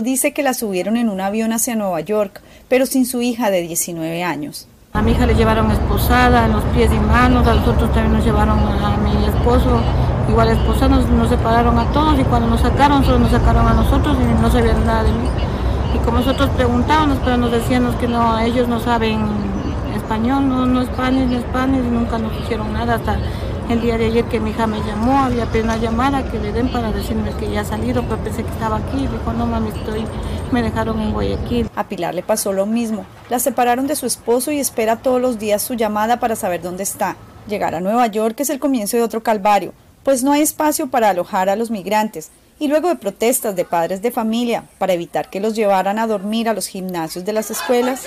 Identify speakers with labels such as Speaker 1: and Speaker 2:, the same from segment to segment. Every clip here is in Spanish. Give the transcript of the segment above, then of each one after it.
Speaker 1: Dice que la subieron en un avión hacia Nueva York, pero sin su hija de 19 años.
Speaker 2: A mi hija le llevaron esposada en los pies y manos, a nosotros también nos llevaron a mi esposo, igual esposados, nos, nos separaron a todos y cuando nos sacaron solo nos sacaron a nosotros y no sabían nada de mí. Y como nosotros preguntábamos, pero nos decían que no, ellos no saben español, no, no español, no español y nunca nos dijeron nada hasta el día de ayer que mi hija me llamó, había una llamada que le den para decirme que ya ha salido, pero pensé que estaba aquí. Dijo, no mami, estoy, me dejaron en Guayaquil.
Speaker 1: A Pilar le pasó lo mismo. La separaron de su esposo y espera todos los días su llamada para saber dónde está. Llegar a Nueva York es el comienzo de otro calvario, pues no hay espacio para alojar a los migrantes. Y luego de protestas de padres de familia para evitar que los llevaran a dormir a los gimnasios de las escuelas.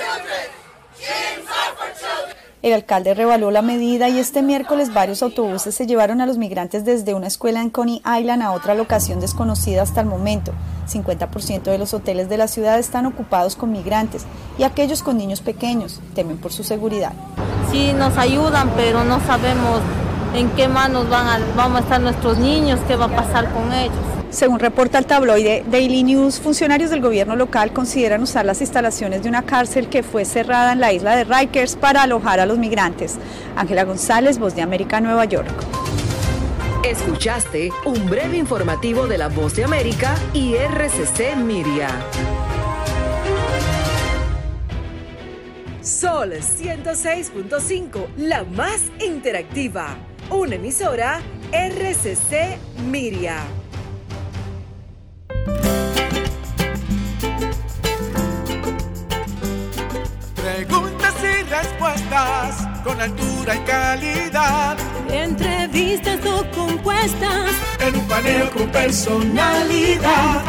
Speaker 1: El alcalde revaló la medida y este miércoles varios autobuses se llevaron a los migrantes desde una escuela en Coney Island a otra locación desconocida hasta el momento. 50% de los hoteles de la ciudad están ocupados con migrantes y aquellos con niños pequeños temen por su seguridad.
Speaker 2: Sí, nos ayudan, pero no sabemos en qué manos van a, vamos a estar nuestros niños, qué va a pasar con ellos.
Speaker 1: Según reporta el tabloide Daily News, funcionarios del gobierno local consideran usar las instalaciones de una cárcel que fue cerrada en la isla de Rikers para alojar a los migrantes. Ángela González, Voz de América, Nueva York.
Speaker 3: Escuchaste un breve informativo de la Voz de América y RCC Miria. Sol 106.5, la más interactiva. Una emisora RCC Miria.
Speaker 4: Respuestas con altura y calidad.
Speaker 5: Entrevistas o compuestas
Speaker 4: en un panel con personalidad.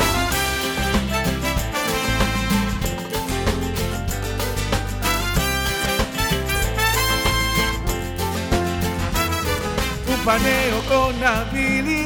Speaker 4: Un paneo con habilidad.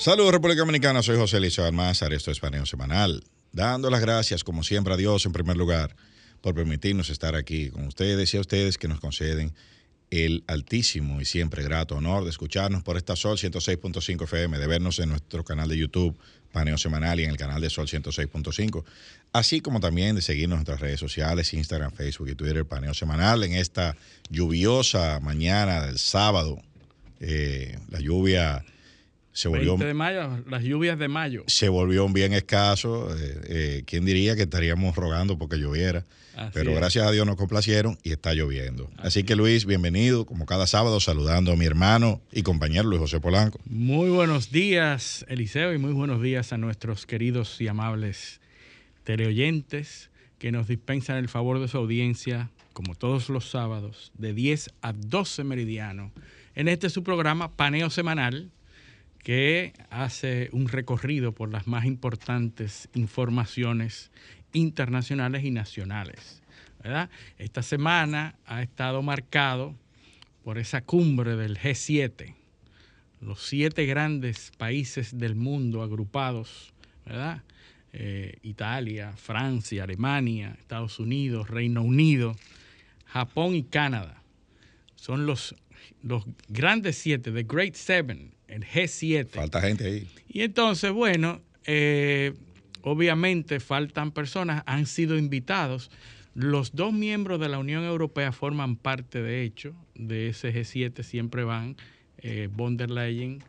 Speaker 6: Saludos República Dominicana, soy José Elizabeth Almázar, esto es Paneo Semanal. Dando las gracias, como siempre, a Dios en primer lugar por permitirnos estar aquí con ustedes y a ustedes que nos conceden el altísimo y siempre grato honor de escucharnos por esta Sol 106.5 FM, de vernos en nuestro canal de YouTube, Paneo Semanal, y en el canal de Sol 106.5, así como también de seguirnos en nuestras redes sociales, Instagram, Facebook y Twitter, Paneo Semanal, en esta lluviosa mañana del sábado. Eh, la lluvia se volvió
Speaker 7: 20 de mayo, las lluvias de mayo.
Speaker 6: se volvió un bien escaso. Eh, eh, ¿Quién diría que estaríamos rogando porque lloviera?
Speaker 7: Así
Speaker 6: Pero
Speaker 7: es.
Speaker 6: gracias a Dios nos complacieron y está lloviendo. Así, que Luis, bienvenido, como cada sábado, saludando a mi hermano y compañero Luis José Polanco.
Speaker 7: Muy buenos días, Eliseo, y muy buenos días a nuestros queridos y amables teleoyentes que nos dispensan el favor de su audiencia, como todos los sábados, de 10 a 12 meridiano, en este su programa Paneo Semanal, que hace un recorrido por las más importantes informaciones internacionales y nacionales. Esta semana ha estado marcado por esa cumbre del G7, los siete grandes países del mundo agrupados, ¿verdad? Eh, Italia, Francia, Alemania, Estados Unidos, Reino Unido, Japón y Canadá. Son los, los grandes siete, The Great Seven, el G7.
Speaker 6: Falta gente ahí.
Speaker 7: Y entonces, bueno, eh, obviamente faltan personas, han sido invitados. Los dos miembros de la Unión Europea forman parte, de hecho, de ese G7, siempre van, eh, von der Leyen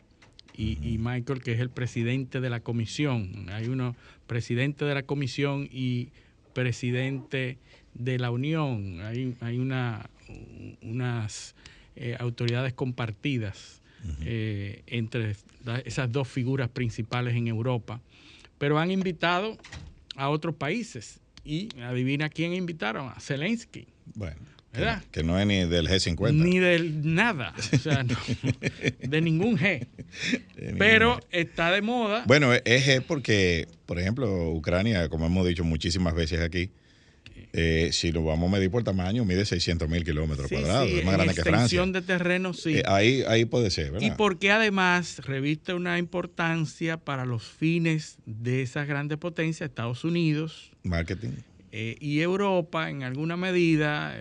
Speaker 7: y, y Michael, que es el presidente de la comisión. Hay uno, presidente de la comisión y presidente de la Unión. Hay, hay una, unas eh, autoridades compartidas eh, entre esas dos figuras principales en Europa, pero han invitado a otros países y adivina quién invitaron, a Zelensky.
Speaker 6: Bueno,
Speaker 7: ¿verdad?
Speaker 6: Que no es ni del G50.
Speaker 7: Ni del nada, o sea, no, de ningún G.
Speaker 6: De
Speaker 7: Pero
Speaker 6: ningún-
Speaker 7: está de moda.
Speaker 6: Bueno, es G porque, por ejemplo, Ucrania, como hemos dicho muchísimas veces aquí, eh, si lo vamos a medir por tamaño, mide 600 mil kilómetros
Speaker 7: Sí,
Speaker 6: cuadrados.
Speaker 7: sí,
Speaker 6: es más grande que Francia.
Speaker 7: de terreno, sí.
Speaker 6: Eh, ahí, ahí puede ser, ¿verdad?
Speaker 7: Y porque además reviste una importancia para los fines de esas grandes potencias, Estados Unidos
Speaker 6: Marketing.
Speaker 7: eh, y Europa, en alguna medida,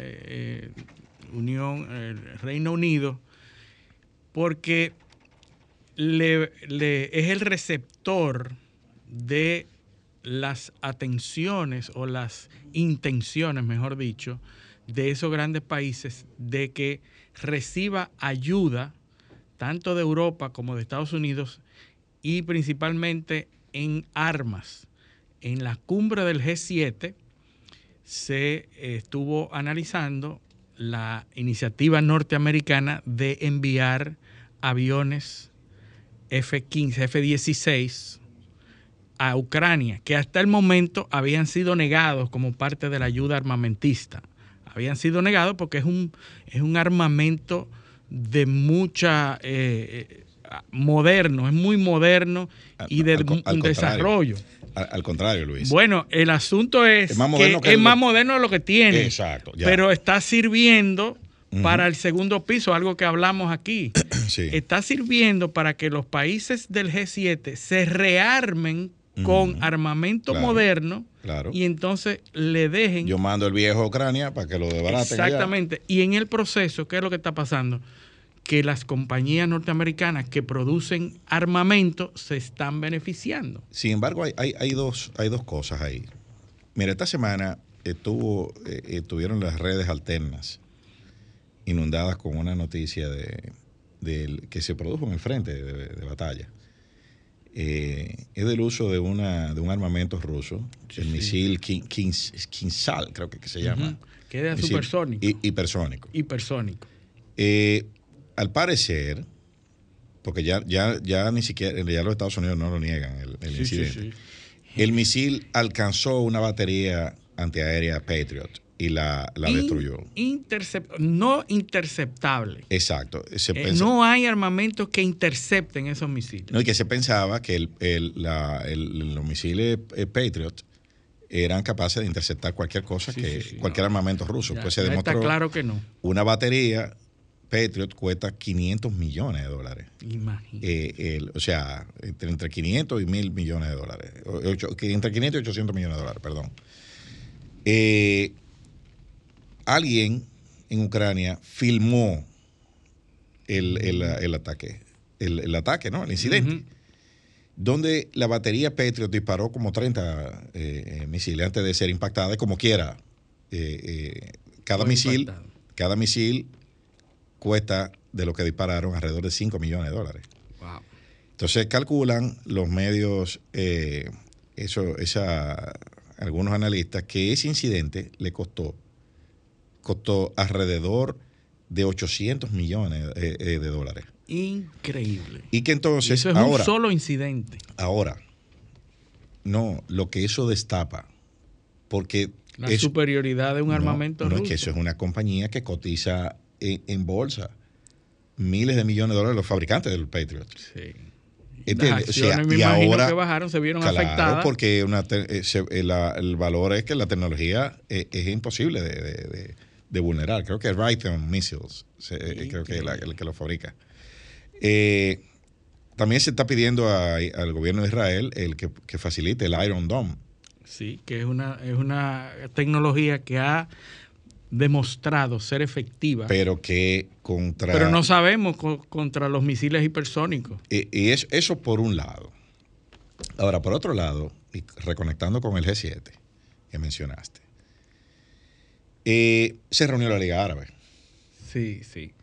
Speaker 7: Unión, Reino Unido, porque le- le- es el receptor de las atenciones o las intenciones, mejor dicho, de esos grandes países de que reciba ayuda tanto de Europa como de Estados Unidos y principalmente en armas. En la cumbre del G7 se eh, estuvo analizando la iniciativa norteamericana de enviar aviones F-15, F-16 a Ucrania, que hasta el momento habían sido negados como parte de la ayuda armamentista. Habían sido negados porque es un, es un armamento de mucha eh, eh, moderno, es muy moderno y de
Speaker 6: Al
Speaker 7: un
Speaker 6: al
Speaker 7: desarrollo.
Speaker 6: Al, contrario, Luis.
Speaker 7: Bueno, el asunto es,
Speaker 6: Es más
Speaker 7: que,
Speaker 6: moderno que
Speaker 7: es
Speaker 6: el-
Speaker 7: más moderno de lo que tiene.
Speaker 6: Exacto, ya.
Speaker 7: Pero está sirviendo para el segundo piso, algo que hablamos aquí.
Speaker 6: Sí.
Speaker 7: Está sirviendo para que los países del G7 se rearmen con armamento
Speaker 6: Claro,
Speaker 7: moderno
Speaker 6: claro.
Speaker 7: y entonces le dejen
Speaker 6: Yo mando el viejo a Ucrania para que lo desbaraten allá.
Speaker 7: Exactamente. Y en el proceso, ¿qué es lo que está pasando? Que las compañías norteamericanas que producen armamento se están beneficiando.
Speaker 6: Sin embargo, hay, hay, hay dos, hay dos cosas ahí. Mira, esta semana estuvo, eh, estuvieron las redes alternas inundadas con una noticia de, que se produjo en el frente de, de batalla. Eh, es del uso de, una, de un armamento ruso, el misil Kin- Kins- Kinsal, creo que, que se llama.
Speaker 7: Que es
Speaker 6: Misil
Speaker 7: supersónico.
Speaker 6: hi- hipersónico.
Speaker 7: Hipersónico.
Speaker 6: Eh, al parecer, porque ya, ya, ya ni siquiera, ya los Estados Unidos no lo niegan, el, el
Speaker 7: Sí, sí,
Speaker 6: incidente. El misil alcanzó una batería antiaérea Patriot y la, la
Speaker 7: In-
Speaker 6: destruyó.
Speaker 7: no interceptable.
Speaker 6: Exacto. Se
Speaker 7: Eh, no hay armamentos que intercepten esos misiles.
Speaker 6: no, y que se pensaba que el, el- la- el- los misiles eh, Patriot eran capaces de interceptar cualquier cosa,
Speaker 7: Sí,
Speaker 6: que
Speaker 7: sí, sí,
Speaker 6: cualquier armamento ruso.
Speaker 7: Ya-
Speaker 6: pues se demostró
Speaker 7: está claro que no.
Speaker 6: una batería Patriot cuesta 500 millones de dólares.
Speaker 7: Imagínate.
Speaker 6: Eh, el- o sea, entre, entre 500 y 1000 millones de dólares. Ocho- entre 500 y 800 millones de dólares, perdón. Eh, alguien en Ucrania filmó el, el- el ataque. El, el ataque, ¿no? El incidente. Donde la batería Patriot disparó como 30 eh, eh, misiles antes de ser impactada, y como quiera. eh, eh, cada misil, cada misil cuesta de lo que dispararon alrededor de 5 millones de dólares.
Speaker 7: Wow.
Speaker 6: Entonces calculan los medios, eh, eso, esa, algunos analistas, que ese incidente le costó, costó alrededor de 800 millones eh, eh, de dólares.
Speaker 7: Increíble.
Speaker 6: Y que
Speaker 7: Y
Speaker 6: entonces,
Speaker 7: eso es
Speaker 6: ahora,
Speaker 7: un solo incidente.
Speaker 6: ahora, no, lo que eso destapa, porque
Speaker 7: La superioridad de un
Speaker 6: no,
Speaker 7: armamento
Speaker 6: no,
Speaker 7: ruso.
Speaker 6: es que eso es una compañía que cotiza en, en bolsa miles de millones de dólares los fabricantes del Patriot.
Speaker 7: Sí. Las
Speaker 6: O sea,
Speaker 7: me
Speaker 6: y ahora-
Speaker 7: que bajaron, se vieron
Speaker 6: Claro,
Speaker 7: afectadas.
Speaker 6: porque una eh, se- la- el valor es que la tecnología es imposible de, de- de- de vulnerar. Creo que Raytheon Missiles, se- creo que es el que lo fabrica. Eh, también se está pidiendo a- al gobierno de Israel el que, que facilite el Iron Dome.
Speaker 7: Sí, que es una, es una tecnología que ha demostrado ser efectiva. Pero,
Speaker 6: pero que contra...
Speaker 7: no sabemos co- contra los misiles hipersónicos.
Speaker 6: Y, y es- eso por un lado. Ahora, por otro lado, y reconectando con el G7 que mencionaste, eh, se reunió la Liga Árabe.
Speaker 7: Sí, sí.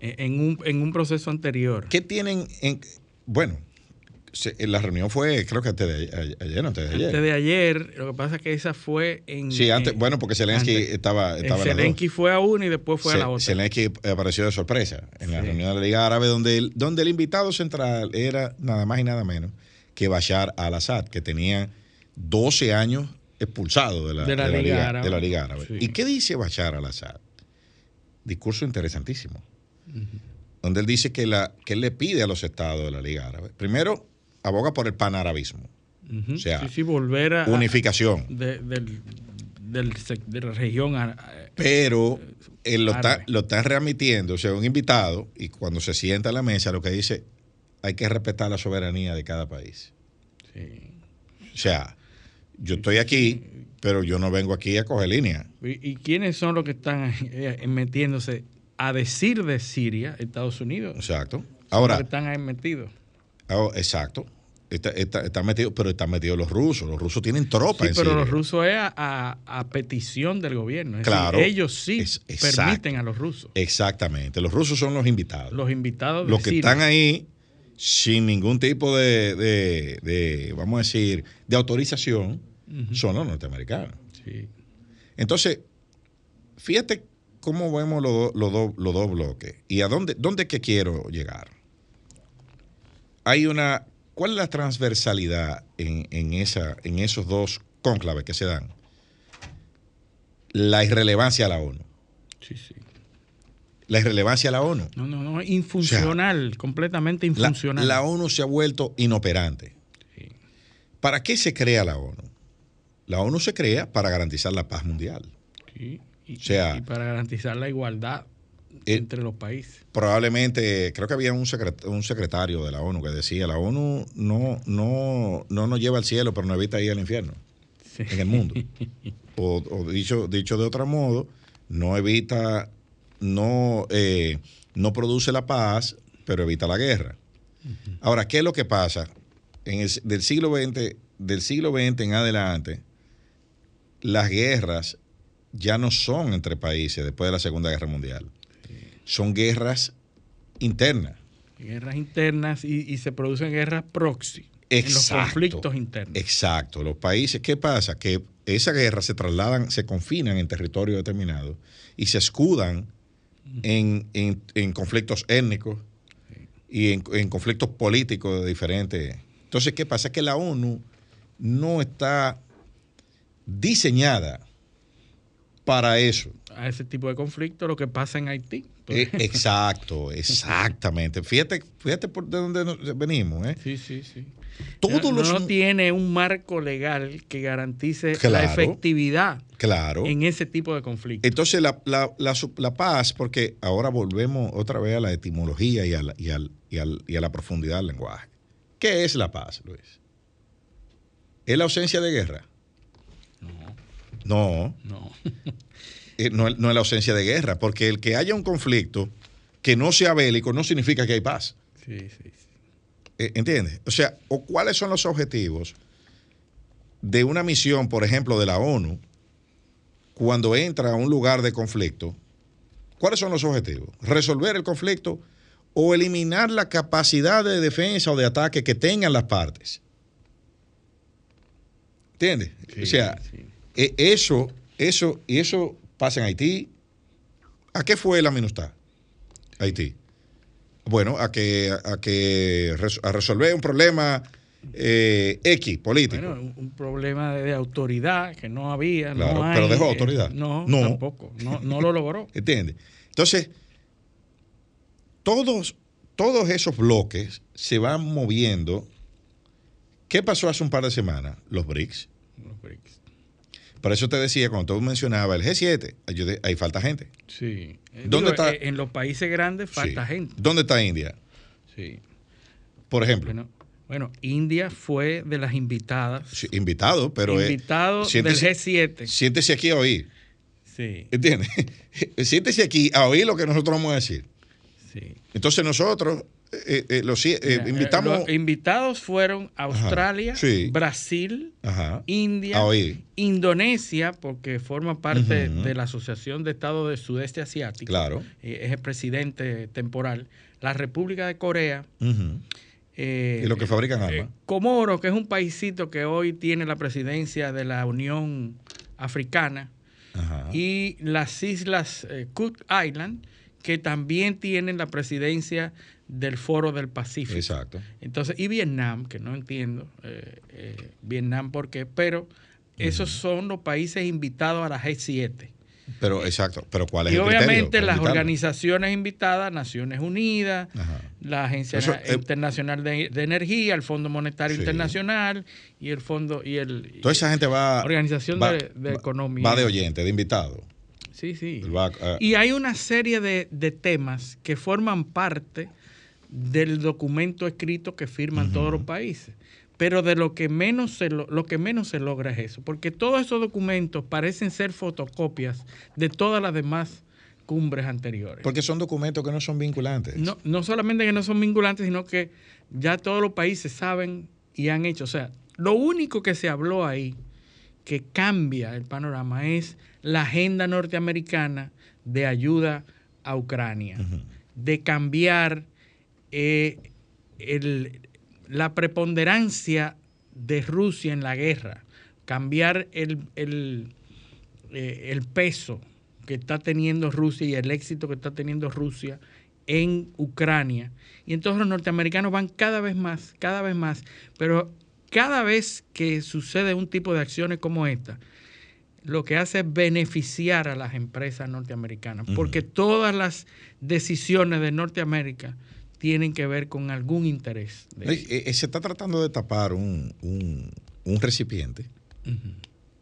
Speaker 7: E- En un, en un proceso anterior.
Speaker 6: ¿Qué tienen en... Bueno, se- la reunión fue, creo que antes de ayer, no, antes de ayer.
Speaker 7: Antes de ayer, lo que pasa es que esa fue en.
Speaker 6: sí, antes,
Speaker 7: en-
Speaker 6: bueno, porque Zelensky
Speaker 7: antes.
Speaker 6: estaba,
Speaker 7: Eh,
Speaker 6: estaba en.
Speaker 7: Zelensky fue a una y después fue a la otra.
Speaker 6: Zelensky apareció de sorpresa en la reunión de la Liga Árabe, donde el, donde el invitado central era nada más y nada menos que Bashar al-Assad, que tenía 12 años expulsado de la,
Speaker 7: De la
Speaker 6: de la
Speaker 7: Liga
Speaker 6: Liga,
Speaker 7: Árabe.
Speaker 6: de la Liga Árabe.
Speaker 7: Sí.
Speaker 6: ¿Y qué dice Bashar al-Assad? discurso interesantísimo, donde él dice que, la, que él le pide a los estados de la Liga Árabe, primero, aboga por el panarabismo, o sea,
Speaker 7: Sí, sí, volver a.
Speaker 6: unificación.
Speaker 7: de, del- de la región.
Speaker 6: Pero él lo está, lo está readmitiendo, o sea, un invitado, y cuando se sienta a la mesa, lo que dice, hay que respetar la soberanía de cada país.
Speaker 7: sí.
Speaker 6: O sea, yo estoy aquí, pero yo no vengo aquí a coger línea.
Speaker 7: ¿Y, y quiénes son los que están eh, metiéndose a decir de Siria, Estados Unidos?
Speaker 6: Exacto.
Speaker 7: Los
Speaker 6: Ahora,
Speaker 7: que están ahí metidos.
Speaker 6: ah, exacto. Está, está- está metido, pero están metidos los rusos. Los rusos tienen
Speaker 7: Sí,
Speaker 6: tropas en
Speaker 7: pero
Speaker 6: Siria.
Speaker 7: los rusos es a, a- a petición del gobierno. Es decir,
Speaker 6: Claro.
Speaker 7: ellos sí
Speaker 6: Es- exacto.
Speaker 7: permiten a los rusos.
Speaker 6: Exactamente. Los rusos son los invitados.
Speaker 7: Los invitados de
Speaker 6: los que
Speaker 7: Siria.
Speaker 6: están ahí sin ningún tipo de, de- de, vamos a decir, de autorización, son los norteamericanos.
Speaker 7: Sí.
Speaker 6: Entonces, fíjate cómo vemos los, do- los do- los dos bloques y a dónde, dónde es que quiero llegar. Hay una, ¿cuál es la transversalidad en, en esa, en esos dos cónclaves que se dan? La irrelevancia a la ONU.
Speaker 7: Sí, sí.
Speaker 6: La irrelevancia a la ONU.
Speaker 7: No, no, no, infuncional, completamente
Speaker 6: La,
Speaker 7: infuncional.
Speaker 6: la ONU se ha vuelto inoperante.
Speaker 7: Sí.
Speaker 6: ¿Para qué se crea la ONU? La ONU se crea para garantizar la paz mundial.
Speaker 7: Sí, Y,
Speaker 6: O sea,
Speaker 7: y para garantizar la igualdad
Speaker 6: eh,
Speaker 7: entre los países.
Speaker 6: Probablemente, creo que había un, secret- un secretario de la ONU que decía, la ONU no, no, no nos lleva al cielo, pero nos evita ir al infierno
Speaker 7: Sí.
Speaker 6: en el mundo. o o dicho, dicho de otro modo, no evita, no, eh, no produce la paz, pero evita la guerra. Ahora, ¿qué es lo que pasa? En el, del siglo XX, del siglo XX en adelante, las guerras ya no son entre países después de la Segunda Guerra Mundial. Son guerras internas.
Speaker 7: Guerras internas y, y se producen guerras proxy. En los
Speaker 6: Exacto.
Speaker 7: conflictos internos.
Speaker 6: Exacto. Los países, ¿qué pasa? Que esas guerras se trasladan, se confinan en territorio determinado y se escudan en, en- en conflictos étnicos y en, en conflictos políticos de diferentes. Entonces, ¿qué pasa? Que la ONU no está diseñada para eso.
Speaker 7: A ese tipo de conflicto, lo que pasa en Haití.
Speaker 6: Eh, exacto, exactamente. Fíjate, fíjate por de dónde venimos. ¿eh?
Speaker 7: Sí, sí, sí.
Speaker 6: Todos
Speaker 7: no,
Speaker 6: los
Speaker 7: no tiene un marco legal que garantice la efectividad
Speaker 6: Claro.
Speaker 7: en ese tipo de conflictos.
Speaker 6: Entonces, la, la- la paz, porque ahora volvemos otra vez a la etimología y a la, y al- y al- y a la profundidad del lenguaje. ¿Qué es la paz, Luis? ¿Es la ausencia de guerra? No.
Speaker 7: No.
Speaker 6: Eh, no, es- no es la ausencia de guerra, porque el que haya un conflicto que no sea bélico no significa que hay paz.
Speaker 7: Sí, sí, sí.
Speaker 6: Eh, ¿Entiendes? O sea, o cuáles son los objetivos de una misión, por ejemplo, de la ONU, cuando entra a un lugar de conflicto. ¿Cuáles son los objetivos? ¿Resolver el conflicto o eliminar la capacidad de defensa o de ataque que tengan las partes? ¿Entiendes?
Speaker 7: Sí,
Speaker 6: o sea,
Speaker 7: sí.
Speaker 6: Eh, eso, eso, y eso pasa en Haití. ¿A qué fue la MINUSTAH? Haití. Bueno, a que, a que a resolver un problema eh, X político.
Speaker 7: Bueno, un, un problema de, de autoridad que no había.
Speaker 6: Claro,
Speaker 7: no hay,
Speaker 6: pero dejó
Speaker 7: eh,
Speaker 6: autoridad.
Speaker 7: no,
Speaker 6: No.
Speaker 7: tampoco. No, no lo logró.
Speaker 6: ¿Entiendes? Entonces, todos, todos esos bloques se van moviendo. ¿Qué pasó hace un par de semanas? Los BRICS.
Speaker 7: Los BRICS.
Speaker 6: Por eso te decía, cuando tú mencionabas el G7, yo de- ahí falta gente.
Speaker 7: Sí. Eh,
Speaker 6: ¿Dónde
Speaker 7: digo,
Speaker 6: está?
Speaker 7: eh, En los países grandes falta
Speaker 6: Sí.
Speaker 7: gente.
Speaker 6: ¿Dónde está India?
Speaker 7: Sí.
Speaker 6: Por ejemplo.
Speaker 7: Bueno, bueno, India fue de las invitadas.
Speaker 6: Sí, invitado, pero... eh,
Speaker 7: invitado del
Speaker 6: siéntese-
Speaker 7: G7.
Speaker 6: Siéntese aquí a oír.
Speaker 7: Sí,
Speaker 6: ¿Entiendes? Siéntese aquí a oír lo que nosotros vamos a decir.
Speaker 7: sí.
Speaker 6: Entonces nosotros eh, eh, los, eh,
Speaker 7: eh,
Speaker 6: invitamos...
Speaker 7: los invitados fueron Australia,
Speaker 6: sí.
Speaker 7: Brasil,
Speaker 6: Ajá.
Speaker 7: India,
Speaker 6: A oír.
Speaker 7: Indonesia, porque forma parte de la Asociación de Estados del Sudeste Asiático.
Speaker 6: Claro.
Speaker 7: es el presidente temporal. La República de Corea.
Speaker 6: Y lo que fabrican armas.
Speaker 7: Comoro, que es un paísito que hoy tiene la presidencia de la Unión Africana.
Speaker 6: Ajá.
Speaker 7: Y las islas Cook Island, que también tienen la presidencia del Foro del Pacífico.
Speaker 6: Exacto.
Speaker 7: Entonces, y Vietnam, que no entiendo eh, eh, Vietnam por qué, pero esos son los países invitados a la G7.
Speaker 6: Pero exacto, pero ¿cuál es
Speaker 7: y
Speaker 6: el
Speaker 7: obviamente las
Speaker 6: invitarlo?
Speaker 7: organizaciones invitadas, Naciones Unidas,
Speaker 6: Ajá.
Speaker 7: la Agencia
Speaker 6: Eso, eh,
Speaker 7: Internacional de, de Energía, el Fondo Monetario
Speaker 6: Sí.
Speaker 7: Internacional y el Fondo y el
Speaker 6: Toda esa gente va
Speaker 7: Organización
Speaker 6: va-
Speaker 7: de, de
Speaker 6: va-
Speaker 7: Economía.
Speaker 6: Va de oyente, de invitado.
Speaker 7: Sí, sí.
Speaker 6: Ah,
Speaker 7: Y hay una serie de, de temas que forman parte del documento escrito que firman todos los países. Pero de lo que menos se lo, lo que menos se logra es eso, porque todos esos documentos parecen ser fotocopias de todas las demás cumbres anteriores.
Speaker 6: porque son documentos que no son vinculantes.
Speaker 7: No, no solamente que no son vinculantes, sino que ya todos los países saben y han hecho. O sea, lo único que se habló ahí que cambia el panorama es la agenda norteamericana de ayuda a Ucrania, de cambiar eh, el- la preponderancia de Rusia en la guerra, cambiar el, el, eh, el peso que está teniendo Rusia y el éxito que está teniendo Rusia en Ucrania. Y entonces los norteamericanos van cada vez más, cada vez más, pero cada vez que sucede un tipo de acciones como esta, lo que hace es beneficiar a las empresas norteamericanas, porque todas las decisiones de Norteamérica tienen que ver con algún interés. de
Speaker 6: Eh, eh, se está tratando de tapar un, un- un recipiente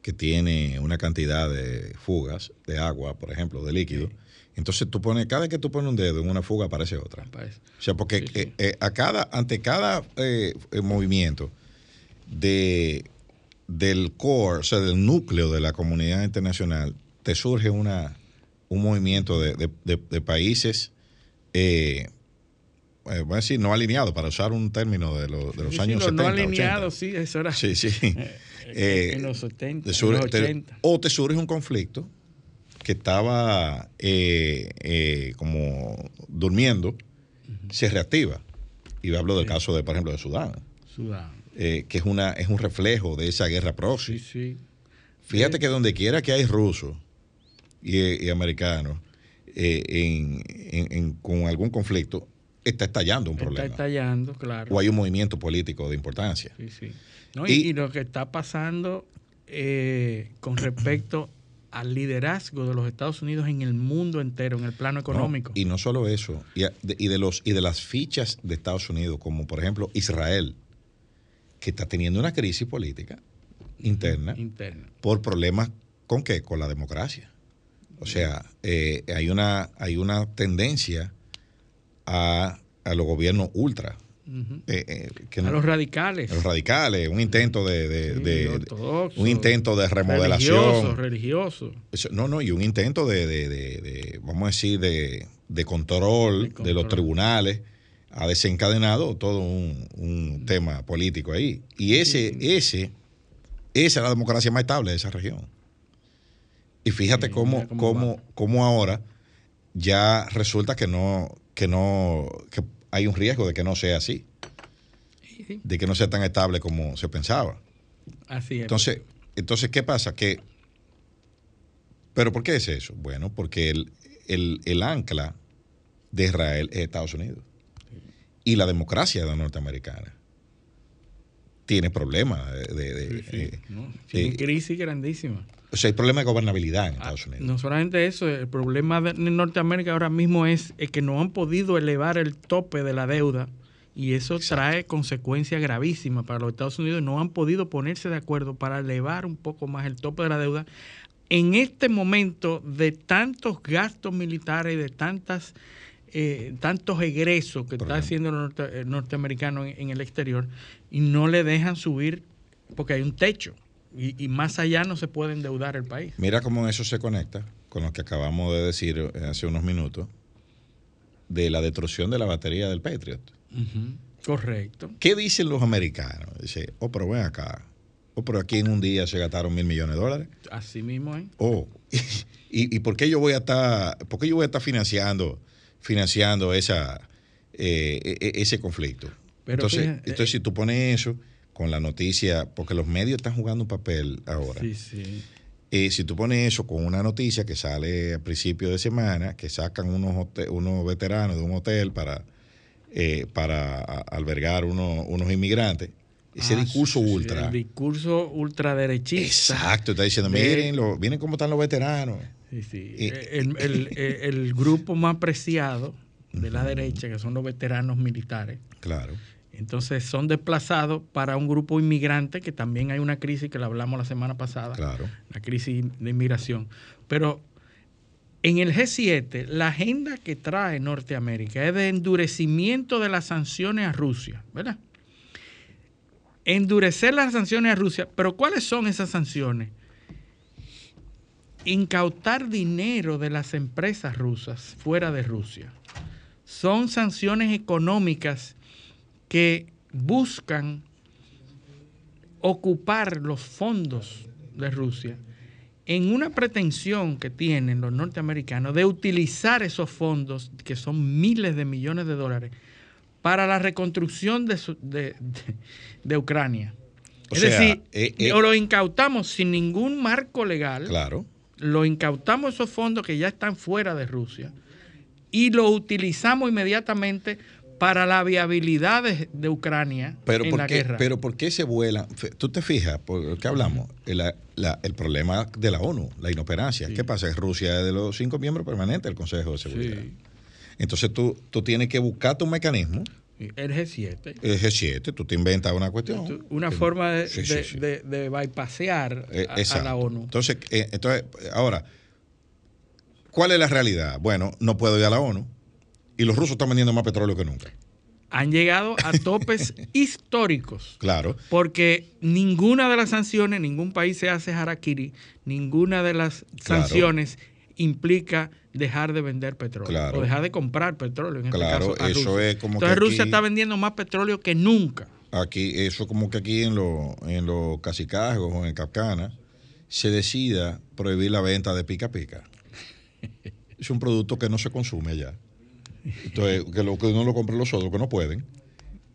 Speaker 6: que tiene una cantidad de fugas de agua, por ejemplo, de líquido. Entonces tú pones, cada vez que tú pones un dedo en una fuga aparece otra. O sea, porque
Speaker 7: Sí, sí.
Speaker 6: eh, a cada, ante cada movimiento de, del core, o sea, del núcleo de la comunidad internacional, te surge una, un movimiento de, de- países, eh, eh, voy a decir, no alineados, para usar un término de, los- de los
Speaker 7: Sí, sí,
Speaker 6: años
Speaker 7: los
Speaker 6: 70.
Speaker 7: no
Speaker 6: 80.
Speaker 7: alineados, sí, eso era.
Speaker 6: Sí, sí.
Speaker 7: Eh,
Speaker 6: Eh,
Speaker 7: en los 70,
Speaker 6: te
Speaker 7: en los
Speaker 6: te-
Speaker 7: 80.
Speaker 6: o te surge un conflicto que estaba eh, eh, como durmiendo, se reactiva. Y hablo del caso de, por ejemplo, de Sudán,
Speaker 7: Sudán.
Speaker 6: Eh, que es una es un reflejo de esa guerra proxy.
Speaker 7: sí.
Speaker 6: Fíjate que donde quiera que hay rusos y, y americanos eh, en- en- en- con algún conflicto, está estallando un
Speaker 7: Está
Speaker 6: problema.
Speaker 7: estallando, claro.
Speaker 6: O hay un movimiento político de importancia.
Speaker 7: Sí, sí. No, y,
Speaker 6: Y-
Speaker 7: y lo que está pasando eh, con respecto al liderazgo de los Estados Unidos en el mundo entero, en el plano económico.
Speaker 6: No, y no solo eso, y, a- de, y de los y de las fichas de Estados Unidos, como por ejemplo Israel, que está teniendo una crisis política interna
Speaker 7: interna.
Speaker 6: por problemas con qué, con la democracia. O sea, eh, hay una hay una tendencia a, a los gobiernos ultra, eh, eh, que
Speaker 7: a
Speaker 6: no-
Speaker 7: los radicales.
Speaker 6: a los radicales, un intento de, de-
Speaker 7: Sí,
Speaker 6: de-
Speaker 7: ortodoxos,
Speaker 6: un intento de remodelación. Eso- No, no, y un intento de, de- vamos a decir, de, de control
Speaker 7: De control.
Speaker 6: los tribunales, ha desencadenado todo un, un tema político ahí. Y ese, ese, esa es la democracia más estable de esa región. Y fíjate
Speaker 7: Sí,
Speaker 6: cómo,
Speaker 7: cómo
Speaker 6: cómo, ahora ya resulta que no, que no, que hay un riesgo de que no sea así,
Speaker 7: Sí, sí.
Speaker 6: de que no sea tan estable como se pensaba.
Speaker 7: Así es.
Speaker 6: Entonces, entonces ¿qué pasa? Que, ¿Pero por qué es eso? Bueno, porque el, el- el ancla de Israel es Estados Unidos. Y la democracia norteamericana tiene problemas. De, de- de-
Speaker 7: Sí, sí,
Speaker 6: eh, eh,
Speaker 7: crisis grandísima.
Speaker 6: o sea, hay problemas de gobernabilidad en
Speaker 7: Ah,
Speaker 6: Estados Unidos.
Speaker 7: No solamente eso, el problema de en Norteamérica ahora mismo es, eh, que no han podido elevar el tope de la deuda y eso trae consecuencias gravísimas para los Estados Unidos. No han podido ponerse de acuerdo para elevar un poco más el tope de la deuda en este momento de tantos gastos militares y de tantas eh, tantos egresos que está haciendo el, norte- el norteamericano en, en el exterior y no le dejan subir porque hay un techo y, y más allá no se puede endeudar el país.
Speaker 6: Mira cómo eso se conecta con lo que acabamos de decir eh, hace unos minutos de la destrucción de la batería del Patriot.
Speaker 7: Correcto.
Speaker 6: ¿Qué dicen los americanos? Dice, oh, pero ven acá. Oh, pero aquí en un día se gastaron mil millones de dólares.
Speaker 7: Así mismo, ¿eh?
Speaker 6: Oh, ¿y, y por qué yo voy a estar, por qué yo voy a estar financiando, financiando esa, eh, e- e- ese conflicto?
Speaker 7: Pero
Speaker 6: entonces,
Speaker 7: fíjate,
Speaker 6: entonces, si tú pones eso con la noticia, porque los medios están jugando un papel ahora.
Speaker 7: Sí, sí.
Speaker 6: Eh, si tú pones eso con una noticia que sale a principio de semana, que sacan unos, unos veteranos de un hotel para, eh, para albergar uno- unos inmigrantes, ese
Speaker 7: Ah,
Speaker 6: discurso
Speaker 7: sí,
Speaker 6: ultra.
Speaker 7: El discurso ultraderechista.
Speaker 6: Exacto, está diciendo, miren, lo- miren cómo están los veteranos.
Speaker 7: Sí, sí. el, el, grupo más preciado de la derecha, que son los veteranos militares.
Speaker 6: Claro.
Speaker 7: Entonces son desplazados para un grupo inmigrante, que también hay una crisis que la hablamos la semana pasada.
Speaker 6: Claro.
Speaker 7: La crisis de inmigración. Pero en el G7, la agenda que trae Norteamérica es de endurecimiento de las sanciones a Rusia, ¿verdad? Endurecer las sanciones a Rusia, pero ¿cuáles son esas sanciones? Incautar dinero de las empresas rusas fuera de Rusia. Son sanciones económicas que buscan ocupar los fondos de Rusia en una pretensión que tienen los norteamericanos de utilizar esos fondos, que son miles de millones de dólares, para la reconstrucción de, de, Ucrania. es decir, eh, eh, lo incautamos sin ningún marco legal.
Speaker 6: Claro.
Speaker 7: Lo incautamos esos fondos que ya están fuera de Rusia y lo utilizamos inmediatamente para la viabilidad de, Ucrania
Speaker 6: pero
Speaker 7: en
Speaker 6: la
Speaker 7: guerra.
Speaker 6: Pero ¿por qué se vuela? Tú te fijas, ¿por qué hablamos? El, problema de la ONU, la inoperancia. ¿Qué pasa? Rusia es de los cinco miembros permanentes del Consejo de Seguridad. Entonces tú, tú tienes que buscar tu mecanismo.
Speaker 7: El G7.
Speaker 6: El G7, tú te inventas una cuestión.
Speaker 7: Una forma de, de, de, bypassear eh, a, la ONU.
Speaker 6: Entonces, eh, entonces, ahora, ¿cuál es la realidad? Bueno, no puedo ir a la ONU y los rusos están vendiendo más petróleo que nunca.
Speaker 7: Han llegado a topes históricos.
Speaker 6: Claro.
Speaker 7: Porque ninguna de las sanciones, ningún país se hace harakiri, ninguna de las sanciones implica dejar de vender petróleo o dejar de comprar petróleo. En
Speaker 6: este claro,
Speaker 7: caso,
Speaker 6: eso es como
Speaker 7: Entonces Rusia está vendiendo más petróleo que nunca.
Speaker 6: Aquí, eso como que aquí en los en los cacicazgos o en Capcana se decida prohibir la venta de pica pica. es un producto que no se consume allá. Entonces, que, lo, que uno lo compre los otros que no pueden.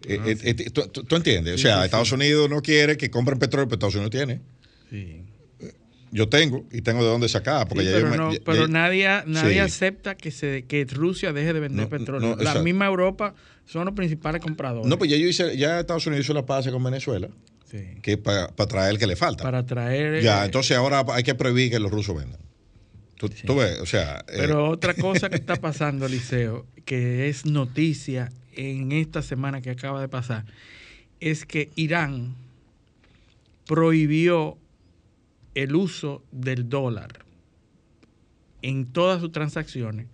Speaker 6: Eh, ah, eh, eh, ¿tú, entiendes? o sea, Estados Unidos no quiere que compren petróleo, pero Estados Unidos tiene. Sí. Yo tengo y tengo de dónde sacar. Porque
Speaker 7: pero, nadie, nadie acepta que, se, que Rusia deje de vender petróleo. la misma Europa son los principales compradores.
Speaker 6: No, pues ya, yo hice, ya Estados Unidos hizo la paz con Venezuela. Que para traer el que le falta.
Speaker 7: Para traer.
Speaker 6: Ya, entonces ahora hay que prohibir que los rusos vendan. Tú, ves, o sea.
Speaker 7: Pero otra cosa que está pasando, Liceo, que es noticia en esta semana que acaba de pasar, es que Irán prohibió el uso del dólar en todas sus transacciones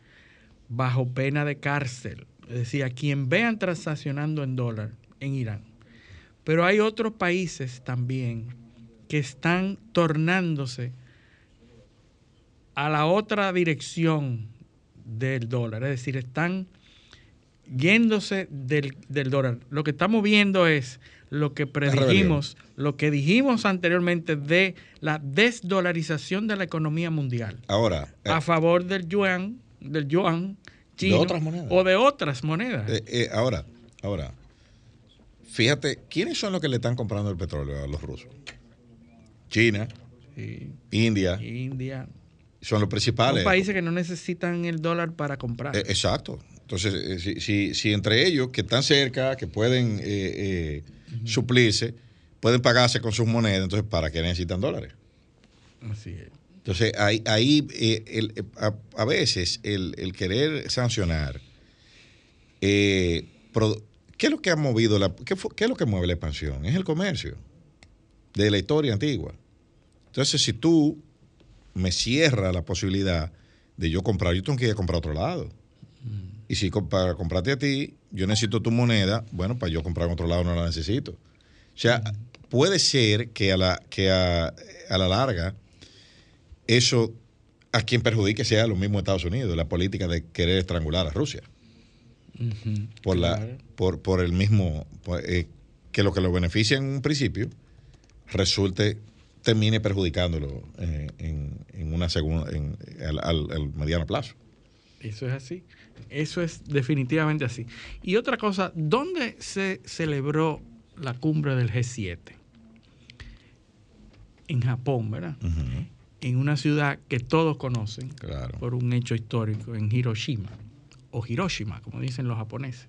Speaker 7: bajo pena de cárcel. Es decir, a quien vean transaccionando en dólar en Irán. Pero hay otros países también que están tornándose a la otra dirección del dólar. Es decir, están yéndose del, dólar. Lo que estamos viendo es lo que predijimos, lo que dijimos anteriormente de la desdolarización de la economía mundial.
Speaker 6: Ahora.
Speaker 7: a eh, favor del yuan, del yuan chino. O de otras monedas.
Speaker 6: Eh, eh, ahora, ahora. Fíjate, ¿quiénes son los que le están comprando el petróleo a los rusos? China, India,
Speaker 7: India,
Speaker 6: son los principales.
Speaker 7: Son países que no necesitan el dólar para comprar.
Speaker 6: Eh, exacto. Entonces, eh, si, si, entre ellos, que están cerca, que pueden eh, suplirse, pueden pagarse con sus monedas, entonces, ¿para qué necesitan dólares?
Speaker 7: Así es.
Speaker 6: Entonces, ahí, ahí a, veces el, querer sancionar, ¿qué es lo que ha movido la, qué, qué es lo que mueve la expansión? Es el comercio de la historia antigua. Entonces, si tú me cierra la posibilidad de yo comprar, yo tengo que ir a comprar a otro lado. Y si para comprarte a ti, yo necesito tu moneda, bueno, para yo comprar en otro lado no la necesito. O sea, puede ser que a la, que a, la larga eso a quien perjudique sea lo mismo Estados Unidos, la política de querer estrangular a Rusia. por, la, por, por el mismo, eh, que lo que lo beneficia en un principio resulte termine perjudicándolo eh, en, una segunda, en, al, mediano plazo.
Speaker 7: Eso es así. Eso es definitivamente así. Y otra cosa, ¿dónde se celebró la cumbre del G7? En Japón, ¿verdad? En una ciudad que todos conocen por un hecho histórico, en Hiroshima, o Hiroshima, como dicen los japoneses.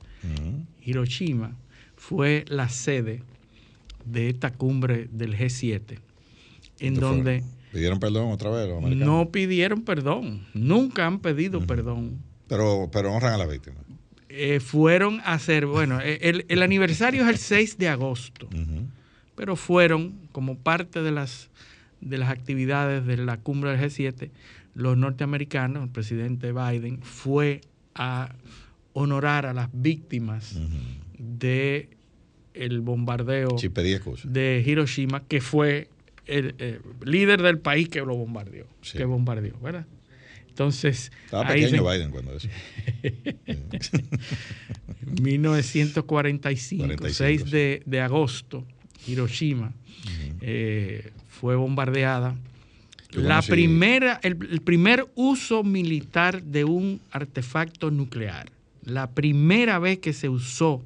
Speaker 7: Hiroshima fue la sede de esta cumbre del G7 en donde
Speaker 6: ¿Pidieron perdón otra vez los
Speaker 7: americanos? No pidieron perdón, nunca han pedido perdón.
Speaker 6: Pero, pero honran a las víctimas.
Speaker 7: Eh, fueron a hacer, bueno, el, el, aniversario es el 6 de agosto, pero fueron como parte de las, de las actividades de la cumbre del G7, los norteamericanos, el presidente Biden, fue a honorar a las víctimas de el bombardeo de Hiroshima, que fue el, eh, líder del país que lo bombardeó, que bombardeó, ¿verdad? Entonces.
Speaker 6: Estaba pequeño Biden cuando eso.
Speaker 7: 1945, 6 de, de, agosto, Hiroshima eh, fue bombardeada. La primera, el, primer uso militar de un artefacto nuclear. La primera vez que se usó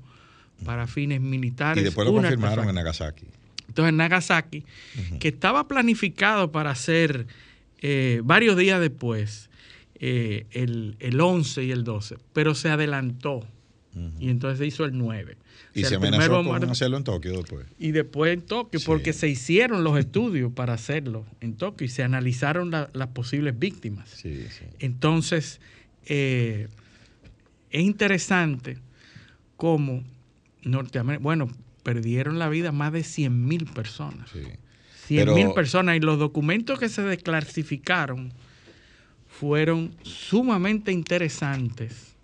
Speaker 7: para fines militares.
Speaker 6: Y después lo confirmaron en Nagasaki.
Speaker 7: Entonces, en Nagasaki, que estaba planificado para hacer eh, varios días después, eh, el, el, 11 y el 12, pero se adelantó. Y entonces se hizo el 9.
Speaker 6: Y se amenazó con hacerlo en Tokio después.
Speaker 7: Y después en Tokio, porque se hicieron los estudios para hacerlo en Tokio y se analizaron las posibles víctimas.
Speaker 6: Sí, sí.
Speaker 7: Entonces, eh, es interesante cómo Norteamérica, bueno, perdieron la vida más de 100 mil personas. Sí. 100 mil personas y los documentos que se desclasificaron fueron sumamente interesantes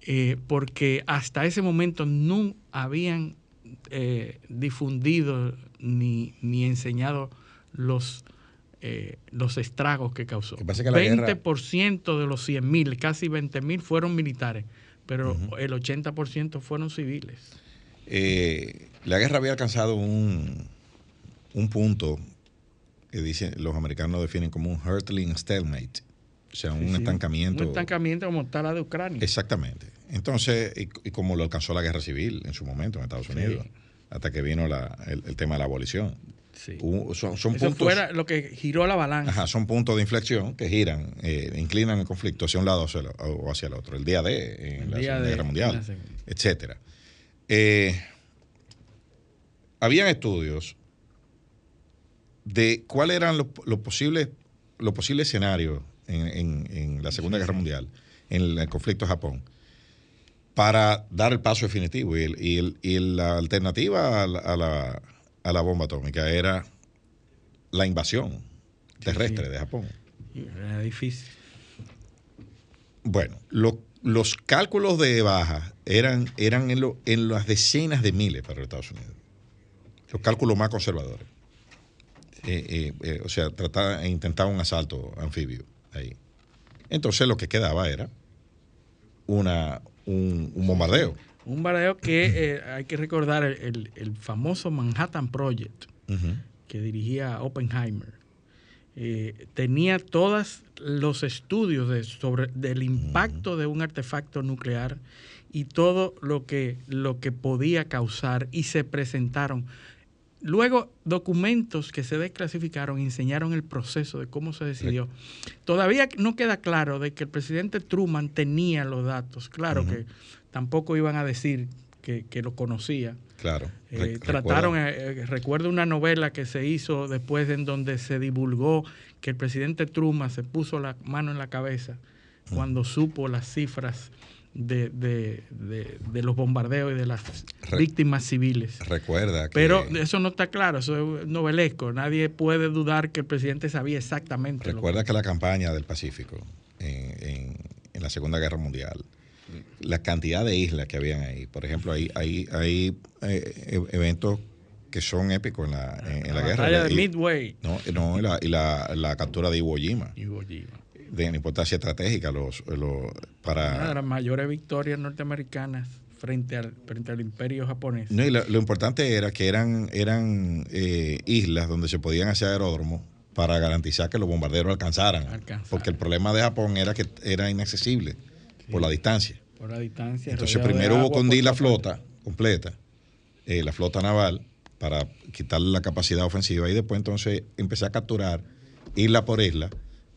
Speaker 7: eh, porque hasta ese momento no habían eh, difundido ni, ni, enseñado los, eh, los estragos que causó. Que 20% de los 100 mil, casi 20 mil fueron militares, pero el 80% fueron civiles.
Speaker 6: la guerra había alcanzado un, un punto que dicen, los americanos definen como un hurtling stalemate o sea, un estancamiento.
Speaker 7: Un estancamiento como está la de Ucrania.
Speaker 6: Exactamente. Entonces, y, como lo alcanzó la guerra civil en su momento en Estados Unidos, hasta que vino el, tema de la abolición.
Speaker 7: Sí. son, son Eso puntos, lo que giró la balanza.
Speaker 6: Ajá, son puntos de inflexión que giran, eh, inclinan el conflicto hacia un lado o hacia el otro. El día de, en la Segunda Guerra Mundial, etcétera. Eh, habían estudios de cuáles eran los, los posibles los posibles escenarios en, la Segunda Guerra Mundial, en el, conflicto de Japón, para dar el paso definitivo. Y, la alternativa a la, bomba atómica era la invasión terrestre de Japón.
Speaker 7: Era difícil.
Speaker 6: Bueno, los cálculos de baja eran, eran en, en las decenas de miles para los Estados Unidos. Los cálculos más conservadores. Eh, eh, eh, o sea, tratar, intentar un asalto anfibio ahí. Entonces lo que quedaba era una, un, bombardeo.
Speaker 7: Un bombardeo que eh, hay que recordar el, famoso Manhattan Project que dirigía Oppenheimer. Eh, tenía todos los estudios de, sobre del impacto de un artefacto nuclear y todo lo que, lo que podía causar y se presentaron Luego, documentos que se desclasificaron enseñaron el proceso de cómo se decidió. Todavía no queda claro de que el presidente Truman tenía los datos. Claro que tampoco iban a decir que, lo conocía.
Speaker 6: Claro.
Speaker 7: Eh, trataron, eh, eh, recuerdo una novela que se hizo después en donde se divulgó que el presidente Truman se puso la mano en la cabeza cuando supo las cifras de, de, de, los bombardeos y de las víctimas civiles.
Speaker 6: Recuerda que...
Speaker 7: Pero eso no está claro, eso es novelesco. Nadie puede dudar que el presidente sabía exactamente.
Speaker 6: Recuerda que... la campaña del Pacífico en, en, la Segunda Guerra Mundial, la cantidad de islas que habían ahí, por ejemplo, hay, hay, hay eh, e, eventos que son épicos en la, en, la, guerra.
Speaker 7: de Midway.
Speaker 6: No, no y, la, y la, la captura de Iwo Jima.
Speaker 7: Iwo Jima
Speaker 6: de importancia estratégica los, para...
Speaker 7: Una de las mayores victorias norteamericanas frente al, frente al imperio japonés.
Speaker 6: No, y lo, importante era que eran, eran eh, islas donde se podían hacer aeródromos para garantizar que los bombarderos alcanzaran. Porque el problema de Japón era que era inaccesible por la distancia.
Speaker 7: Por la distancia.
Speaker 6: Entonces primero hubo hundir la flota completa, eh, la flota naval, para quitarle la capacidad ofensiva y después entonces empecé a capturar isla por isla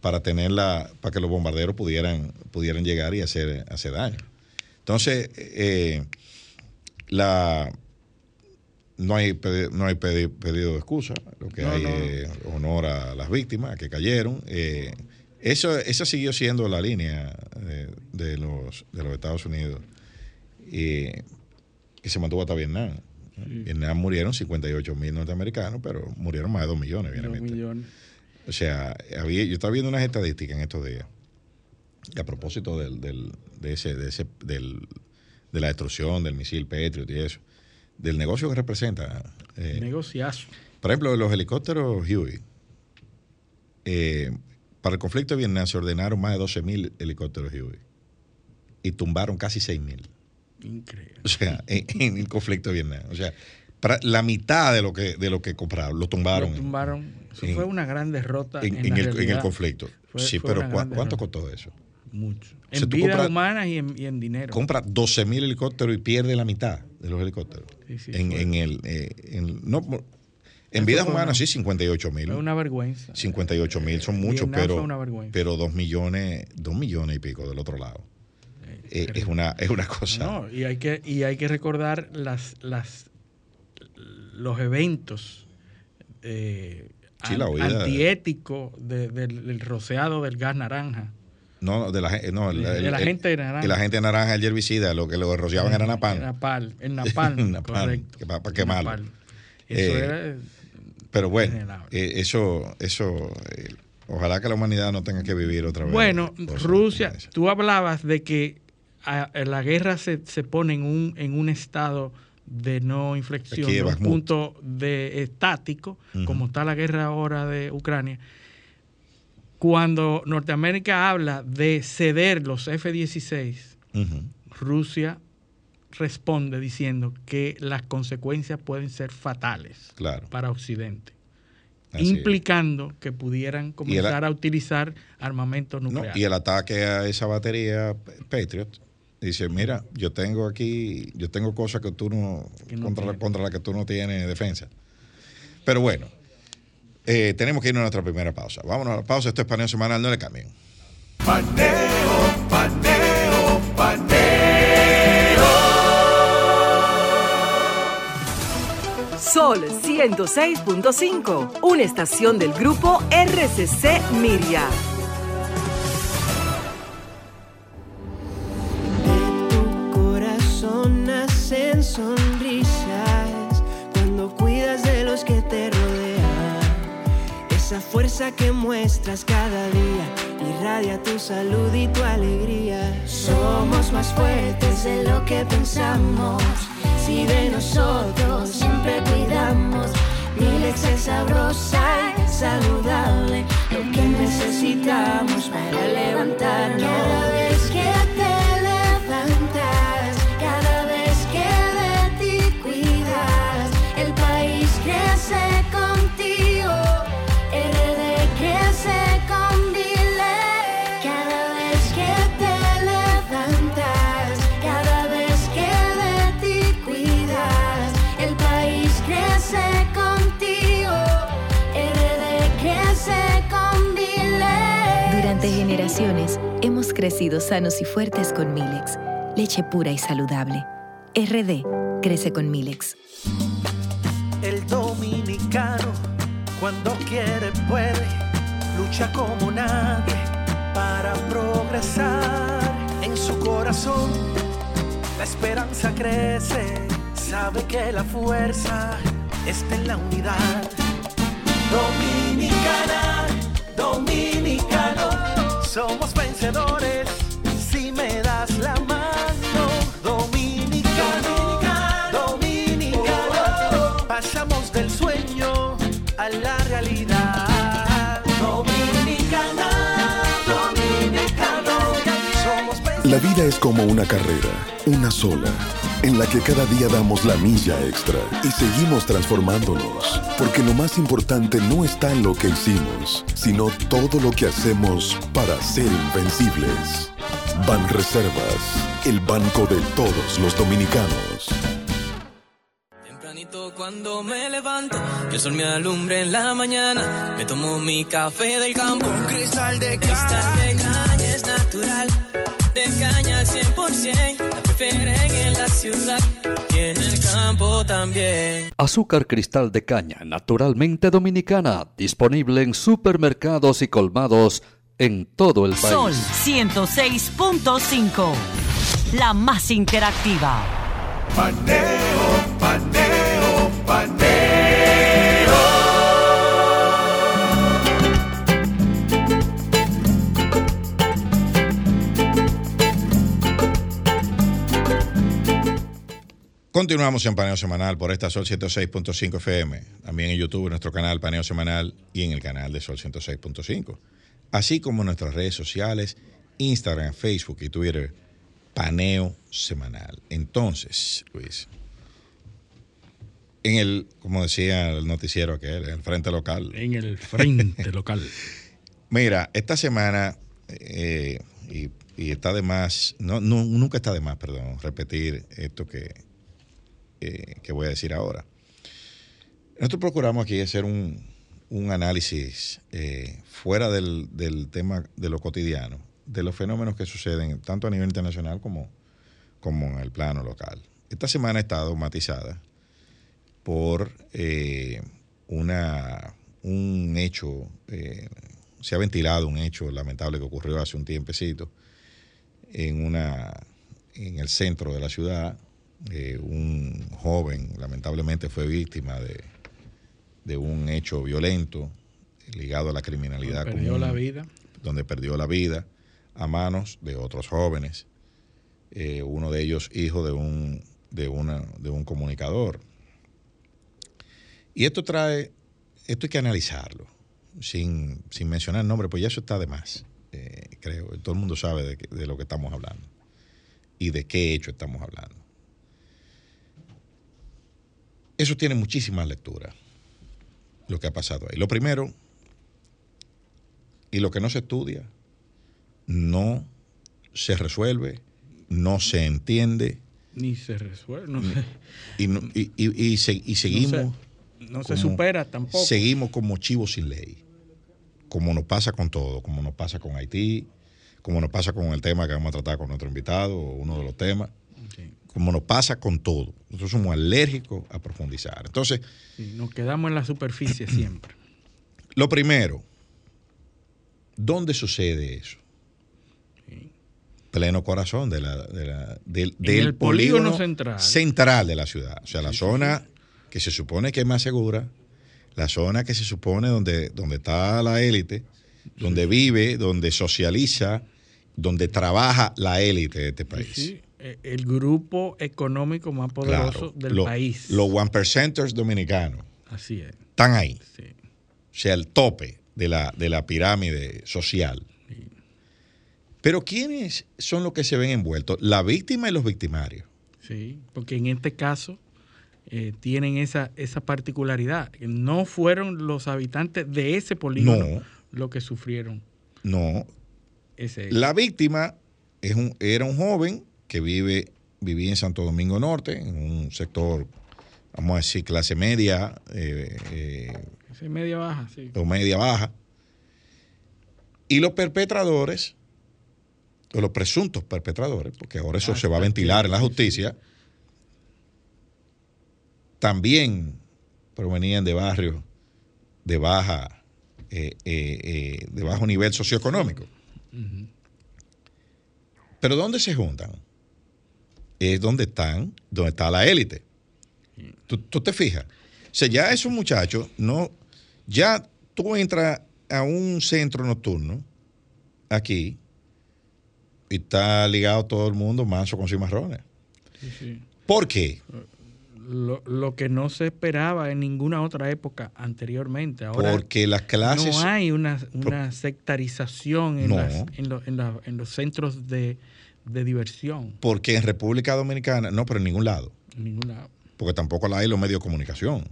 Speaker 6: para tenerla, para que los bombarderos pudieran, pudieran llegar y hacer, hacer daño. Entonces, eh, la, no hay, no hay pedido de excusa, lo que hay es honor a las víctimas que cayeron. Eh, eso, esa siguió siendo la línea de, los, de los Estados Unidos y que se mantuvo hasta Vietnam. En Vietnam murieron 58 mil norteamericanos, pero murieron más de 2 millones, obviamente. millones. O sea, había, yo estaba viendo unas estadísticas en estos días a propósito del, del, de, ese, de, ese, del, de la destrucción del misil Patriot y eso, del negocio que representa.
Speaker 7: Eh, Negociazo.
Speaker 6: Por ejemplo, los helicópteros Huey. Eh, para el conflicto de Vietnam se ordenaron más de 12 mil helicópteros Huey y tumbaron casi 6 mil.
Speaker 7: Increíble.
Speaker 6: O sea, en, el conflicto de Vietnam. O sea, para la mitad de lo que de lo que compraron, lo tumbaron.
Speaker 7: Lo tumbaron. Eso fue una gran derrota.
Speaker 6: En, en, el, en el, conflicto. sí, pero ¿cuánto costó eso?
Speaker 7: Mucho. En vidas humanas y en, dinero.
Speaker 6: Compra 12 mil helicópteros y pierde la mitad de los helicópteros. Sí, sí, en, el, eh, no, en vidas humanas sí, 58 mil.
Speaker 7: Es una vergüenza.
Speaker 6: 58 mil son muchos, pero, pero 2 millones, 2 millones y pico del otro lado. Eh, es, una, es una cosa.
Speaker 7: No, y hay que, y hay que recordar las, las, los eventos eh, antiéticos del, roceado del gas naranja.
Speaker 6: No, de la, no,
Speaker 7: el, de la gente
Speaker 6: naranja. la gente naranja, el herbicida, lo que lo rociaban era napalm.
Speaker 7: Napal, el napalm, correcto.
Speaker 6: Para, quemarlo. Eso eh, era pero bueno, eso, eso ojalá que la humanidad no tenga que vivir otra vez.
Speaker 7: Bueno, Rusia, tú hablabas de que la guerra se, se pone en un, en un estado de no inflexión, un punto de estático, como está la guerra ahora de Ucrania. Cuando Norteamérica habla de ceder los F-16, Rusia responde diciendo que las consecuencias pueden ser fatales para Occidente, implicando que pudieran comenzar a utilizar armamentos nucleares.
Speaker 6: y el ataque a esa batería Patriot Dice, mira, yo tengo aquí, yo tengo cosas que tú no, contra, la, contra que tú no tienes defensa. Pero bueno, eh, tenemos que ir a nuestra primera pausa. Vámonos a la pausa, esto es Paneo Semanal, no le cambien.
Speaker 8: Paneo, paneo, paneo.
Speaker 3: Sol 106.5, una estación del grupo RCC Miria.
Speaker 9: Sonrisas cuando cuidas de los que te rodean. Esa fuerza que muestras cada día irradia tu salud y tu alegría. Somos más fuertes de lo que pensamos. Si de nosotros siempre cuidamos, mi leche es sabrosa y saludable. Lo que necesitamos para levantarnos.
Speaker 10: Crecido sanos y fuertes con Milex, leche pura y saludable. RD crece con Milex.
Speaker 11: El dominicano, cuando quiere, puede, lucha como nadie para progresar. En su corazón, la esperanza crece, sabe que la fuerza está en la unidad. Dominicana, dominicano somos vencedores si me das la mano. Dominicano, dominicano, pasamos del sueño a la realidad. Dominicana, dominicano, somos.
Speaker 12: La vida es como una carrera, una sola en la que cada día damos la milla extra y seguimos transformándonos, porque lo más importante no está en lo que hicimos, sino todo lo que hacemos para ser invencibles. Ban Reservas, el banco de todos los dominicanos.
Speaker 13: Tempranito cuando me levanto, que el sol me alumbre en la mañana, me tomo mi café del campo, un cristal de caña, es natural, de caña al 100%, la prefieren en la ciudad y en el campo también.
Speaker 14: Azúcar cristal de caña, naturalmente dominicana, disponible en supermercados y colmados en todo el país.
Speaker 15: Sol 106.5, la más interactiva.
Speaker 8: Paneo, paneo,
Speaker 6: Continuamos en Paneo Semanal por esta Sol 106.5 FM, también en YouTube, en nuestro canal Paneo Semanal y en el canal de Sol 106.5, así como en nuestras redes sociales, Instagram, Facebook y Twitter, Paneo Semanal. Entonces, Luis, en el, como decía el noticiero aquel, en el frente local.
Speaker 7: En el frente local.
Speaker 6: Mira, esta semana, eh, y, y está de más, no, no, nunca está de más, perdón, repetir esto que que voy a decir ahora. Nosotros procuramos aquí hacer un, un análisis eh, fuera del, del, tema de lo cotidiano, de los fenómenos que suceden tanto a nivel internacional como, como en el plano local. Esta semana ha estado matizada por eh, una, un hecho, eh, se ha ventilado un hecho lamentable que ocurrió hace un tiempecito en, una, en el centro de la ciudad, eh, un joven lamentablemente fue víctima de, de, un hecho violento ligado a la criminalidad.
Speaker 7: Donde perdió común, la vida.
Speaker 6: Donde perdió la vida a manos de otros jóvenes. Eh, uno de ellos hijo de un, de, una, de un comunicador. Y esto trae, esto hay que analizarlo, sin, sin mencionar el nombre, pues ya eso está de más, eh, creo. Todo el mundo sabe de, de lo que estamos hablando y de qué hecho estamos hablando. Eso tiene muchísimas lecturas, lo que ha pasado ahí. Lo primero, y lo que no se estudia, no se resuelve, no se entiende.
Speaker 7: Ni se resuelve. No
Speaker 6: y, no, y, y, y, se, y, seguimos.
Speaker 7: No se, no se supera tampoco.
Speaker 6: Seguimos como chivos sin ley. Como nos pasa con todo, como nos pasa con Haití, como nos pasa con el tema que vamos a tratar con nuestro invitado, uno de los temas como nos pasa con todo. Nosotros somos alérgicos a profundizar. Entonces.
Speaker 7: Sí, nos quedamos en la superficie siempre.
Speaker 6: Lo primero, ¿dónde sucede eso? Sí. Pleno corazón de la, de la, del, del
Speaker 7: el polígono, polígono, central.
Speaker 6: central de la ciudad. O sea, la sí, zona sí, que se supone que es más segura, la zona que se supone donde, donde está la élite, donde vive, donde socializa, donde trabaja la élite de este país
Speaker 7: el grupo económico más poderoso claro, del
Speaker 6: lo,
Speaker 7: país.
Speaker 6: Los one percenters dominicanos.
Speaker 7: Así es.
Speaker 6: Están ahí.
Speaker 7: Sí.
Speaker 6: O sea, el tope de la, de la pirámide social. Sí. Pero ¿quiénes son los que se ven envueltos? La víctima y los victimarios.
Speaker 7: Sí, porque en este caso eh, tienen esa, esa particularidad. No fueron los habitantes de ese polígono
Speaker 6: no.
Speaker 7: los que sufrieron.
Speaker 6: No.
Speaker 7: Ese
Speaker 6: la víctima es un, era un joven que vive, vivía en Santo Domingo Norte, en un sector, vamos a decir, clase media. Eh,
Speaker 7: eh, media baja, sí.
Speaker 6: O media baja. Y los perpetradores, o los presuntos perpetradores, porque ahora eso ah, se va a ventilar en la justicia, también provenían de barrios de baja, eh, de bajo nivel socioeconómico. Uh -huh. Pero ¿dónde se juntan? Es donde están, donde está la élite. ¿Tú, ¿Tú, te fijas. O sea, ya esos muchachos, no, ya tú entras a un centro nocturno aquí y está ligado todo el mundo manso con cimarrones.
Speaker 7: Sí, sí.
Speaker 6: ¿Por qué?
Speaker 7: Lo, lo, que no se esperaba en ninguna otra época anteriormente. Ahora
Speaker 6: Porque las clases.
Speaker 7: No hay una, una sectarización en, no. las, en, lo, en, la, en los centros de, de diversión.
Speaker 6: Porque en República Dominicana, no, pero en ningún lado.
Speaker 7: En ningún lado.
Speaker 6: Porque tampoco la hay en los medios de comunicación.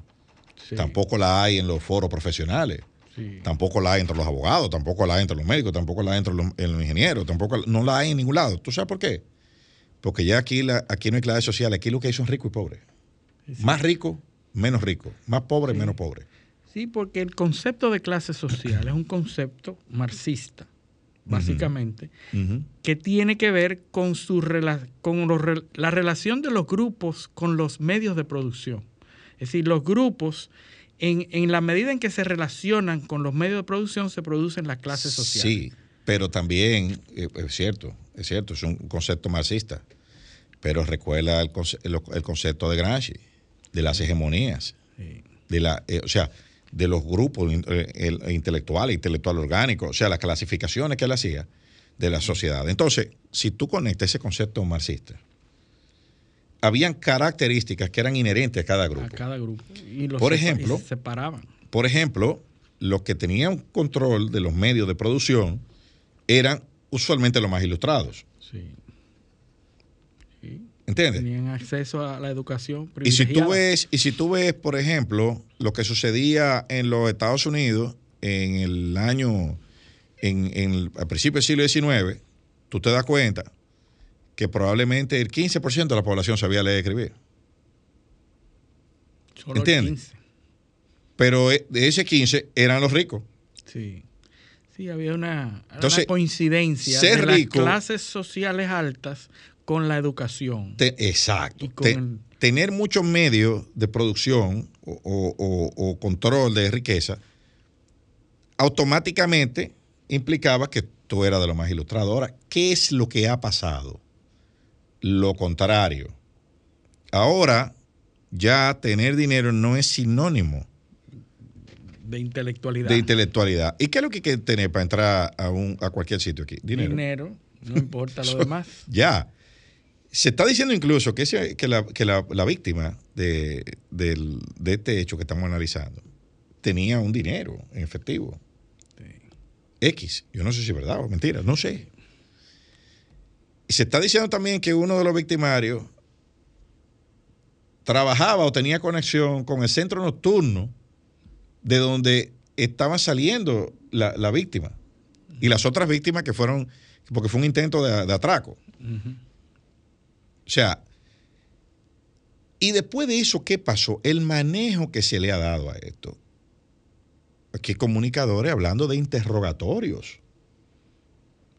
Speaker 6: Sí. Tampoco la hay en los foros profesionales.
Speaker 7: Sí.
Speaker 6: Tampoco la hay entre los abogados, tampoco la hay entre los médicos, tampoco la hay entre los, en los ingenieros, tampoco no la hay en ningún lado. ¿Tú sabes por qué? Porque ya aquí, la, aquí no hay clases sociales, aquí lo que hay son ricos y pobres. Sí. Más ricos, menos ricos. Más pobres, menos pobres.
Speaker 7: Sí, porque el concepto de clase social es un concepto marxista básicamente, que tiene que ver con, su con la relación de los grupos con los medios de producción. Es decir, los grupos, en, en, la medida en que se relacionan con los medios de producción, se producen las clases sociales.
Speaker 6: Sí, pero también, eh, es cierto, es cierto, es un concepto marxista, pero recuerda el, el concepto de Gramsci, de las hegemonías, de la, eh, o sea, de los grupos eh, intelectuales, intelectual orgánico, o sea, las clasificaciones que él hacía de la sociedad. Entonces, si tú conectas ese concepto marxista, habían características que eran inherentes a cada grupo. A
Speaker 7: cada grupo. Y los
Speaker 6: por ejemplo,
Speaker 7: separaban.
Speaker 6: Por ejemplo, los que tenían control de los medios de producción eran usualmente los más ilustrados.
Speaker 7: Sí.
Speaker 6: ¿Entiendes?
Speaker 7: Tenían acceso a la educación
Speaker 6: y si tú ves Y si tú ves, por ejemplo, lo que sucedía en los Estados Unidos en el año, en, en al principio del siglo XIX, tú te das cuenta que probablemente el 15% de la población sabía leer y escribir.
Speaker 7: Solo ¿Entiendes?
Speaker 6: Pero e, de ese 15 eran los ricos.
Speaker 7: Sí. Sí, había una, coincidencia de las clases sociales altas con la educación.
Speaker 6: exacto. tener muchos medios de producción o, control de riqueza automáticamente implicaba que tú eras de lo más ilustrado. Ahora, ¿qué es lo que ha pasado? Lo contrario. Ahora ya tener dinero no es sinónimo
Speaker 7: de intelectualidad.
Speaker 6: De intelectualidad. ¿Y qué es lo que hay que tener para entrar a, un, a cualquier sitio aquí? Dinero.
Speaker 7: Dinero, no importa lo demás.
Speaker 6: Ya. Se está diciendo incluso que, que, la, víctima de, este hecho que estamos analizando tenía un dinero en efectivo. X. Yo no sé si es verdad o mentira, no sé. Y se está diciendo también que uno de los victimarios trabajaba o tenía conexión con el centro nocturno de donde estaba saliendo la, víctima y las otras víctimas que fueron, porque fue un intento de, atraco. O sea, y después de eso, ¿qué pasó? El manejo que se le ha dado a esto. Aquí comunicadores hablando de interrogatorios.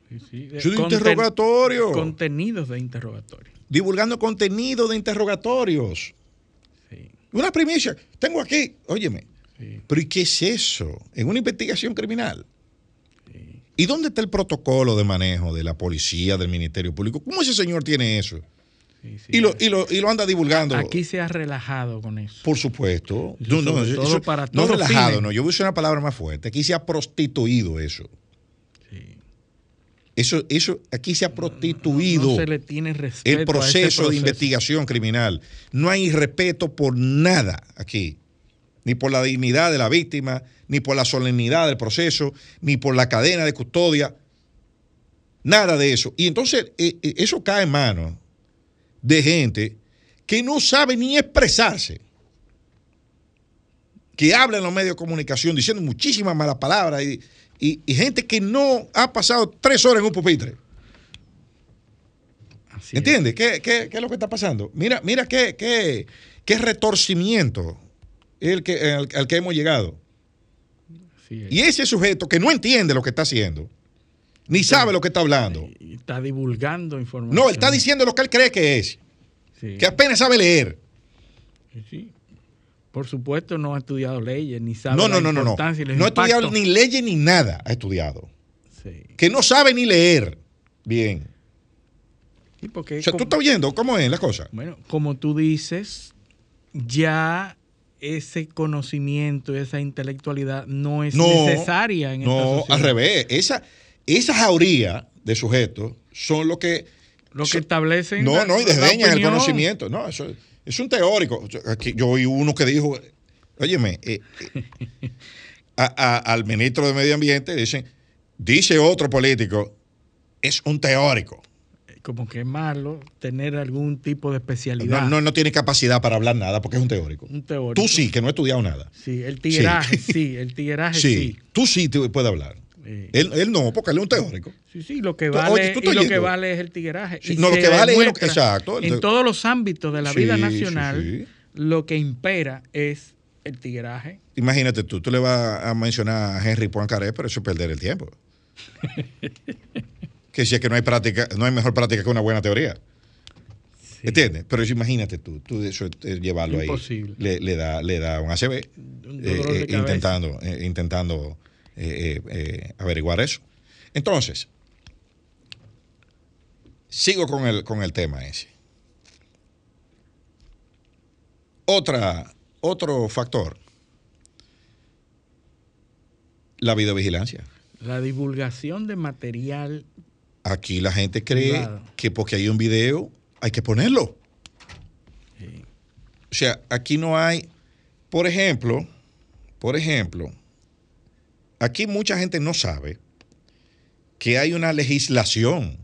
Speaker 7: Sí, sí.
Speaker 6: De interrogatorio.
Speaker 7: Contenidos de interrogatorio.
Speaker 6: Divulgando contenido de interrogatorios. Sí. Una primicia. Tengo aquí, óyeme. Pero ¿y qué es eso? En una investigación criminal. ¿Y dónde está el protocolo de manejo de la policía, del Ministerio Público? ¿Cómo ese señor tiene eso? Y, lo, y, lo, y, lo, anda divulgando.
Speaker 7: Aquí se ha relajado con eso.
Speaker 6: Por supuesto. no, no, para no relajado, no. Yo voy a usar una palabra más fuerte. Aquí se ha prostituido eso. Eso, eso aquí se ha prostituido
Speaker 7: no, se le tiene respeto
Speaker 6: el proceso, de investigación criminal. No hay respeto por nada aquí. Ni por la dignidad de la víctima, ni por la solemnidad del proceso, ni por la cadena de custodia. Nada de eso. Y entonces eh, eh, eso cae en manos de gente que no sabe ni expresarse, que habla en los medios de comunicación diciendo muchísimas malas palabras y, gente que no ha pasado tres horas en un pupitre. ¿Entiendes? ¿Qué, es lo que está pasando? Mira, mira qué, qué, qué retorcimiento el que, al, que hemos llegado. Y ese sujeto que no entiende lo que está haciendo, ni sabe lo que está hablando.
Speaker 7: está divulgando información.
Speaker 6: No, él está diciendo lo que él cree que es. Que apenas sabe leer.
Speaker 7: Sí. Por supuesto, no ha estudiado leyes, ni sabe
Speaker 6: no, no, no, no, no. no ha estudiado ni leyes ni nada, ha estudiado. Que no sabe ni leer bien.
Speaker 7: porque
Speaker 6: o sea, tú estás oyendo cómo es la cosa.
Speaker 7: Bueno, como tú dices, ya ese conocimiento, esa intelectualidad no es necesaria en
Speaker 6: no,
Speaker 7: esta
Speaker 6: al revés. Esa, esa jauría de sujetos son los que...
Speaker 7: Lo que establecen...
Speaker 6: No, no, y desdeñan el conocimiento. No, eso es un teórico. Aquí, yo oí uno que dijo, óyeme, eh, eh, al ministro de Medio Ambiente dicen, dice otro político, es un teórico
Speaker 7: como que es malo tener algún tipo de especialidad.
Speaker 6: No, no, no tiene capacidad para hablar nada porque es un teórico.
Speaker 7: Un teórico.
Speaker 6: Tú sí, que no has estudiado nada.
Speaker 7: Sí, el tigueraje, sí, el tigueraje sí.
Speaker 6: Tú sí te puedes hablar. Él, él, no, porque él es un teórico.
Speaker 7: Sí, sí, lo que vale, y lo que vale es el tigueraje.
Speaker 6: no, lo que vale es lo que, exacto.
Speaker 7: En todos los ámbitos de la vida nacional, lo que impera es el tigueraje.
Speaker 6: Imagínate tú, tú le vas a mencionar a Henry Poincaré, pero eso es perder el tiempo. que si es que no hay práctica, no hay mejor práctica que una buena teoría. ¿Entiendes? Pero eso, imagínate tú, tú eso eh, llevarlo
Speaker 7: Imposible.
Speaker 6: ahí. Le, le da, le da un ACB eh, eh, intentando, eh, intentando eh, eh, eh, averiguar eso. Entonces, sigo con el, con el tema ese. Otra, otro factor, la videovigilancia.
Speaker 7: La divulgación de material
Speaker 6: Aquí la gente cree
Speaker 7: Privado.
Speaker 6: que porque hay un video hay que ponerlo. O sea, aquí no hay, por ejemplo, por ejemplo, aquí mucha gente no sabe que hay una legislación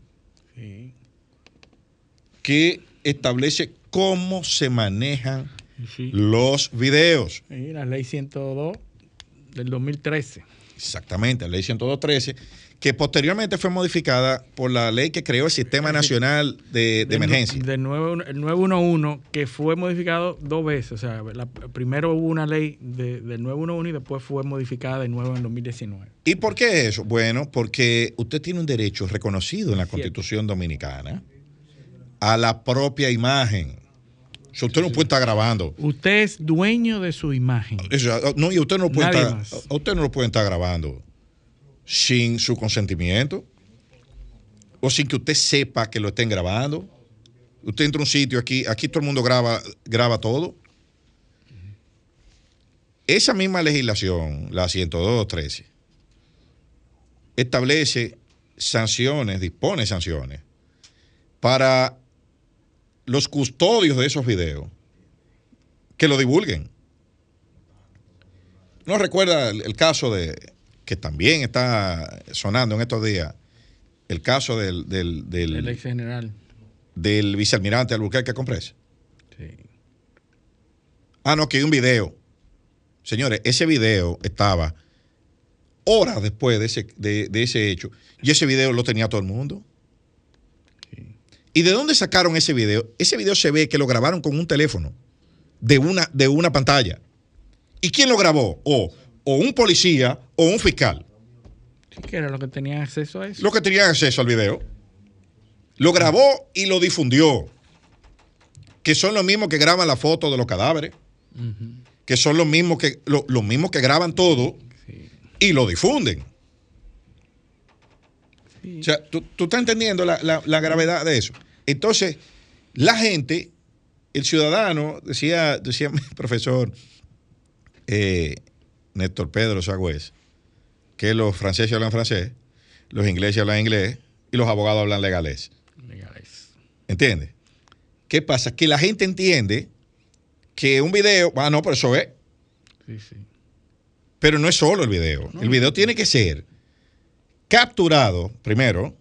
Speaker 6: que establece cómo se manejan los videos.
Speaker 7: Sí, la ley 102 del 2013.
Speaker 6: Exactamente, la ley 102.13, que posteriormente fue modificada por la ley que creó el Sistema Nacional de, de Emergencia.
Speaker 7: Del 9, el 911, que fue modificado dos veces. O sea, la- primero hubo una ley de- del 911 y después fue modificada de nuevo en el 2019.
Speaker 6: ¿Y por qué eso? Bueno, porque usted tiene un derecho reconocido en la Constitución Dominicana a la propia imagen. Usted no puede estar grabando.
Speaker 7: Usted es dueño de su imagen.
Speaker 6: No, y usted no puede estar, usted no lo puede estar grabando sin su consentimiento o sin que usted sepa que lo estén grabando. Usted entra a un sitio aquí, aquí todo el mundo graba, graba todo. Esa misma legislación, la 102.13, establece sanciones, dispone sanciones para los custodios de esos videos que lo divulguen. ¿No recuerda el, el caso de, que también está sonando en estos días, el caso del, del, del,
Speaker 7: El ex general.
Speaker 6: del vicealmirante Albuquerque Comprés? Ah, no, que hay un video. Señores, ese video estaba horas después de ese, de, de ese hecho y ese video lo tenía todo el mundo. ¿Y de dónde sacaron ese video? Ese video se ve que lo grabaron con un teléfono de una, de una pantalla. ¿Y quién lo grabó? O, o un policía o un fiscal.
Speaker 7: Sí, que era lo que tenía acceso a eso.
Speaker 6: Lo que tenían acceso al video. Lo grabó y lo difundió. Que son los mismos que graban la foto de los cadáveres. Que son los mismos que, lo- los mismos que graban todo y lo difunden. O sea, ¿tú, tú estás entendiendo la, la- la gravedad de eso. Entonces, la gente, el ciudadano, decía, decía mi profesor eh, Néstor Pedro Sagüez, que los franceses hablan francés, los ingleses hablan inglés y los abogados hablan legalés. ¿Entiendes? ¿Qué pasa? Que la gente entiende que un video, ah, no, pero eso es.
Speaker 7: Sí, sí.
Speaker 6: Pero no es solo el video. El video tiene que ser capturado, primero,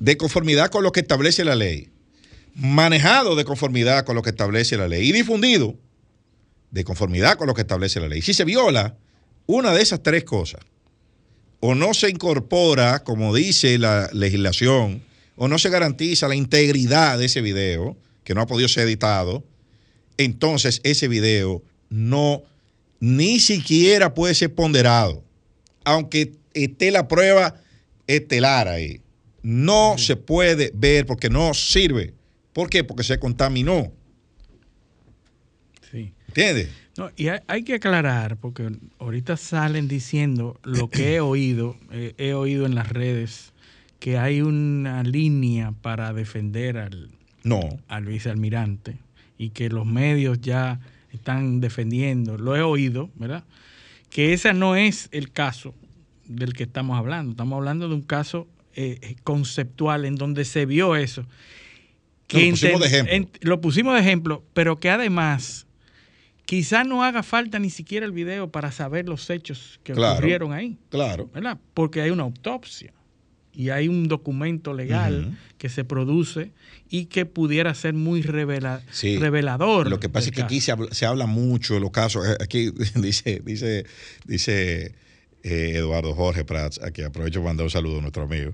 Speaker 6: de conformidad con lo que establece la ley, manejado de conformidad con lo que establece la ley y difundido de conformidad con lo que establece la ley. Si se viola una de esas tres cosas, o no se incorpora, como dice la legislación, o no se garantiza la integridad de ese video, que no ha podido ser editado, entonces ese video no ni siquiera puede ser ponderado, aunque esté la prueba estelar ahí. No se puede ver porque no sirve. ¿Por qué? Porque se contaminó. ¿Entiendes?
Speaker 7: No, y hay, hay que aclarar, porque ahorita salen diciendo lo que he oído, eh, he oído en las redes, que hay una línea para defender al,
Speaker 6: no.
Speaker 7: al vicealmirante y que los medios ya están defendiendo, lo he oído, ¿verdad? Que ese no es el caso del que estamos hablando, estamos hablando de un caso eh, conceptual en donde se vio eso.
Speaker 6: No, lo pusimos de ejemplo.
Speaker 7: en- lo pusimos de ejemplo, pero que además quizás no haga falta ni siquiera el video para saber los hechos que
Speaker 6: Claro.
Speaker 7: ocurrieron ahí.
Speaker 6: Claro.
Speaker 7: ¿verdad? Porque hay una autopsia y hay un documento legal que se produce y que pudiera ser muy revela-
Speaker 6: Sí.
Speaker 7: revelador.
Speaker 6: Lo que pasa es que aquí se habla, se habla mucho de los casos. Eh, Aquí dice, dice, dice eh, Eduardo Jorge Prats, a quien aprovecho para mandar un saludo a nuestro amigo.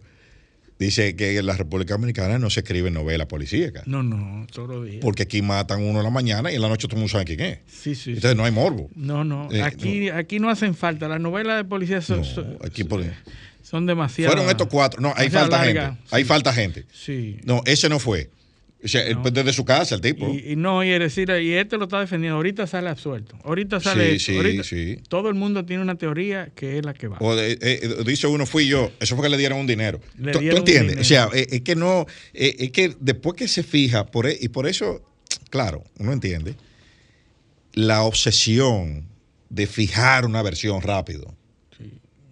Speaker 6: Dice que en la República Dominicana no se escribe novela policíaca.
Speaker 7: No, no, todos los días.
Speaker 6: Porque aquí matan uno en la mañana y en la noche todo el mundo sabe quién es.
Speaker 7: Sí, sí.
Speaker 6: Entonces no hay morbo.
Speaker 7: No, no.
Speaker 6: Eh,
Speaker 7: aquí, aquí no hacen falta. Las novelas de policía son, son,
Speaker 6: Aquí por-
Speaker 7: son demasiado.
Speaker 6: Fueron estos cuatro. No, hay falta gente. Hay falta gente.
Speaker 7: Sí.
Speaker 6: No, ese no fue. O sea, él, pues, desde su casa, el tipo.
Speaker 7: Y, y no, y es decir, y este lo está defendiendo. Ahorita sale absuelto. Ahorita sale.
Speaker 6: Sí, sí,
Speaker 7: ahorita-
Speaker 6: sí.
Speaker 7: Todo el mundo tiene una teoría que es la que va.
Speaker 6: O de- eh, eh, dice uno, fui yo. Eso fue que le dieron un dinero.
Speaker 7: Le
Speaker 6: ¿Tú, tú
Speaker 7: dieron un
Speaker 6: entiendes?
Speaker 7: dinero.
Speaker 6: O sea, eh, es que no. es que después que se fija, por, e- y por eso, claro, uno entiende, la obsesión de fijar una versión rápido.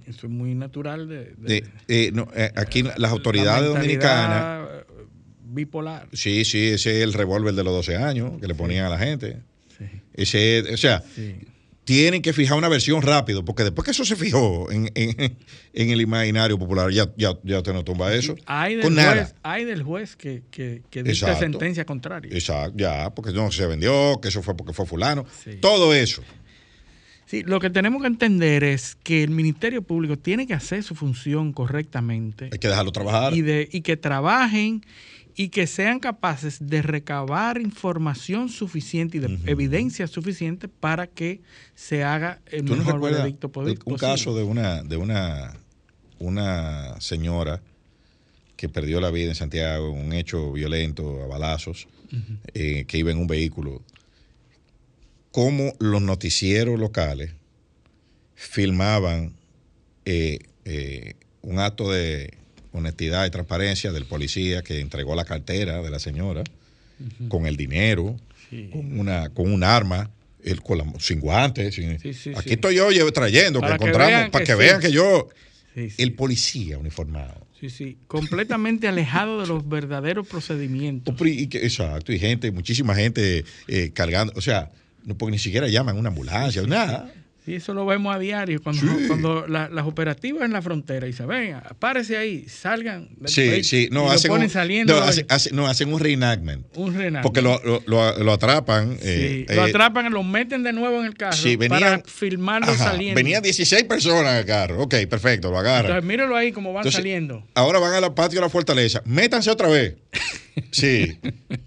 Speaker 7: Eso es muy natural de, de-
Speaker 6: De, eh, no, eh, aquí las
Speaker 7: la
Speaker 6: autoridades dominicanas.
Speaker 7: Bipolar.
Speaker 6: Sí, sí, ese es el revólver de los 12 años que le ponían a la gente. Ese, es- o sea, tienen que fijar una versión rápido, porque después que eso se fijó en, en- en el imaginario popular, ya, ya, ya te no tumba eso.
Speaker 7: Hay del
Speaker 6: Con nada.
Speaker 7: juez, hay del juez que, que, que dicta
Speaker 6: Exacto.
Speaker 7: sentencia contraria.
Speaker 6: Exacto, ya, porque no se vendió, que eso fue porque fue fulano. Todo eso.
Speaker 7: Sí, lo que tenemos que entender es que el Ministerio Público tiene que hacer su función correctamente.
Speaker 6: Hay que dejarlo trabajar.
Speaker 7: Y, de, y que trabajen y que sean capaces de recabar información suficiente y de evidencia suficiente para que se haga el
Speaker 6: ¿Tú no
Speaker 7: mejor
Speaker 6: recuerdas
Speaker 7: veredicto po-
Speaker 6: un
Speaker 7: posible.
Speaker 6: caso de una, de una, una señora que perdió la vida en Santiago, un hecho violento a balazos, eh, que iba en un vehículo? Cómo los noticieros locales filmaban eh, eh, un acto de honestidad y transparencia del policía que entregó la cartera de la señora con el dinero, con una con un arma, él con la- sin guantes, sin-
Speaker 7: Sí, sí,
Speaker 6: aquí estoy yo trayendo,
Speaker 7: Para
Speaker 6: que
Speaker 7: que
Speaker 6: encontramos, para
Speaker 7: que
Speaker 6: vean que yo, el policía uniformado.
Speaker 7: Sí, sí, completamente alejado de los verdaderos procedimientos.
Speaker 6: Exacto, y gente, muchísima gente eh, cargando, o sea, no porque ni siquiera llaman una ambulancia, nada.
Speaker 7: Sí, eso lo vemos a diario cuando, cuando la- las operativas en la frontera y se ven, párese ahí, salgan.
Speaker 6: Sí,
Speaker 7: país",
Speaker 6: sí,
Speaker 7: y
Speaker 6: no, hacen
Speaker 7: ponen
Speaker 6: un,
Speaker 7: saliendo.
Speaker 6: no, hacen, hacen- no, hacen un reenactment.
Speaker 7: un renal.
Speaker 6: Porque lo, lo, lo- lo atrapan.
Speaker 7: Sí,
Speaker 6: eh,
Speaker 7: lo
Speaker 6: eh,
Speaker 7: atrapan, lo meten de nuevo en el carro
Speaker 6: Sí, venían-
Speaker 7: para filmarlo
Speaker 6: ajá,
Speaker 7: saliendo.
Speaker 6: Venían 16 personas en el carro. Ok, perfecto, lo agarran.
Speaker 7: Entonces, míralo ahí como van
Speaker 6: Entonces,
Speaker 7: saliendo.
Speaker 6: Ahora van a la patio de la fortaleza. Métanse otra vez. Sí,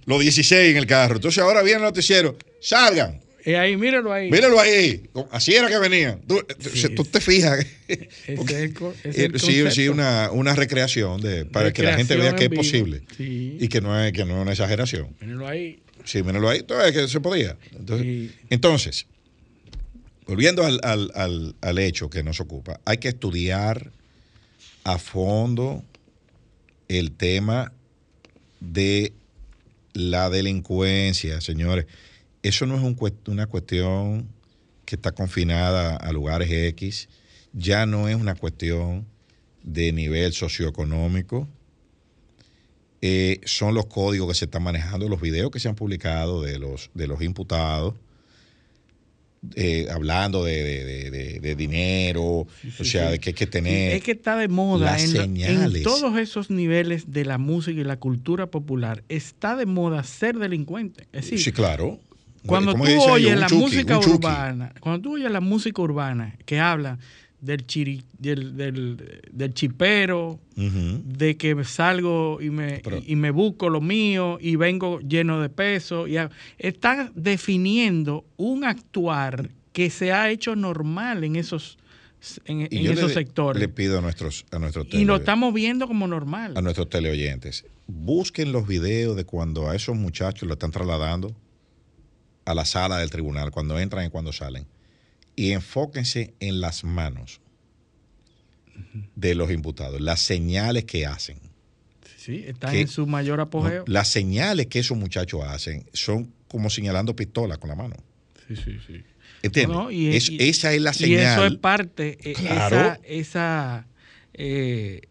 Speaker 6: los 16 en el carro. Entonces ahora viene el noticiero. Salgan.
Speaker 7: Y ahí, míralo ahí.
Speaker 6: Míralo ahí. Así era que venían. Tú, tú te fijas.
Speaker 7: Es
Speaker 6: Eh, sí, sí, una, una recreación de, para que la gente vea que es
Speaker 7: vivo.
Speaker 6: posible
Speaker 7: Sí.
Speaker 6: y que no es, que no es una exageración.
Speaker 7: Míralo ahí.
Speaker 6: Sí, míralo ahí. Entonces, que se podía. Entonces, entonces, volviendo al, al- al- al hecho que nos ocupa, hay que estudiar a fondo el tema de la delincuencia, señores. Eso no es un una cuestión que está confinada a lugares X, ya no es una cuestión de nivel socioeconómico, eh, son los códigos que se están manejando, los videos que se han publicado de los, de los imputados, eh, hablando de, de- de- dinero, o sea,
Speaker 7: sí.
Speaker 6: de que hay que tener...
Speaker 7: Es que está de moda
Speaker 6: las
Speaker 7: en, todos esos niveles de la música y la cultura popular. Está de moda ser delincuente. Es decir,
Speaker 6: sí, claro.
Speaker 7: Cuando
Speaker 6: ¿Cómo
Speaker 7: tú oyes la
Speaker 6: chuki,
Speaker 7: música urbana, cuando tú oyes la música urbana que habla del chiri, del, del, del chipero, de que salgo y me, y me busco lo mío y vengo lleno de peso, y definiendo un actuar que se ha hecho normal en esos, en,
Speaker 6: Y
Speaker 7: en
Speaker 6: yo
Speaker 7: esos
Speaker 6: le,
Speaker 7: sectores.
Speaker 6: le pido a nuestros, a nuestros
Speaker 7: y lo estamos viendo como normal.
Speaker 6: a nuestros teleoyentes, busquen los videos de cuando a esos muchachos lo están trasladando a la sala del tribunal, cuando entran y cuando salen, y enfóquense en las manos de los imputados, las señales que hacen.
Speaker 7: Sí, están en su mayor apogeo.
Speaker 6: Las señales que esos muchachos hacen son como señalando pistolas con la mano.
Speaker 7: Sí, sí, sí.
Speaker 6: ¿Entiendes?
Speaker 7: No, no, y-
Speaker 6: Es-
Speaker 7: y-
Speaker 6: esa es la
Speaker 7: Y
Speaker 6: señal.
Speaker 7: eso es parte, eh,
Speaker 6: Claro.
Speaker 7: esa, esa, eh,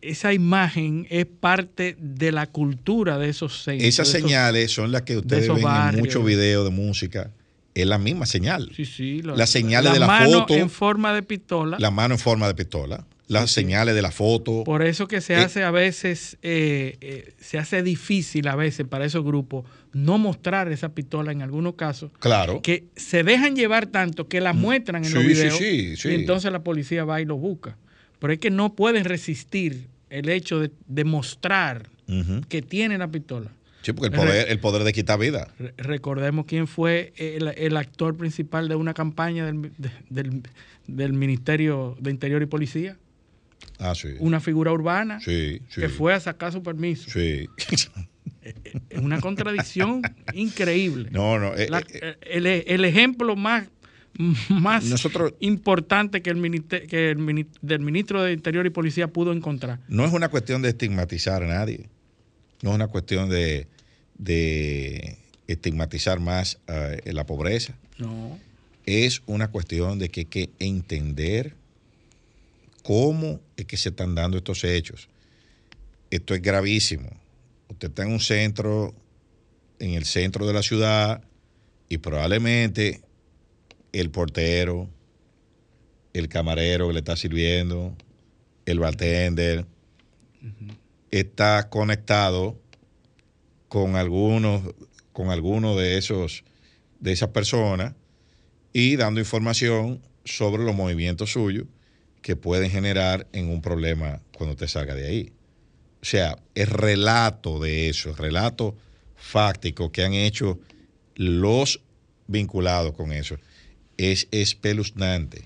Speaker 7: esa imagen es parte de la cultura de esos centros.
Speaker 6: Esas
Speaker 7: esos-
Speaker 6: señales son las que ustedes ven
Speaker 7: barrios.
Speaker 6: en muchos videos de música. Es la misma señal.
Speaker 7: Sí, sí, lo-
Speaker 6: Las señales de la
Speaker 7: mano
Speaker 6: foto.
Speaker 7: en forma de pistola.
Speaker 6: La mano en forma de pistola. Las señales de la foto.
Speaker 7: Por eso que se
Speaker 6: Eh,
Speaker 7: hace a veces, eh, eh, se hace difícil a veces para esos grupos no mostrar esa pistola en algunos casos.
Speaker 6: Claro.
Speaker 7: Que se dejan llevar tanto que la muestran en los videos
Speaker 6: sí, sí.
Speaker 7: y entonces la policía va y lo busca. Pero es que no pueden resistir el hecho de demostrar que tiene la pistola.
Speaker 6: Sí, porque el poder, el poder de quitar vida.
Speaker 7: Re- Recordemos quién fue el, el actor principal de una campaña del, de- del- del Ministerio de Interior y Policía,
Speaker 6: Ah, sí.
Speaker 7: una figura urbana
Speaker 6: Sí, sí.
Speaker 7: que fue a sacar su permiso.
Speaker 6: Sí.
Speaker 7: Es una contradicción increíble.
Speaker 6: No, no. eh,
Speaker 7: La-
Speaker 6: eh,
Speaker 7: el, el ejemplo más, más
Speaker 6: Nosotros-
Speaker 7: importante que, el, que el del ministro de Interior y Policía pudo encontrar.
Speaker 6: no es una cuestión de estigmatizar a nadie. No es una cuestión de, de estigmatizar más eh, la pobreza.
Speaker 7: No.
Speaker 6: Es una cuestión de que hay que entender cómo es que se están dando estos hechos. Esto es gravísimo. Usted está en un centro, en el centro de la ciudad, y probablemente el portero, el camarero que le está sirviendo, el bartender, está conectado con algunos, con algunos de esos, de esas personas y dando información sobre los movimientos suyos que pueden generar en un problema cuando usted salga de ahí. O sea, es relato de eso, es relato fáctico que han hecho los vinculados con eso. Es espeluznante.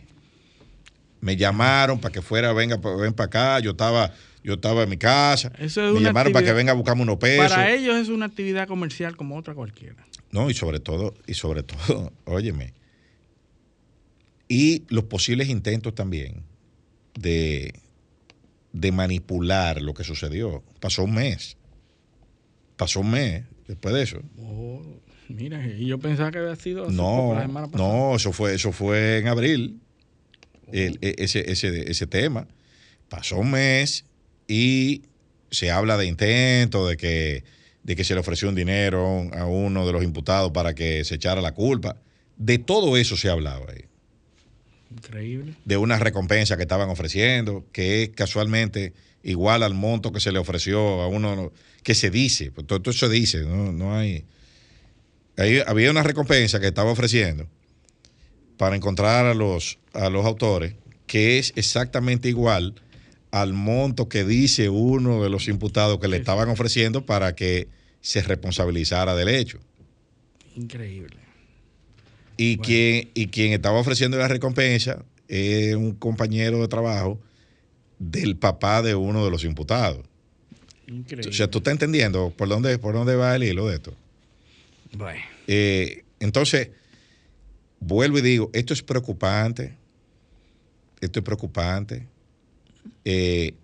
Speaker 6: Me llamaron para que fuera, venga, ven para acá. Yo estaba, yo estaba en mi casa.
Speaker 7: Eso es
Speaker 6: me llamaron para que venga a buscarme unos pesos.
Speaker 7: Para ellos es una actividad comercial como otra cualquiera.
Speaker 6: No, y sobre todo, y sobre todo, óyeme, y los posibles intentos también de, de manipular lo que sucedió. Pasó un mes. Pasó un mes después de eso.
Speaker 7: Oh, mira, y yo pensaba que había sido hace
Speaker 6: No,
Speaker 7: la semana pasada.
Speaker 6: no, eso fue, eso fue en abril. El- e- ese, ese, ese tema. Pasó un mes y se habla de intento, de que, de que se le ofreció un dinero a uno de los imputados para que se echara la culpa. De todo eso se hablaba ahí.
Speaker 7: Increíble.
Speaker 6: De una recompensa que estaban ofreciendo, que es casualmente igual al monto que se le ofreció a uno, que se dice, pues todo, todo eso se dice, no, no hay. Ahí había una recompensa que estaba ofreciendo para encontrar a los, a los autores, que es exactamente igual al monto que dice uno de los imputados que le estaban ofreciendo para que se responsabilizara del hecho.
Speaker 7: Increíble.
Speaker 6: Y, quien, y quien estaba ofreciendo la recompensa es un compañero de trabajo del papá de uno de los imputados.
Speaker 7: Increíble.
Speaker 6: O sea, tú estás entendiendo por dónde, por dónde va el hilo de esto.
Speaker 7: Bueno.
Speaker 6: Eh, entonces, vuelvo y digo, esto es preocupante. Esto es preocupante. Eh,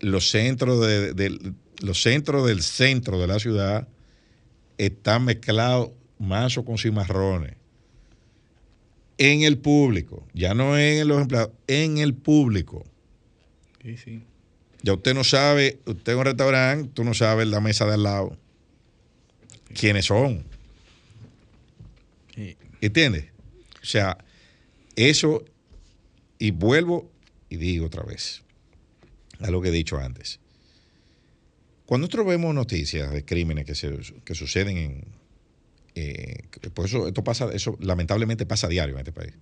Speaker 6: los centros de, de- los centros del centro de la ciudad están mezclados mazo con cimarrones. En el público, ya no en los empleados, en el público.
Speaker 7: Sí, sí.
Speaker 6: Ya usted no sabe, usted en un restaurante, tú no sabes la mesa de al lado quiénes son. ¿Entiendes? O sea, eso, y vuelvo y digo otra vez, a lo que he dicho antes. Cuando nosotros vemos noticias de crímenes que, se, que suceden en... eh, por eso esto pasa, eso lamentablemente pasa a diario en este país.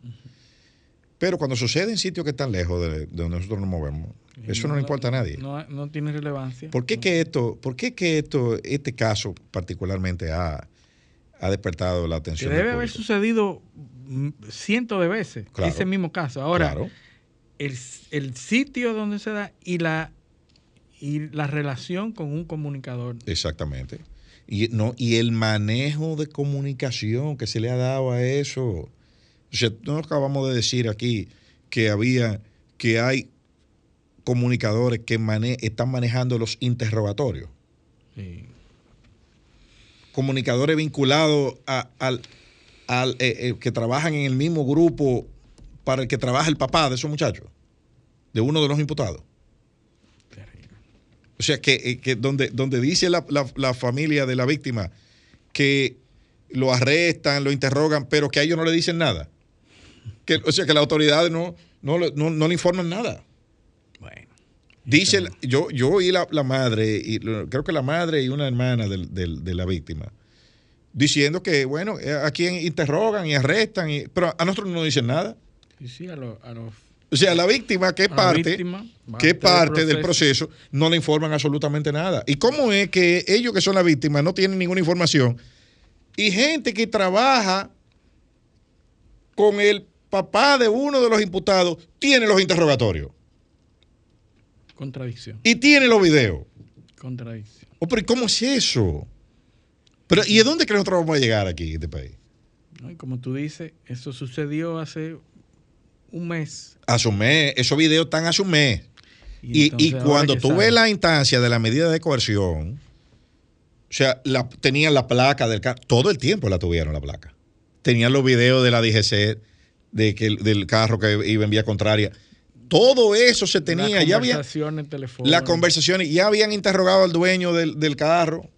Speaker 6: Pero cuando sucede en sitios que están lejos de, de donde nosotros nos movemos, eso no, le importa a nadie.
Speaker 7: No, no tiene relevancia.
Speaker 6: ¿Por qué que esto, por qué que esto, este caso particularmente ha, ha despertado la
Speaker 7: Que
Speaker 6: atención? del
Speaker 7: debe haber sucedido mm, cientos de veces
Speaker 6: Claro.
Speaker 7: ese mismo caso. Ahora,
Speaker 6: Claro.
Speaker 7: el, el sitio donde se da y la, y la relación con un comunicador.
Speaker 6: Exactamente. Y, no, y el manejo de comunicación que se le ha dado a eso. O sea, no acabamos de decir aquí que había, que hay comunicadores que mane- están manejando los interrogatorios. Comunicadores vinculados a- al, al, eh, eh, que trabajan en el mismo grupo para el que trabaja el papá de esos muchachos, de uno de los imputados. O sea, que, eh, que donde, donde dice la, la- la familia de la víctima que lo arrestan, lo interrogan, pero que a ellos no le dicen nada. Que, o sea, que las autoridades no, no, no- no le informan nada. Dice, la- yo, yo oí la, la madre, y creo que la madre y una hermana del- del- de la víctima, diciendo que, bueno, eh, a quien interrogan y arrestan, y- pero a nosotros no nos dicen nada.
Speaker 7: Sí, sí, a, los- a los
Speaker 6: O sea, la víctima que es
Speaker 7: La
Speaker 6: parte,
Speaker 7: víctima,
Speaker 6: que
Speaker 7: parte del
Speaker 6: parte del proceso, no le informan absolutamente nada. ¿Y cómo es que ellos que son las víctimas no tienen ninguna información? Y gente que trabaja con el papá de uno de los imputados tiene los interrogatorios
Speaker 7: Contradicción.
Speaker 6: y tiene los videos.
Speaker 7: Contradicción.
Speaker 6: Oh, pero ¿y ¿cómo es eso? Pero, ¿Y de dónde crees que nosotros vamos a llegar aquí en este país?
Speaker 7: como tú dices, eso sucedió hace un mes.
Speaker 6: Hace un mes, esos videos están hace un mes.
Speaker 7: Y
Speaker 6: Y, cuando tú ves la instancia de la medida de coerción, o sea, la, tenían la placa del carro, todo el tiempo la tuvieron la placa. Tenían los videos de la DGC, de que, del carro que iba en vía contraria. Todo eso se tenía,
Speaker 7: Las conversaciones telefónicas.
Speaker 6: las conversaciones, ya habían interrogado al dueño del, del carro.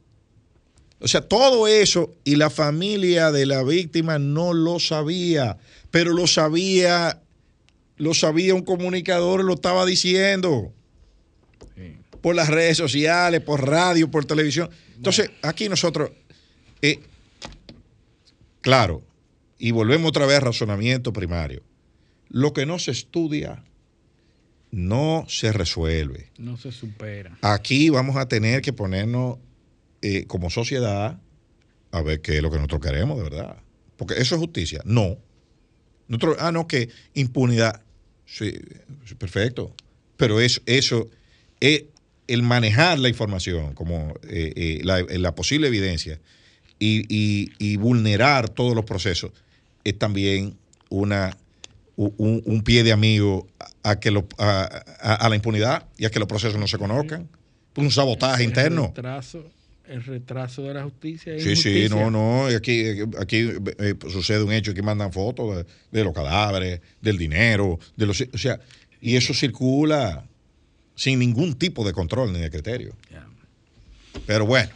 Speaker 6: O sea, todo eso y la familia de la víctima no lo sabía, pero lo sabía, lo sabía un comunicador, lo estaba diciendo por las redes sociales, por radio, por televisión. Entonces, aquí nosotros, eh, claro, y volvemos otra vez al razonamiento primario. Lo que no se estudia no se resuelve.
Speaker 7: No se supera.
Speaker 6: Aquí vamos a tener que ponernos eh, como sociedad a ver qué es lo que nosotros queremos de verdad. Porque eso es justicia. No. Nosotros, ah, no, que impunidad. Sí, sí, perfecto. Pero eso, eso es el manejar la información, como eh, eh, la, la posible evidencia, y, y- y vulnerar todos los procesos, es también una, un, un pie de amigo a, que lo- a, a- a la impunidad y a que los procesos no se conozcan. Un sabotaje
Speaker 7: El
Speaker 6: interno.
Speaker 7: retraso, el retraso de la justicia.
Speaker 6: Sí, sí,
Speaker 7: injusticia.
Speaker 6: no, no. y Aquí, aquí eh, sucede un hecho que mandan fotos de, de los cadáveres, del dinero, de los, o sea, y eso circula sin ningún tipo de control ni de criterio. Pero bueno,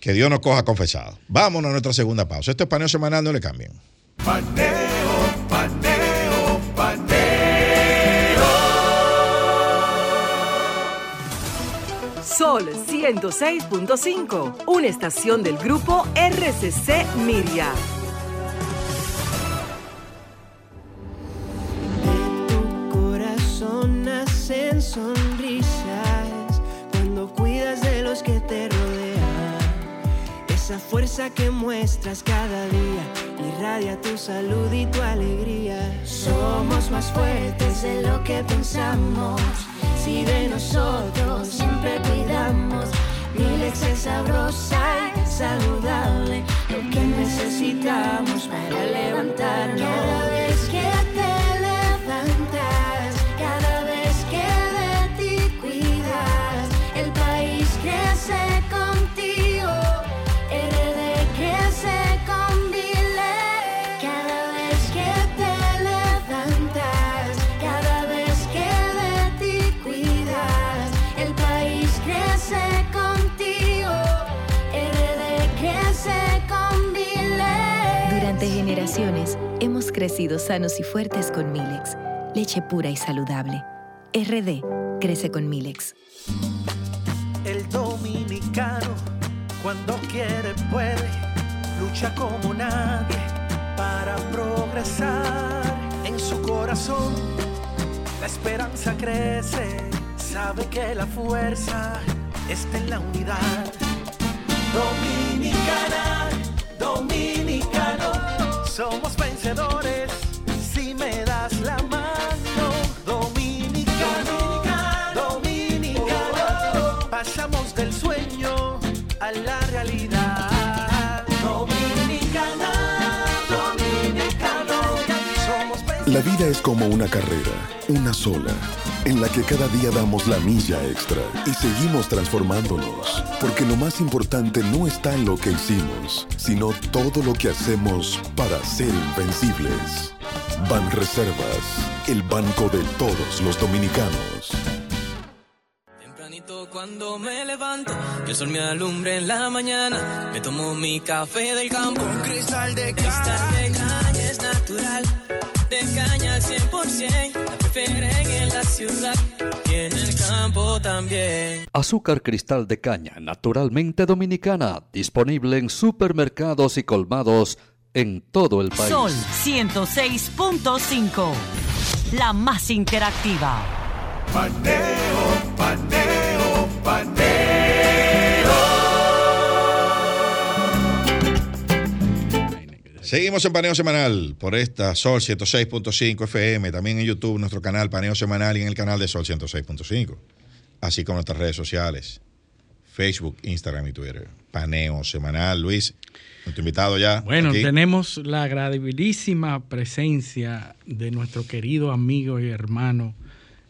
Speaker 6: que Dios nos coja confesado. Vámonos a nuestra segunda pausa. Esto es paneo semanal, no le cambien.
Speaker 8: Paneo, paneo,
Speaker 3: Sol 106.5, una estación del grupo RCC Miria.
Speaker 9: corazón nacen sonrisas cuando cuidas de los que te rodean. Esa fuerza que muestras cada día irradia tu salud y tu alegría. Somos más fuertes de lo que pensamos. Si de nosotros saludable. Lo que necesitamos
Speaker 10: crecido sanos y fuertes con Milex, leche pura y saludable. RD crece con Milex.
Speaker 11: El dominicano, cuando quiere, puede, lucha como nadie para progresar. En su corazón, la esperanza crece, sabe que la fuerza está en la unidad. Dominicana, dominicano, somos vencedores si me das la mano. Dominicano, dominicano, pasamos del sueño a la realidad. Dominicana, dominicano,
Speaker 12: La vida es como una carrera, una sola, en la que cada día damos la milla extra y seguimos transformándonos, porque lo más importante no está en lo que hicimos, sino todo lo que hacemos para ser invencibles. Ban Reservas, el banco de todos los dominicanos.
Speaker 13: Tempranito cuando me levanto, que el sol me alumbre en la mañana. Me tomo mi café del campo, un cristal de cristal de caña es natural. De caña al 100%, la prefieren en la ciudad y en el campo también.
Speaker 14: Azúcar cristal de caña, naturalmente dominicana, disponible en supermercados y colmados en todo el país.
Speaker 15: Sol 106.5. la más interactiva.
Speaker 8: Paneo, paneo,
Speaker 6: Seguimos en Paneo Semanal por esta Sol 106.5 FM, también en YouTube, nuestro canal Paneo Semanal y en el canal de Sol 106.5, así como nuestras redes sociales, Facebook, Instagram y Twitter. Paneo Semanal. Luis, nuestro invitado ya.
Speaker 7: Bueno,
Speaker 6: aquí.
Speaker 7: tenemos la agradabilísima presencia de nuestro querido amigo y hermano,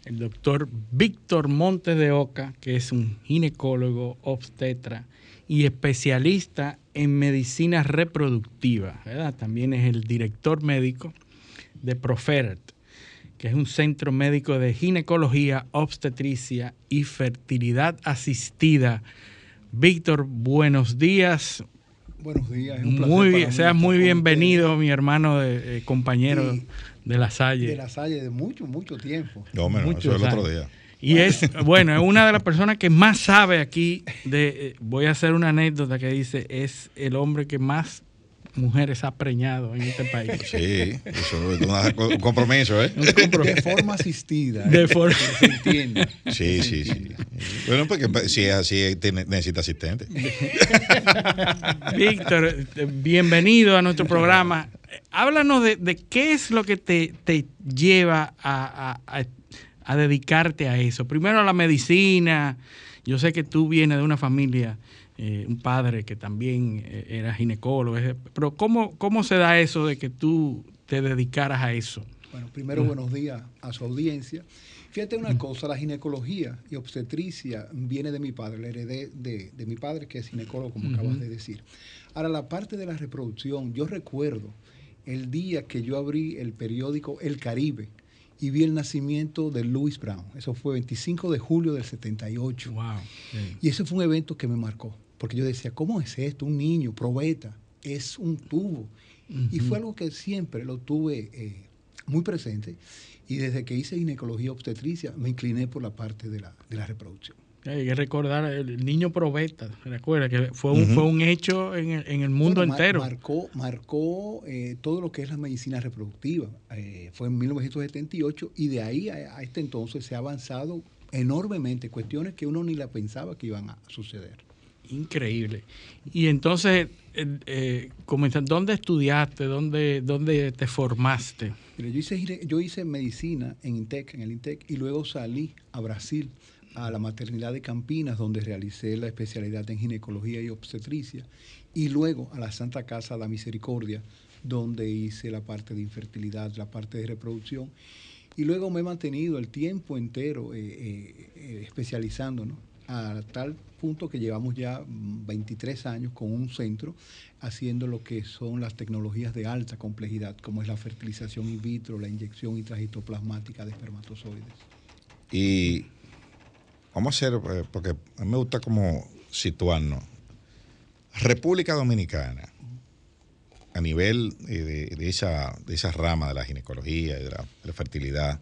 Speaker 7: el doctor Víctor Montes de Oca, que es un ginecólogo, obstetra y especialista en medicina reproductiva. ¿verdad? También es el director médico de Profert, que es un centro médico de ginecología, obstetricia y fertilidad asistida. Víctor, buenos días.
Speaker 16: Buenos días. es un placer
Speaker 7: Muy bien, seas muy bienvenido, mi hermano, de, eh, compañero
Speaker 16: Y-
Speaker 7: de la. Salle.
Speaker 16: De la Salle de mucho, mucho tiempo.
Speaker 6: No, menos, eso
Speaker 7: Muchos
Speaker 6: es el otro día.
Speaker 7: Y es, bueno, es una de las personas que más sabe aquí de, eh, voy a hacer una anécdota que dice, es el hombre que más mujeres ha preñado en este país.
Speaker 6: Sí, eso es una- un compromiso, ¿eh?
Speaker 16: De forma asistida.
Speaker 7: De
Speaker 16: ¿eh?
Speaker 7: forma-
Speaker 16: Que se entienda.
Speaker 6: Sí, sí, sí. Bueno, porque si es así, tiene- necesita asistente.
Speaker 7: Víctor, bienvenido a nuestro programa. Háblanos de, de qué es lo que te, te lleva a, a- a- a dedicarte a eso. Primero a la medicina. Yo sé que tú vienes de una familia, eh, un padre que también eh, era ginecólogo, eh, pero ¿cómo, ¿cómo se da eso de que tú te dedicaras a eso?
Speaker 16: Bueno, primero buenos días a su audiencia. Fíjate una cosa, la ginecología y obstetricia viene de mi padre, la heredé de, de mi padre que es ginecólogo, como acabas de decir. Ahora, la parte de la reproducción, yo recuerdo el día que yo abrí el periódico El Caribe y vi el nacimiento de Louis Brown. Eso fue 25 de julio del 78.
Speaker 7: Wow.
Speaker 16: Y ese fue un evento que me marcó, porque yo decía, ¿cómo es esto? Un niño, probeta, es un tubo. Y fue algo que siempre lo tuve eh, muy presente. Y desde que hice ginecología obstetricia, me incliné por la parte de la, de la reproducción.
Speaker 7: Hay que recordar el niño probeta, recuerda que fue un, fue un hecho en el, en el mundo
Speaker 16: Bueno, mar-
Speaker 7: entero.
Speaker 16: Marcó, marcó eh, todo lo que es la medicina reproductiva. Eh, fue en 1978 y de ahí a, a este entonces se ha avanzado enormemente, cuestiones que uno ni la pensaba que iban a suceder.
Speaker 7: Increíble. Y entonces, eh, eh, ¿dónde estudiaste? ¿Dónde, ¿Dónde te formaste?
Speaker 16: Yo, hice, yo hice medicina en INTEC, en el INTEC, y luego salí a Brasil, a la maternidad de Campinas, donde realicé la especialidad en ginecología y obstetricia, y luego a la Santa Casa de la Misericordia, donde hice la parte de infertilidad, la parte de reproducción, y luego me he mantenido el tiempo entero eh, eh, eh, especializándonos a tal punto que llevamos ya mm, 23 años con un centro haciendo lo que son las tecnologías de alta complejidad, como es la fertilización in vitro, la inyección intrahistoplasmática de espermatozoides.
Speaker 6: Y vamos a hacer, eh, porque a mí me gusta como situarnos. República Dominicana, a nivel eh, de, esa, de esa rama de la ginecología y de la, de la fertilidad,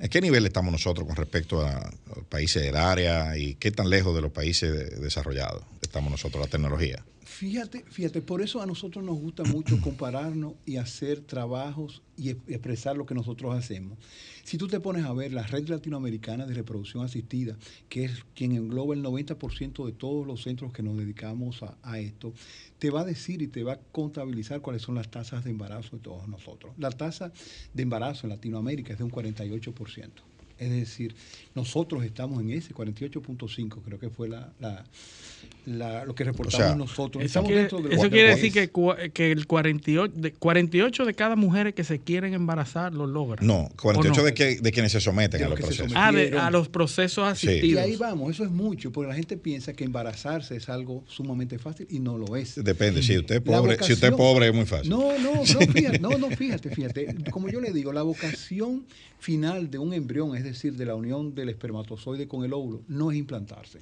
Speaker 6: ¿en qué nivel estamos nosotros con respecto a, los países del área y qué tan lejos de los países de- desarrollados estamos nosotros, la tecnología?
Speaker 16: Fíjate, fíjate, por eso a nosotros nos gusta mucho compararnos y hacer trabajos y expresar lo que nosotros hacemos. Si tú te pones a ver la red latinoamericana de reproducción asistida, que es quien engloba el 90% de todos los centros que nos dedicamos a, a esto, te va a decir y te va a contabilizar cuáles son las tasas de embarazo de todos nosotros. La tasa de embarazo en Latinoamérica es de un 48%. Es decir, nosotros estamos en ese 48.5, creo que fue la, la- la- lo que reportamos
Speaker 6: sea,
Speaker 16: nosotros.
Speaker 7: Eso
Speaker 16: Estamos
Speaker 7: quiere,
Speaker 16: dentro de
Speaker 7: eso
Speaker 16: los
Speaker 7: quiere
Speaker 16: países.
Speaker 7: decir que, que el 48 de, 48 de cada mujer que se quieren embarazar lo logran.
Speaker 6: No, 48
Speaker 7: ¿O no?
Speaker 6: de, que- de quienes se someten
Speaker 16: De
Speaker 6: a
Speaker 16: los
Speaker 6: los procesos.
Speaker 7: Ah, de- a los procesos
Speaker 6: Sí.
Speaker 16: Y
Speaker 7: asistidos.
Speaker 16: ahí vamos, eso es mucho, porque la gente piensa que embarazarse es algo sumamente fácil y no lo es.
Speaker 6: Depende, si usted es pobre, si usted es pobre es muy fácil.
Speaker 16: No, no, no, fíjate, no, no, fíjate, fíjate. Como yo le digo, la vocación final de un embrión, es decir, de la unión del espermatozoide con el óvulo, no es implantarse.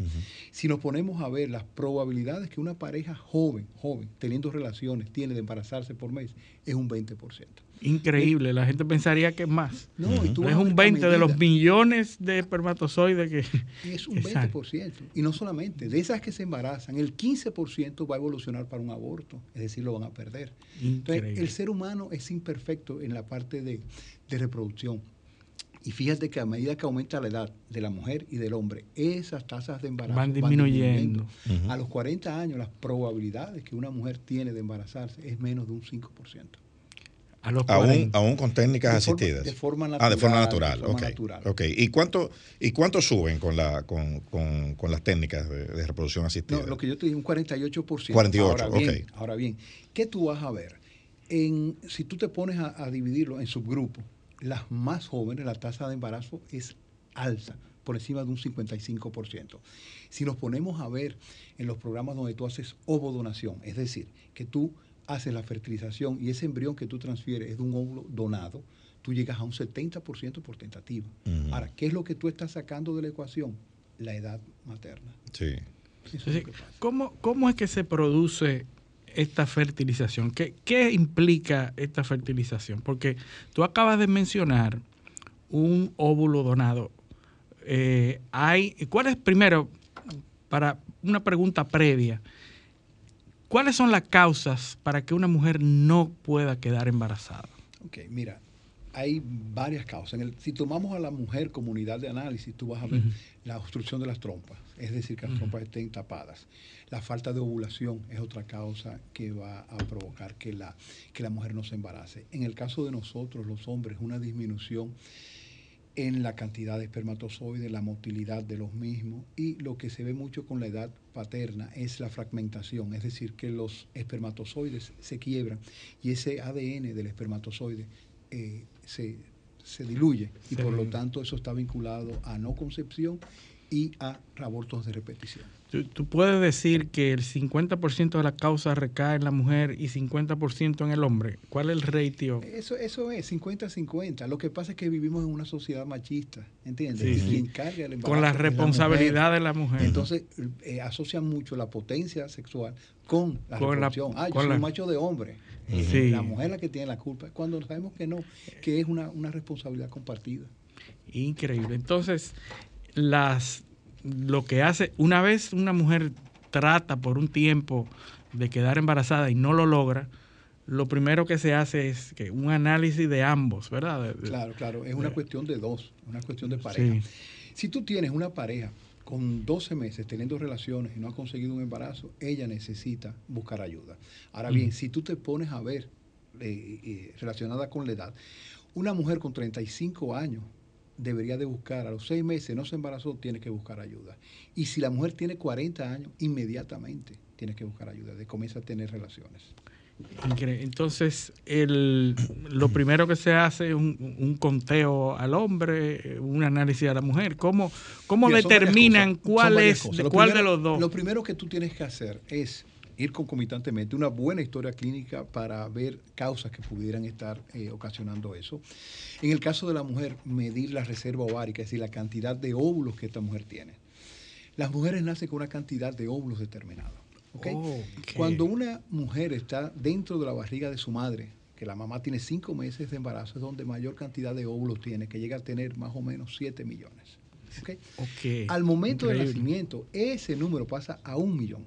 Speaker 16: Si nos ponemos a ver las probabilidades que una pareja joven, joven, teniendo relaciones, tiene de embarazarse por mes, es un 20%.
Speaker 7: Increíble, la gente pensaría que es más.
Speaker 16: No, y tú
Speaker 7: es un
Speaker 16: ver
Speaker 7: 20
Speaker 16: la
Speaker 7: de los
Speaker 16: medida.
Speaker 7: millones de espermatozoides que...
Speaker 16: Es un
Speaker 7: Exacto.
Speaker 16: 20%. Y no solamente, de esas que se embarazan, el 15% va a evolucionar para un aborto, es decir, lo van a perder. Entonces, el ser humano es imperfecto en la parte de, de reproducción. Y fíjate que a medida que aumenta la edad de la mujer y del hombre, esas tasas de embarazo
Speaker 7: Van disminuyendo.
Speaker 16: A los 40 años, las probabilidades que una mujer tiene de embarazarse es menos de un 5%.
Speaker 7: A los
Speaker 6: Aún,
Speaker 7: 40.
Speaker 6: aún con técnicas
Speaker 16: De forma-
Speaker 6: asistidas.
Speaker 16: de forma
Speaker 6: Ah, de forma
Speaker 16: natural,
Speaker 6: natural.
Speaker 16: de forma
Speaker 6: ok.
Speaker 16: natural.
Speaker 6: ok. ¿Y cuánto, y cuánto suben con, la, con, con, con las técnicas de, de reproducción asistida?
Speaker 16: No, lo que yo te dije, un 48%.
Speaker 6: 48,
Speaker 16: ahora bien,
Speaker 6: ok.
Speaker 16: Ahora bien, ¿qué tú vas a ver? En, si tú te pones a, a dividirlo en subgrupos, las más jóvenes, la tasa de embarazo es alta, por encima de un 55%. Si nos ponemos a ver en los programas donde tú haces ovodonación, es decir, que tú haces la fertilización y ese embrión que tú transfieres es de un óvulo donado, tú llegas a un 70% por tentativa.
Speaker 6: Ujú.
Speaker 16: Ahora, ¿qué es lo que tú estás sacando de la ecuación? La edad materna.
Speaker 6: Sí.
Speaker 16: Eso es
Speaker 7: Entonces,
Speaker 16: lo que pasa.
Speaker 7: ¿cómo, ¿Cómo es que se produce esta fertilización? ¿Qué, ¿Qué implica esta fertilización? Porque tú acabas de mencionar un óvulo donado. Eh, hay, ¿Cuál es, primero, para una pregunta previa, cuáles son las causas para que una mujer no pueda quedar embarazada?
Speaker 16: Ok, mira, hay varias causas. En el- si tomamos a la mujer como unidad de análisis, tú vas a ver la obstrucción de las trompas, es decir, que las trompas estén tapadas. La falta de ovulación es otra causa que va a provocar que la, que la mujer no se embarace. En el caso de nosotros, los hombres, una disminución en la cantidad de espermatozoides, la motilidad de los mismos y lo que se ve mucho con la edad paterna es la fragmentación, es decir, que los espermatozoides se quiebran y ese ADN del espermatozoide eh, se, se diluye y
Speaker 7: Sí.
Speaker 16: por lo tanto eso está vinculado a no concepción y a abortos de repetición.
Speaker 7: Tú, tú puedes decir que el 50% de la causa recae en la mujer y 50% en el hombre. ¿Cuál es el ratio?
Speaker 16: Eso, eso es 50-50. Lo que pasa es que vivimos en una sociedad machista, ¿entiendes?
Speaker 7: Sí,
Speaker 16: y
Speaker 7: sí.
Speaker 16: quien carga el embarazo
Speaker 7: Con la
Speaker 16: es
Speaker 7: responsabilidad de la mujer.
Speaker 16: Entonces, eh, asocian mucho la potencia sexual con la
Speaker 7: Con la-
Speaker 16: ah, yo
Speaker 7: con
Speaker 16: soy
Speaker 7: la-
Speaker 16: macho de hombre. La mujer es la que tiene la culpa. Cuando sabemos que no, que es una, una responsabilidad compartida.
Speaker 7: Increíble. Entonces, las lo que hace, una vez una mujer trata por un tiempo de quedar embarazada y no lo logra, lo primero que se hace es que un análisis de ambos, ¿verdad?
Speaker 16: Claro, claro. Es una
Speaker 7: de-
Speaker 16: cuestión de dos, una cuestión de pareja.
Speaker 7: Sí.
Speaker 16: Si tú tienes una pareja con 12 meses teniendo relaciones y no ha conseguido un embarazo, ella necesita buscar ayuda. Ahora bien, si tú te pones a ver eh, eh, relacionada con la edad, una mujer con 35 años debería de buscar, a los seis meses no se embarazó, tiene que buscar ayuda. Y si la mujer tiene 40 años, inmediatamente tiene que buscar ayuda, de comienza a tener relaciones.
Speaker 7: Entonces, el, lo primero que se hace es un, un conteo al hombre, un análisis a la mujer. ¿Cómo, cómo
Speaker 16: Mira,
Speaker 7: determinan
Speaker 16: cosas,
Speaker 7: cuál es, de cuál
Speaker 16: primero-
Speaker 7: de los dos?
Speaker 16: Lo primero que tú tienes que hacer es ir concomitantemente una buena historia clínica para ver causas que pudieran estar eh, ocasionando eso. En el caso de la mujer, medir la reserva ovárica, es decir, la cantidad de óvulos que esta mujer tiene. Las mujeres nacen con una cantidad de óvulos determinada. Ok. Cuando una mujer está dentro de la barriga de su madre, que la mamá tiene cinco meses de embarazo, es donde mayor cantidad de óvulos tiene, que llega a tener más o menos 7 millones. ¿ok?
Speaker 7: Ok,
Speaker 16: Al momento del nacimiento, ese número pasa a un millón.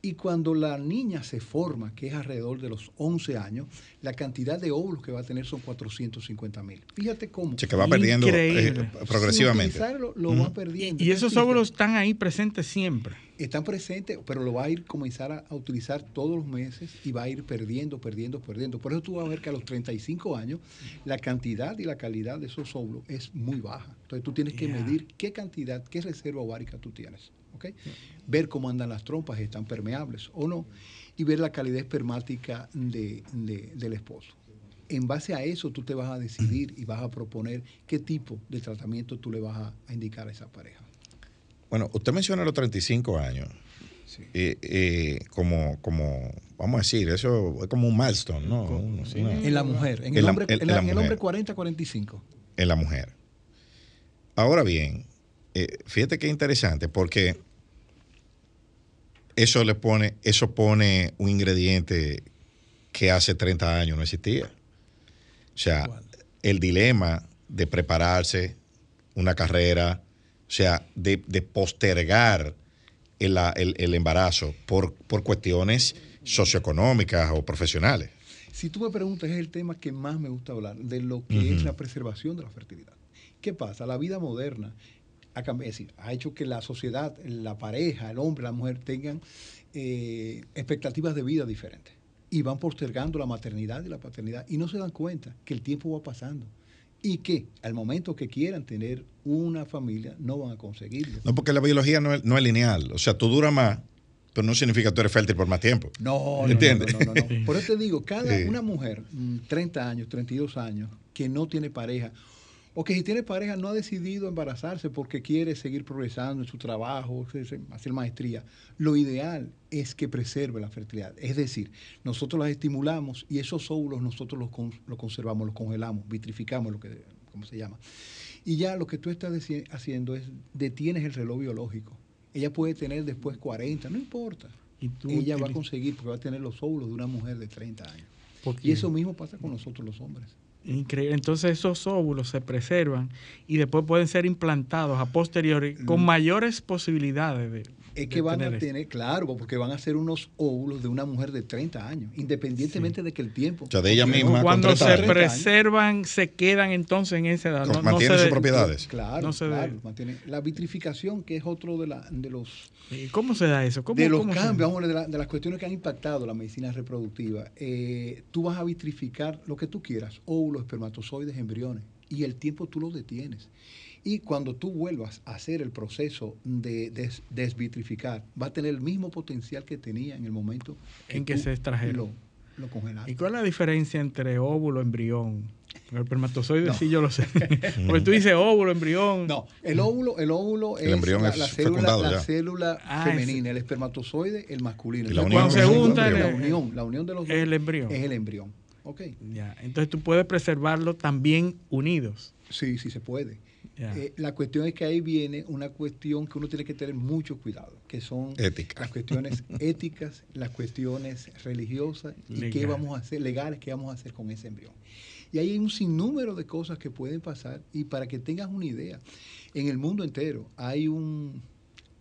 Speaker 16: Y cuando la niña se forma, que es alrededor de los 11 años, la cantidad de óvulos que va a tener son 450 mil. Fíjate cómo.
Speaker 6: Que va perdiendo eh,
Speaker 7: Increíble.
Speaker 6: progresivamente.
Speaker 16: Sin lo va perdiendo.
Speaker 7: Y esos óvulos están ahí presentes siempre.
Speaker 16: están presentes, pero lo va a ir comenzar a, a utilizar todos los meses y va a ir perdiendo, perdiendo, perdiendo. Por eso tú vas a ver que a los 35 años la cantidad y la calidad de esos óvulos es muy baja. Entonces tú tienes que
Speaker 7: Yeah.
Speaker 16: medir qué cantidad, qué reserva ovárica tú tienes. Ver cómo andan las trompas, si están permeables o no, y ver la calidad espermática de- de- del esposo. En base a eso tú te vas a decidir y vas a proponer qué tipo de tratamiento tú le vas a- a indicar a esa pareja.
Speaker 6: Bueno, usted menciona los 35 años. Eh, eh, como, como, vamos a decir, eso es como un milestone, ¿no? Uno, una-
Speaker 16: En la mujer, en
Speaker 6: En
Speaker 16: el hombre,
Speaker 6: en-
Speaker 16: en
Speaker 6: en
Speaker 16: la-
Speaker 6: la
Speaker 16: en el
Speaker 6: mujer.
Speaker 16: hombre 40-45.
Speaker 6: en la mujer. Ahora bien, eh, fíjate qué interesante, porque eso le pone, eso pone un ingrediente que hace 30 años no existía. sea, el dilema de prepararse una carrera, o sea, de, de postergar el, el- el embarazo por, por cuestiones socioeconómicas o profesionales.
Speaker 16: Si tú me preguntas, es el tema que más me gusta hablar, de lo que es la preservación de la fertilidad. ¿Qué pasa? La vida moderna ha, cambi- es decir, ha hecho que la sociedad, la pareja, el hombre, la mujer tengan eh, expectativas de vida diferentes. Y van postergando la maternidad y la paternidad y no se dan cuenta que el tiempo va pasando. Y que al momento que quieran tener una familia no van a conseguirlo.
Speaker 6: No, porque la biología no es, no es lineal. O sea, tú duras más, pero no significa que tú eres fértil por más tiempo.
Speaker 16: No, no,
Speaker 6: ¿Entiendes?
Speaker 16: no, no, no, no. Por eso te digo, cada
Speaker 6: Sí.
Speaker 16: una mujer, mm, 30 años, 32 años, que no tiene pareja, o que si tiene pareja no ha decidido embarazarse porque quiere seguir progresando en su trabajo, hacer maestría, lo ideal es que preserve la fertilidad. Es decir, nosotros las estimulamos y esos óvulos nosotros los, con- los conservamos, los congelamos, vitrificamos, lo que, ¿cómo se llama? Y ya lo que tú estás haciendo es detienes el reloj biológico. Ella puede tener después 40, no importa.
Speaker 7: tú
Speaker 16: Ella va a conseguir porque va a tener los óvulos de una mujer de 30 años. Y eso mismo pasa con nosotros los hombres.
Speaker 7: Increíble. Entonces esos óvulos se preservan y después pueden ser implantados a posteriori con
Speaker 16: Mm.
Speaker 7: mayores posibilidades de...
Speaker 16: Es que van a
Speaker 7: tener
Speaker 16: claro, porque van a ser unos óvulos de una mujer de 30 años, independientemente de que el tiempo.
Speaker 6: O sea, de ella misma,
Speaker 7: Cuando se
Speaker 6: 30 años.
Speaker 7: preservan, se quedan entonces en esa edad. No,
Speaker 6: mantienen sus
Speaker 7: de-
Speaker 6: propiedades.
Speaker 16: Claro,
Speaker 7: no
Speaker 16: claro, La vitrificación, que es otro de, la, de los
Speaker 7: ¿Y ¿Cómo se da eso? ¿Cómo,
Speaker 16: de los
Speaker 7: cómo
Speaker 16: cambios, vamos de, la- de las cuestiones que han impactado la medicina reproductiva, eh, tú vas a vitrificar lo que tú quieras, óvulos, espermatozoides, embriones, y el tiempo tú los detienes. Y cuando tú vuelvas a hacer el proceso de des- desvitrificar, va a tener el mismo potencial que tenía en el momento
Speaker 7: En que se extrajeron.
Speaker 16: Lo, lo congelaste.
Speaker 7: ¿Y cuál es la diferencia entre óvulo, embrión? El espermatozoide
Speaker 16: No.
Speaker 7: sí yo lo sé. Porque tú dices óvulo, embrión.
Speaker 16: No, el óvulo, el óvulo
Speaker 6: El
Speaker 16: es,
Speaker 6: embrión
Speaker 16: la,
Speaker 6: es
Speaker 16: la célula, la célula
Speaker 7: Ah,
Speaker 16: femenina, el espermatozoide, el masculino.
Speaker 6: Y la
Speaker 16: Entonces,
Speaker 6: unión
Speaker 7: Cuando se juntan,
Speaker 6: embrión.
Speaker 16: la unión, la unión de los dos
Speaker 7: es el embrión.
Speaker 16: es el embrión. Ok.
Speaker 7: Ya, Entonces tú puedes preservarlo también unidos.
Speaker 16: Sí, sí se puede. Eh, la cuestión es que ahí viene una cuestión que uno tiene que tener mucho cuidado, que son
Speaker 6: Ética.
Speaker 16: las cuestiones éticas, las cuestiones religiosas y qué vamos a hacer, legales, qué vamos a hacer con ese embrión. Y ahí hay un sinnúmero de cosas que pueden pasar y para que tengas una idea, en el mundo entero hay un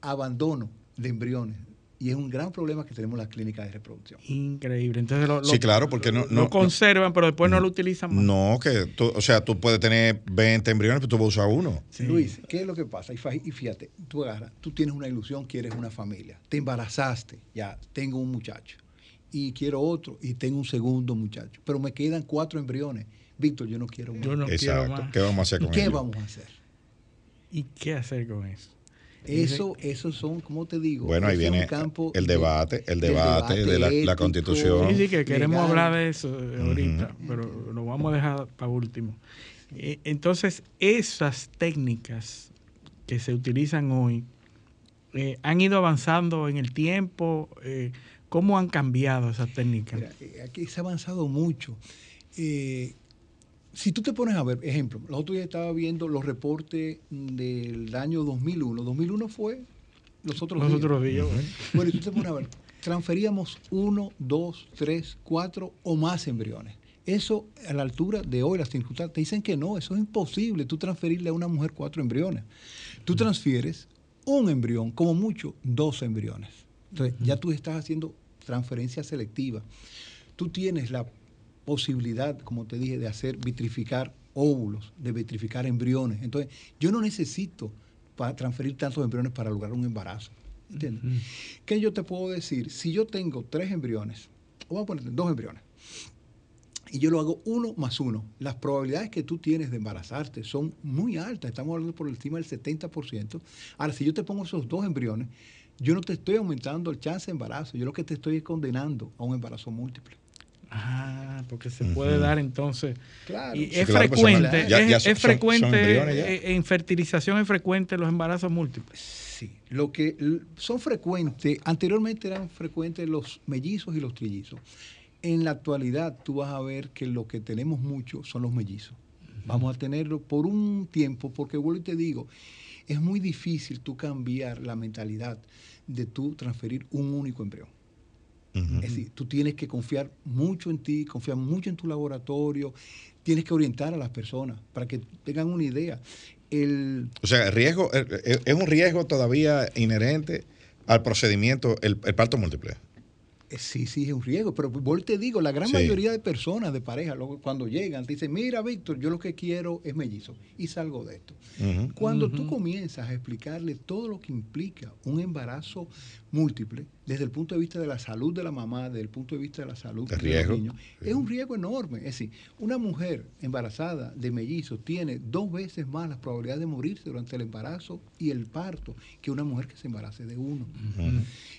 Speaker 16: abandono de embriones y es un gran problema que tenemos en las clínicas de reproducción.
Speaker 7: Increíble. Entonces lo, lo-
Speaker 6: Sí, claro, porque no-
Speaker 7: lo
Speaker 6: no-
Speaker 7: conservan, pero después no lo utilizan más.
Speaker 6: No, que tú, o sea, tú puedes tener 20 embriones, pero tú vas a usar uno.
Speaker 16: Luis, ¿qué es lo que pasa? Y, y fíjate, tú agarras, tú tienes una ilusión, quieres una familia, te embarazaste, ya tengo un muchacho y quiero otro y tengo un segundo muchacho, pero me quedan cuatro embriones. Víctor, yo no quiero más.
Speaker 7: Yo no quiero
Speaker 6: Exacto.
Speaker 7: más.
Speaker 6: ¿Qué vamos a hacer
Speaker 16: ¿Y
Speaker 6: con
Speaker 16: qué
Speaker 6: ellos?
Speaker 16: vamos a hacer?
Speaker 7: ¿Y qué hacer con eso?
Speaker 16: Eso, esos son, como te digo,
Speaker 6: Bueno, ahí viene
Speaker 16: campo
Speaker 6: el
Speaker 16: de-
Speaker 6: debate, el
Speaker 16: del
Speaker 6: debate de la, la
Speaker 16: ético,
Speaker 6: constitución.
Speaker 7: Sí, sí, que queremos
Speaker 16: legal.
Speaker 7: hablar de eso eh, ahorita, pero lo vamos a dejar para último. Eh, Entonces, esas técnicas que se utilizan hoy eh, han ido avanzando en el tiempo. eh, ¿Cómo han cambiado esas técnicas?
Speaker 16: Mira, eh, aquí se ha avanzado mucho. Eh, si tú te pones a ver, ejemplo, los otros días estaba viendo los reportes del año 2001. 2001 fue los otros
Speaker 7: Los
Speaker 16: días.
Speaker 7: otros días, bueno.
Speaker 16: Bueno, y tú te pones a ver, transferíamos uno, dos, tres, cuatro o más embriones. Eso a la altura de hoy, las circunstancias, te dicen que no, eso es imposible, tú transferirle a una mujer cuatro embriones. Tú transfieres un embrión, como mucho, dos embriones. Entonces, ya tú estás haciendo transferencia selectiva. Tú tienes la posibilidad, como te dije, de hacer vitrificar óvulos, de vitrificar embriones. Entonces, yo no necesito para transferir tantos embriones para lograr un embarazo. ¿Entiendes? ¿Qué yo te puedo decir? Si yo tengo tres embriones, o vamos a poner dos embriones, y yo lo hago uno más uno, las probabilidades que tú tienes de embarazarte son muy altas. Estamos hablando por encima del 70%. Ahora, si yo te pongo esos dos embriones, yo no te estoy aumentando el chance de embarazo, yo lo que te estoy es condenando a un embarazo múltiple.
Speaker 7: Ah, porque se puede dar entonces.
Speaker 16: Claro.
Speaker 7: Y
Speaker 16: Sí,
Speaker 7: es
Speaker 6: claro, pues son-
Speaker 7: frecuente,
Speaker 6: ya-
Speaker 7: es,
Speaker 6: ya
Speaker 7: es
Speaker 6: son- son-
Speaker 7: frecuente, eh, en fertilización es frecuente los embarazos múltiples.
Speaker 16: Sí, lo que son frecuentes, anteriormente eran frecuentes los mellizos y los trillizos. En la actualidad tú vas a ver que lo que tenemos mucho son los mellizos. Vamos a tenerlo por un tiempo, porque vuelvo y te digo, es muy difícil tú cambiar la mentalidad de tú transferir un único embrión. Es decir, tú tienes que confiar mucho en ti, confiar mucho en tu laboratorio, tienes que orientar a las personas para que tengan una idea. El,
Speaker 6: O sea, el riesgo, el- el- es un riesgo todavía inherente al procedimiento, el, el parto múltiple.
Speaker 16: Eh, Sí, sí, es un riesgo, pero vos te digo, la gran
Speaker 6: Sí.
Speaker 16: mayoría de personas, de pareja, luego cuando llegan, te dicen, mira, Víctor, yo lo que quiero es mellizo y salgo de esto. Cuando tú comienzas a explicarle todo lo que implica un embarazo múltiple, desde el punto de vista de la salud de la mamá, desde el punto de vista de la salud
Speaker 6: De
Speaker 16: de
Speaker 6: riesgo.
Speaker 16: los niños, es un riesgo enorme. Es decir, una mujer embarazada de mellizos tiene dos veces más las probabilidades de morirse durante el embarazo y el parto que una mujer que se embarace de uno.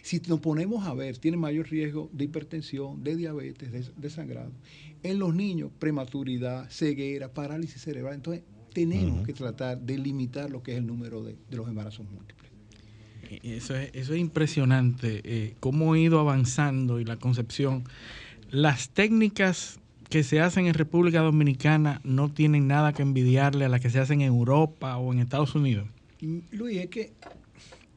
Speaker 16: Si nos ponemos a ver, tiene mayor riesgo de hipertensión, de diabetes, de, de sangrado. En los niños, prematuridad, ceguera, parálisis cerebral. Entonces, tenemos que tratar de limitar lo que es el número de, de los embarazos múltiples.
Speaker 7: Eso es, eso es impresionante, eh, cómo ha ido avanzando y la concepción. Las técnicas que se hacen en República Dominicana no tienen nada que envidiarle a las que se hacen en Europa o en Estados Unidos.
Speaker 16: Y, Luis, es que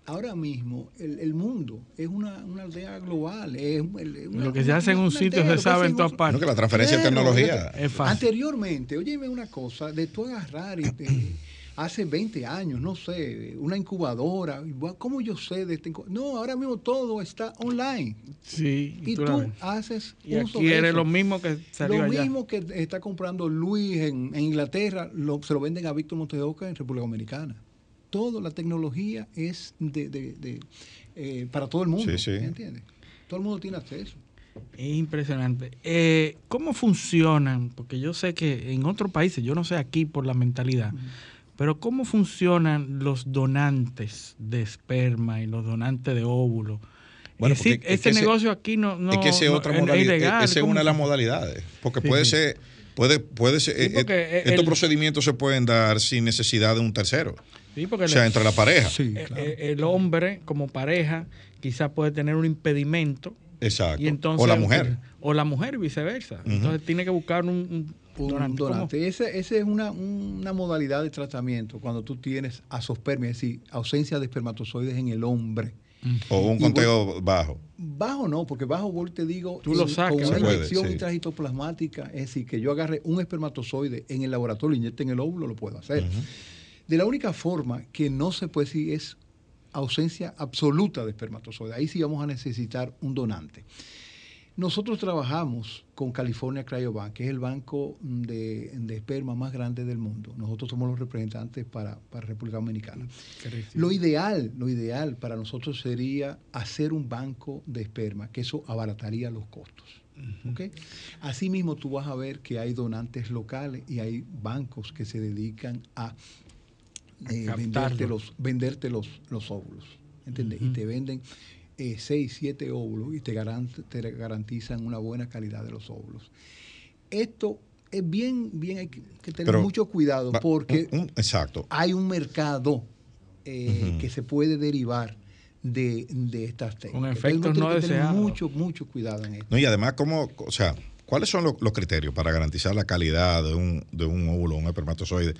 Speaker 16: ahora mismo el, el mundo es una, una aldea global. Es, una-
Speaker 7: Lo que se hace en un
Speaker 16: una
Speaker 7: sitio
Speaker 16: aldea,
Speaker 7: se sabe en todas partes.
Speaker 6: No, que la transferencia de tecnología
Speaker 7: es fácil.
Speaker 16: Anteriormente, óyeme una cosa, de tú agarrar y te- hace 20 años, no sé, una incubadora, y, "Buah, ¿cómo yo sé de incu-?" No, ahora mismo todo está online.
Speaker 7: Sí,
Speaker 16: Y
Speaker 7: tú
Speaker 16: haces
Speaker 7: Y
Speaker 16: uso
Speaker 7: aquí
Speaker 16: de
Speaker 7: eres
Speaker 16: eso.
Speaker 7: lo mismo que salió
Speaker 16: Lo
Speaker 7: allá.
Speaker 16: mismo que está comprando Luis en, en Inglaterra, lo- se lo venden a Víctor Montedoca en República Dominicana. Toda la tecnología es de, de- de, eh, para todo el mundo.
Speaker 6: Sí, sí.
Speaker 16: ¿me ¿Entiendes? Todo el mundo tiene acceso.
Speaker 7: Es impresionante. Eh, ¿Cómo funcionan? Porque yo sé que en otros países, yo no sé aquí por la mentalidad, pero ¿cómo funcionan los donantes de esperma y los donantes de óvulos?
Speaker 6: Bueno,
Speaker 7: es decir,
Speaker 6: porque es
Speaker 7: este
Speaker 6: que ese-
Speaker 7: negocio aquí no, no
Speaker 6: es que esa es
Speaker 7: no-
Speaker 6: otra
Speaker 7: es- es
Speaker 6: modalidad.
Speaker 7: ilegal.
Speaker 6: Esa es
Speaker 7: ¿Cómo
Speaker 6: una de las modalidades. Porque
Speaker 7: Sí,
Speaker 6: puede
Speaker 7: sí.
Speaker 6: ser, puede, puede ser,
Speaker 7: Sí,
Speaker 6: eh, eh,
Speaker 7: el-
Speaker 6: estos procedimientos se pueden dar sin necesidad de un tercero.
Speaker 7: Sí, porque
Speaker 6: o sea, entre la pareja.
Speaker 7: Eh, eh, El hombre, como pareja, quizás puede tener un impedimento.
Speaker 6: Exacto.
Speaker 7: Y entonces,
Speaker 6: o la mujer.
Speaker 7: O la mujer, viceversa.
Speaker 6: Ujú.
Speaker 7: Entonces tiene que buscar un, un
Speaker 16: Un
Speaker 7: donante.
Speaker 16: Esa esa es una, una modalidad de tratamiento cuando tú tienes asospermia, es decir, ausencia de espermatozoides en el hombre.
Speaker 6: O un conteo bajo.
Speaker 16: Bajo no, porque bajo, vuelvo te digo,
Speaker 7: Tú lo
Speaker 16: en-
Speaker 7: sacas,
Speaker 16: con una inyección
Speaker 6: sí.
Speaker 16: intracitoplasmática, es decir, que yo agarre un espermatozoide en el laboratorio y inyecte en el óvulo, lo puedo hacer. De la única forma que no se puede decir es ausencia absoluta de espermatozoides. Ahí sí vamos a necesitar un donante. Nosotros trabajamos con California Cryobank, que es el banco de, de esperma más grande del mundo. Nosotros somos los representantes para, para República Dominicana. Lo ideal, lo ideal para nosotros sería hacer un banco de esperma, que eso abarataría los costos. ¿ok? Asimismo, tú vas a ver que hay donantes locales y hay bancos que se dedican a eh, venderte, los, venderte los, los óvulos. ¿entiendes? Y te venden eh, seis, siete óvulos y te, garant- te garantizan una buena calidad de los óvulos. Esto es bien, bien, hay que tener
Speaker 6: Pero,
Speaker 16: mucho cuidado porque
Speaker 6: un- un- exacto.
Speaker 16: hay un mercado eh, que se puede derivar de, de estas técnicas. Entonces,
Speaker 7: efectos no
Speaker 16: que tener
Speaker 7: deseados.
Speaker 16: Mucho, mucho cuidado en esto.
Speaker 6: No, y además, ¿cómo, o sea, ¿cuáles son los, los criterios para garantizar la calidad de un, de un óvulo, un espermatozoide?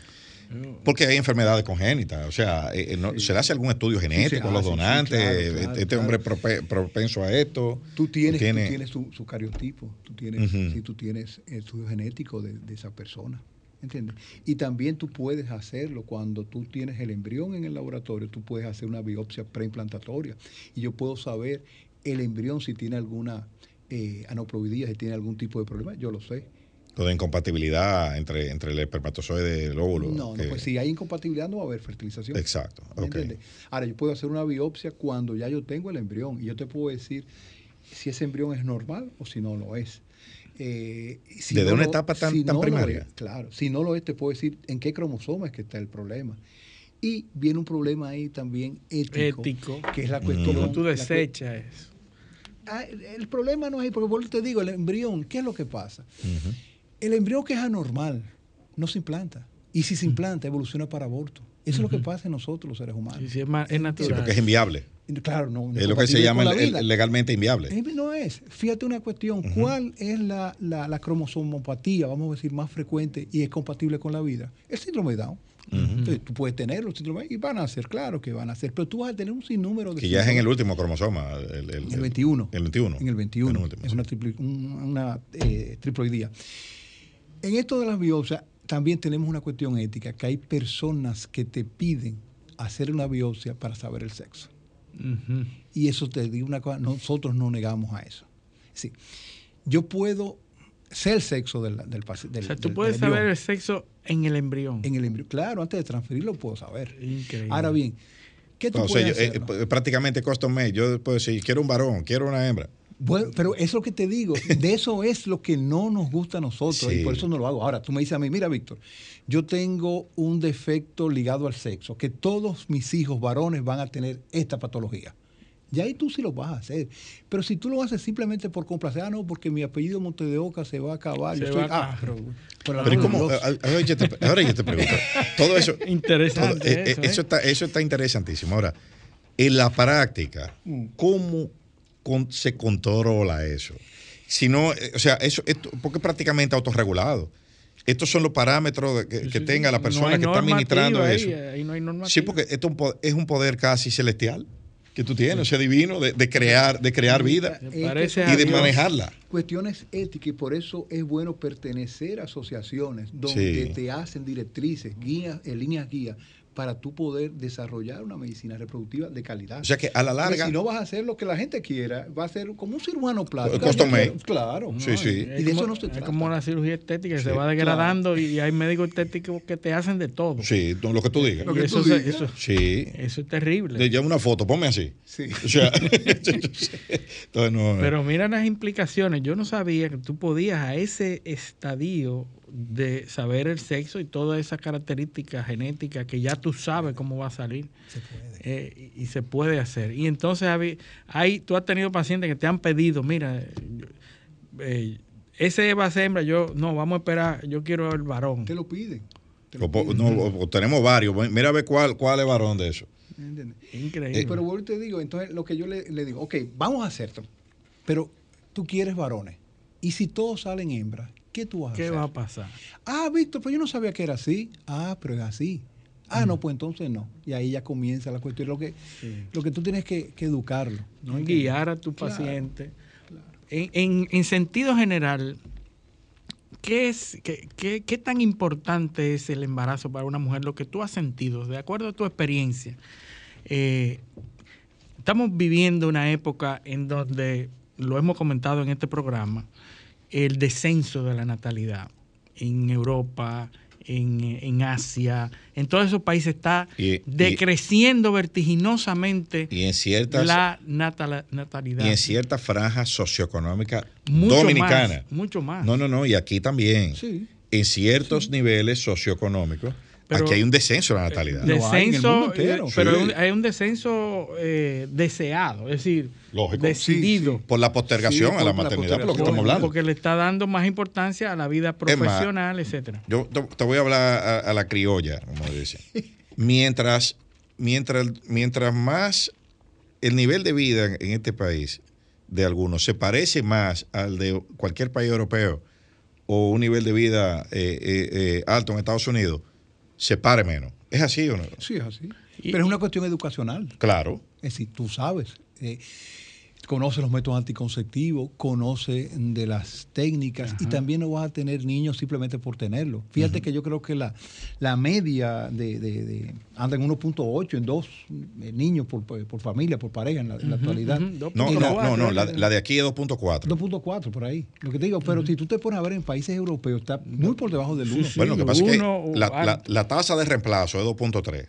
Speaker 6: Porque hay enfermedades congénitas, o sea, eh, eh, ¿se le hace algún estudio genético a los
Speaker 16: sí,
Speaker 6: donantes?
Speaker 16: claro,
Speaker 6: este
Speaker 16: claro,
Speaker 6: este
Speaker 16: claro.
Speaker 6: hombre es prope- propenso a esto.
Speaker 16: Tú tienes, tú tienes su, su cariotipo, tú tienes,
Speaker 6: Ujú.
Speaker 16: sí, tú tienes estudio genético de, de esa persona. ¿Entiendes? Y también tú puedes hacerlo cuando tú tienes el embrión en el laboratorio, tú puedes hacer una biopsia preimplantatorias y yo puedo saber el embrión si tiene alguna eh, anoploidía, si tiene algún tipo de problema, yo lo sé.
Speaker 6: O de incompatibilidad entre, entre el espermatozoide y el óvulo.
Speaker 16: No, no, pues si hay incompatibilidad no va a haber fertilización.
Speaker 6: Exacto,
Speaker 16: ¿Me
Speaker 6: ok.
Speaker 16: entiendes? Ahora, yo puedo hacer una biopsia cuando ya yo tengo el embrión y yo te puedo decir si ese embrión es normal o si no lo es. Eh, si
Speaker 6: Desde
Speaker 16: no
Speaker 6: una
Speaker 16: lo-
Speaker 6: etapa tan-
Speaker 16: si
Speaker 6: tan
Speaker 16: no lo
Speaker 6: primaria.
Speaker 16: es, claro, si no lo es, te puedo decir en qué cromosoma es que está el problema. Y viene un problema ahí también ético,
Speaker 7: Ético.
Speaker 16: que es la cuestión.
Speaker 7: Como tú desechas eso.
Speaker 16: Ah, el problema no es ahí, porque por te digo, el embrión, ¿qué es lo que pasa? El embrión que es anormal no se implanta. Y si se implanta, evoluciona para aborto. Eso es lo que pasa en nosotros, los seres humanos.
Speaker 7: Sí, sí, es, natural.
Speaker 6: Sí, porque es inviable.
Speaker 16: Claro, no. no
Speaker 6: Es lo que se llama el- legalmente inviable.
Speaker 16: No es. Fíjate una cuestión. ¿Cuál es la, la, la cromosomopatía, vamos a decir, más frecuente y es compatible con la vida? El síndrome de Down. Entonces, tú puedes tenerlo, el síndrome y van a ser, claro que van a ser, pero tú vas a tener un sinnúmero de
Speaker 6: Que ya es en el último cromosoma. El, el-
Speaker 16: El 21.
Speaker 6: El 21.
Speaker 16: En el 21.
Speaker 6: Penúltimo,
Speaker 16: es una, una eh, triploidía. En esto de las biopsias también tenemos una cuestión ética, que hay personas que te piden hacer una biopsia para saber el sexo. Y eso te digo una cosa, nosotros no negamos a eso. Sí. Yo puedo ser el sexo del, del paciente.
Speaker 7: O sea, tú puedes saber el sexo en el embrión.
Speaker 16: En el embrión. Claro, antes de transferirlo puedo saber.
Speaker 7: Increíble.
Speaker 16: Ahora bien, ¿qué tú
Speaker 6: O sea,
Speaker 16: puedes
Speaker 6: yo,
Speaker 16: hacer?
Speaker 6: eh, eh, prácticamente custom made. Yo puedo decir, quiero un varón, quiero una hembra.
Speaker 16: Bueno, pero eso es lo que te digo, de eso es lo que no nos gusta a nosotros
Speaker 6: Sí.
Speaker 16: y por eso no lo hago. Ahora, tú me dices a mí, mira, Víctor, yo tengo un defecto ligado al sexo, que todos mis hijos varones van a tener esta patología. Y ahí tú sí lo vas a hacer. Pero si tú lo haces simplemente por complacer, ah, no, porque mi apellido Monte de Oca se va a acabar.
Speaker 7: Se
Speaker 16: yo
Speaker 7: va
Speaker 16: soy-
Speaker 7: a
Speaker 16: ah, pero,
Speaker 6: Pero ¿y
Speaker 16: amor de
Speaker 6: cómo? Ahora yo te, ahora yo te pregunto. Todo eso.
Speaker 7: Interesante
Speaker 6: todo- eh, eh,
Speaker 7: eso, ¿eh?
Speaker 6: eso, está, eso está interesantísimo. Ahora, en la práctica,
Speaker 16: Mm.
Speaker 6: ¿cómo con- se controla eso? Si no, eh, o sea, eso, esto, porque es prácticamente autorregulado. Estos son los parámetros de- que, que tenga la persona que está administrando eso.
Speaker 7: ahí, ahí no hay normativa.
Speaker 6: Sí, porque esto es un poder casi celestial que tú tienes, o sea, divino, de, de crear, de crear vida y de manejarla.
Speaker 16: Cuestiones éticas y por eso es bueno pertenecer a asociaciones donde
Speaker 6: Sí.
Speaker 16: te hacen directrices, guías, eh, líneas guías para tú poder desarrollar una medicina reproductiva de calidad.
Speaker 6: O sea que a la
Speaker 16: Porque
Speaker 6: larga-
Speaker 16: si no vas a hacer lo que la gente quiera, va a ser como un cirujano plástico. Claro.
Speaker 6: Sí, sí.
Speaker 16: Y
Speaker 7: Es
Speaker 16: de
Speaker 7: como,
Speaker 16: eso no se
Speaker 7: es
Speaker 16: trata.
Speaker 7: como la cirugía estética, que
Speaker 16: Sí,
Speaker 7: se va degradando y hay médicos estéticos que te hacen de todo.
Speaker 6: Sí, lo que tú digas.
Speaker 7: Y eso, se- eso,
Speaker 6: Sí.
Speaker 7: eso es terrible.
Speaker 6: Le lleva una foto, ponme así.
Speaker 16: Sí.
Speaker 6: O sea, entonces no,
Speaker 7: Pero mira las implicaciones. Yo no sabía que tú podías a ese estadio de saber el sexo y todas esas características genéticas que ya tú sabes cómo va a salir. Eh, y, y se puede hacer. Y entonces hay, tú has tenido pacientes que te han pedido, mira, eh, ese va a ser hembra, yo no, vamos a esperar, yo quiero el varón.
Speaker 16: Te lo piden.
Speaker 6: no, o- o tenemos varios. Mira a ver cuál, cuál es varón de eso.
Speaker 16: ¿Me entiendes?
Speaker 7: Increíble.
Speaker 16: Pero vuelvo y te digo, entonces lo que yo le, le digo, ok, vamos a hacerlo, pero tú quieres varones. Y si todos salen hembras, ¿qué tú vas a
Speaker 7: ¿Qué
Speaker 16: hacer?
Speaker 7: va a pasar?
Speaker 16: Ah, Víctor, pues yo no sabía que era así. Ah, pero es así. Ah, no, pues entonces no. Y ahí ya comienza la cuestión. Lo que, lo que tú tienes que, que educarlo.
Speaker 7: ¿no?
Speaker 16: ¿me
Speaker 7: guiar a tu
Speaker 16: Claro.
Speaker 7: paciente. En, en- en sentido general, ¿qué, es, qué, qué- qué tan importante es el embarazo para una mujer? Lo que tú has sentido, de acuerdo a tu experiencia. Eh, estamos viviendo una época en donde, lo hemos comentado en este programa, el descenso de la natalidad en Europa, en, en Asia, en todos esos países está
Speaker 6: Y- y-
Speaker 7: decreciendo vertiginosamente
Speaker 6: Y en ciertas,
Speaker 7: la natalidad.
Speaker 6: y en ciertas franjas socioeconómicas
Speaker 7: Mucho
Speaker 6: dominicanas.
Speaker 7: más, mucho más.
Speaker 6: No, no, no. Y aquí también.
Speaker 7: Sí.
Speaker 6: En ciertos niveles socioeconómicos,
Speaker 7: Pero-
Speaker 6: aquí hay un descenso de la natalidad.
Speaker 7: descenso, eh, pero
Speaker 6: Sí.
Speaker 7: hay un- descenso eh, deseado, es decir,
Speaker 6: Lógico.
Speaker 7: decidido.
Speaker 6: Por la postergación
Speaker 7: Sí,
Speaker 6: a la maternidad, por lo que estamos hablando.
Speaker 7: Porque le está dando más importancia a la vida
Speaker 6: más,
Speaker 7: profesional, etcétera.
Speaker 6: Yo te, voy a hablar a, a la criolla, como dicen. Mientras, mientras, mientras más el nivel de vida en, en este país de algunos se parece más al de cualquier país europeo o un nivel de vida eh, eh, eh, alto en Estados Unidos, se pare menos. ¿Es así o no?
Speaker 16: Sí, es así. Pero es una cuestión educacional.
Speaker 6: Claro.
Speaker 16: Es decir, tú sabes. eh, conoce los métodos anticonceptivos, conoce de las técnicas y también no vas a tener niños simplemente por tenerlo. Fíjate que yo creo que la, la media de, de- de- anda en 1.8, en dos eh, niños por, por familia, por pareja en la, en la
Speaker 6: Ujú,
Speaker 16: actualidad.
Speaker 6: No, no, no, no, la, la de aquí es 2.4.
Speaker 16: 2.4 por ahí. Lo que te digo, pero si tú te pones a ver en países europeos, está muy por debajo del 1.
Speaker 6: Bueno, lo que pasa es que la, la- la tasa de reemplazo es 2.3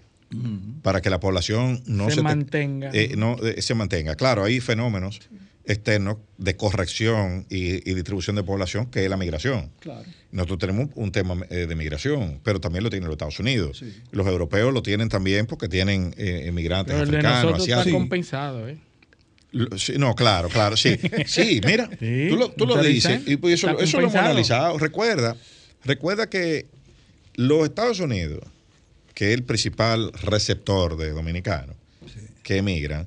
Speaker 6: para que la población no
Speaker 7: Se
Speaker 6: se, te-
Speaker 7: mantenga.
Speaker 6: eh, no, eh, se mantenga. Claro, hay fenómenos externos de corrección y, y distribución de población que es la migración.
Speaker 16: Claro.
Speaker 6: Nosotros tenemos un tema eh, de migración, pero también lo tienen los Estados Unidos.
Speaker 16: Sí.
Speaker 6: Los europeos lo tienen también porque tienen eh, inmigrantes
Speaker 7: Pero
Speaker 6: africanos,
Speaker 7: nosotros está
Speaker 6: asiáticos.
Speaker 7: compensado, ¿eh?
Speaker 6: No, claro, claro, sí. Sí, mira,
Speaker 7: Sí,
Speaker 6: tú lo, tú lo dices y pues eso, eso lo hemos analizado. Recuerda, recuerda que los Estados Unidos, que es el principal receptor de dominicanos que emigran,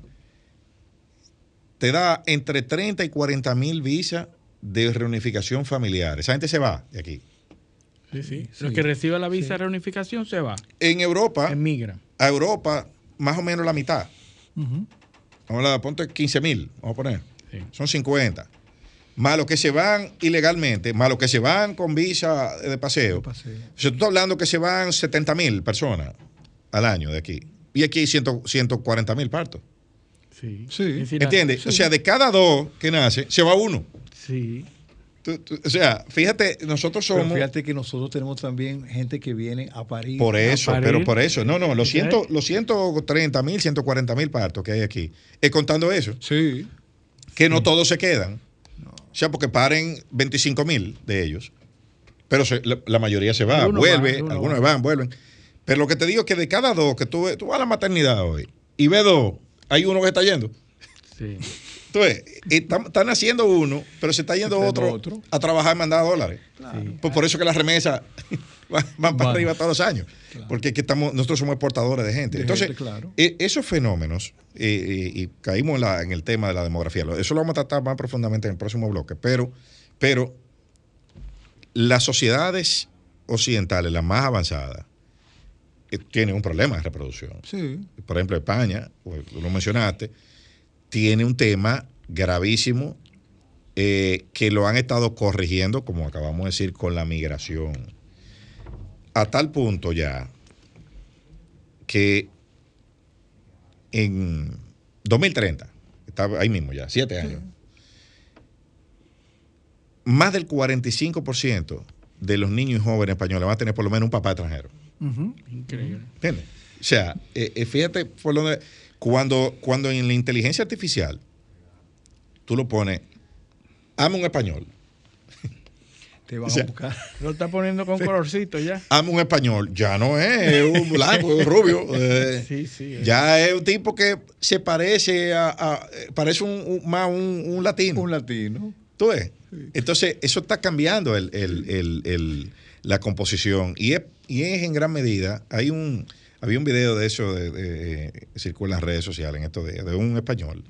Speaker 6: te da entre 30 y 40 mil visas de reunificación familiar. Esa gente se va de aquí.
Speaker 7: Sí, sí. Los que reciben la visa de reunificación se va.
Speaker 6: En Europa,
Speaker 7: Emigran.
Speaker 6: a Europa, más o menos la mitad. Vamos a hablar, ponte 15 mil, vamos a poner. Son 50. Más los que se van ilegalmente, más los que se van con visa de paseo. O sea, tú estás hablando que se van 70 mil personas al año de aquí. Y aquí hay 100 140 mil partos.
Speaker 7: Sí.
Speaker 6: ¿Entiendes? O sea, de cada dos que nace, se va uno.
Speaker 7: Sí.
Speaker 6: Tú- tú- o sea, fíjate, nosotros
Speaker 16: Pero
Speaker 6: somos...
Speaker 16: fíjate que nosotros tenemos también gente que viene a París.
Speaker 6: Por eso,
Speaker 16: parir.
Speaker 6: pero por eso. No, no, los,
Speaker 16: ¿Sí?
Speaker 6: 100, los 130 mil, 140 mil partos que hay aquí, es contando eso.
Speaker 16: Sí.
Speaker 6: Que no todos se quedan. O sea, porque paren 25 mil de ellos. Pero se- la, la mayoría se va,
Speaker 7: Algunos
Speaker 6: vuelve,
Speaker 7: van, algunos
Speaker 6: algunos van, vuelven. Pero lo que te digo es que de cada dos que tú, ves- tú vas a la maternidad hoy y ves dos, hay uno que está yendo.
Speaker 7: Sí.
Speaker 6: Y están, están haciendo uno, pero se está yendo otro, a trabajar y mandar dólares. Pues por eso que las remesas van, van para arriba todos los años. Porque que estamos, nosotros somos exportadores de gente.
Speaker 16: De
Speaker 6: Entonces,
Speaker 16: gente, claro.
Speaker 6: e- esos fenómenos, eh, y, y caímos en, la- en el tema de la demografía, eso lo vamos a tratar más profundamente en el próximo bloque, pero, pero las sociedades occidentales, las más avanzadas, eh, tienen un problema de reproducción.
Speaker 16: Sí.
Speaker 6: Por ejemplo, España, pues, lo mencionaste, tiene un tema gravísimo eh, que lo han estado corrigiendo, como acabamos de decir, con la migración. A tal punto ya que en 2030, está ahí mismo ya, siete años, más del 45% de los niños y jóvenes españoles van a tener por lo menos un papá extranjero.
Speaker 7: Increíble.
Speaker 6: ¿Entiendes? O sea, eh, eh, fíjate por donde, cuando, cuando en la inteligencia artificial tú lo pones, ama un español,
Speaker 16: Te van
Speaker 6: O sea,
Speaker 16: a buscar.
Speaker 7: Lo está poniendo con colorcito ya.
Speaker 6: ama un español, ya no es un blanco, es un rubio. eh,
Speaker 7: Sí, sí.
Speaker 6: ya es un tipo que se parece a, a- eh, parece un, un- más un, un latino.
Speaker 16: Un latino.
Speaker 6: ¿Tú ves? Entonces, eso está cambiando el- el- el- el- la composición. Y es, y es en gran medida, hay un, había un video de eso de, de- que circula en las redes sociales en estos días, de un español,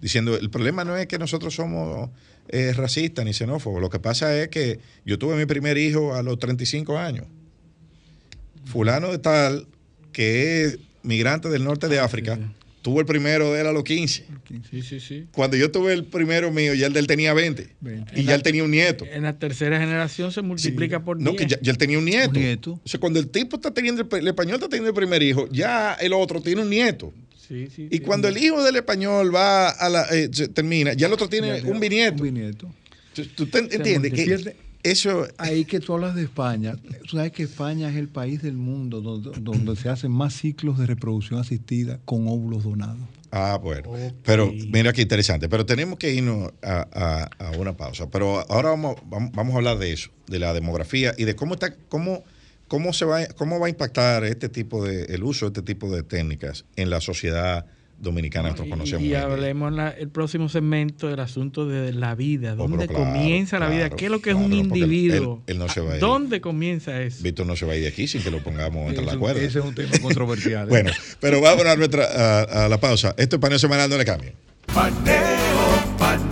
Speaker 6: diciendo, el problema no es que nosotros somos eh, racistas ni xenófobos, lo que pasa es que yo tuve mi primer hijo a los 35 años. Fulano de tal, que es migrante del norte de África, tuvo el primero de él a los 15.
Speaker 7: Sí, sí, sí.
Speaker 6: Cuando yo tuve el primero mío, ya el de él tenía 20. Y ya él tenía un nieto.
Speaker 7: En la tercera generación se multiplica por 10.
Speaker 6: No, que ya, ya él tenía un nieto. O sea, cuando el tipo está teniendo, el, el español está teniendo el primer hijo, ya el otro tiene un nieto.
Speaker 7: Sí, sí,
Speaker 6: Y cuando el hijo del español va a la, eh, termina, ya el otro tiene
Speaker 16: Ya,
Speaker 6: un bisnieto. ¿Tú, tú te entiendes? Que eso.
Speaker 16: Ahí que tú hablas de España, tú sabes que España es el país del mundo donde, donde se hacen más ciclos de reproducción asistida con óvulos donados.
Speaker 6: Ah, bueno. Pero mira qué interesante. Pero tenemos que irnos a, a- a una pausa. Pero ahora vamos, vamos, vamos a hablar de eso, de la demografía y de cómo está, cómo, cómo se va, cómo va a impactar este tipo de, el uso de este tipo de técnicas en la sociedad dominicana. Nosotros conocemos.
Speaker 7: Y hablemos en la- el próximo segmento del asunto de la vida. ¿Dónde
Speaker 6: Oh, claro,
Speaker 7: comienza la vida?
Speaker 6: claro,
Speaker 7: ¿Qué es lo que es un
Speaker 6: él-
Speaker 7: individuo?
Speaker 6: él no se va a ir.
Speaker 7: ¿Dónde comienza eso?
Speaker 6: Víctor no se va a ir de aquí sin que lo pongamos entre las
Speaker 16: Ese-
Speaker 6: cuerdas.
Speaker 16: ese es un tema controversial. ¿eh?
Speaker 6: bueno, pero vamos a, nuestra, a, a la pausa. Esto es paneo semanal, no le cambien.
Speaker 8: Paneo, paneo,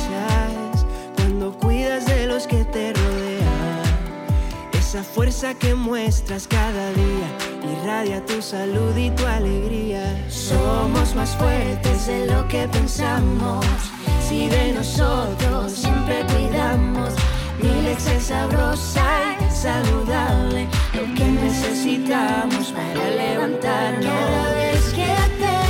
Speaker 9: Esa fuerza que muestras cada día irradia tu salud y tu alegría. Somos más fuertes de lo que pensamos. Si de nosotros siempre cuidamos, Milex es sabrosa y saludable. Lo que necesitamos para levantarnos. Cada vez que te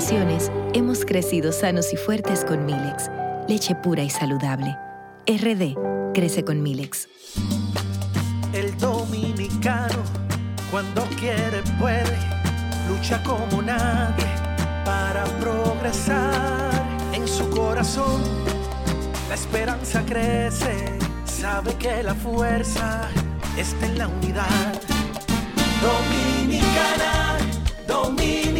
Speaker 10: generaciones hemos crecido sanos y fuertes con Milex, leche pura y saludable. RD crece con Milex.
Speaker 11: El dominicano, cuando quiere, puede, lucha como nadie para progresar. En su corazón La esperanza crece, sabe que la fuerza está en la unidad. Dominicana, dominicano,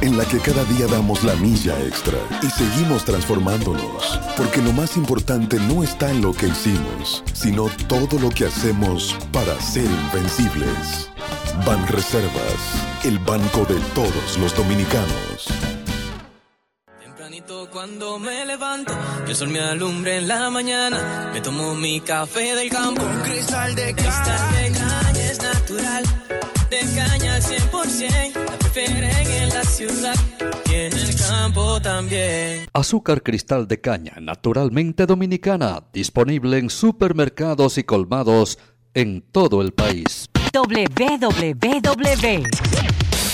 Speaker 12: en la que cada día damos la milla extra y seguimos transformándonos, porque lo más importante no está en lo que hicimos, sino todo lo que hacemos para ser invencibles. Ban Reservas, el banco de todos los dominicanos.
Speaker 13: Tempranito cuando me levanto, que el sol me alumbre en la mañana. Me tomo mi café del campo. Un cristal de cristal de caña es natural. De caña al 100%. La prefieren en la ciudad y en el campo también.
Speaker 14: Azúcar cristal de caña, naturalmente dominicana, disponible en supermercados y colmados en todo el país.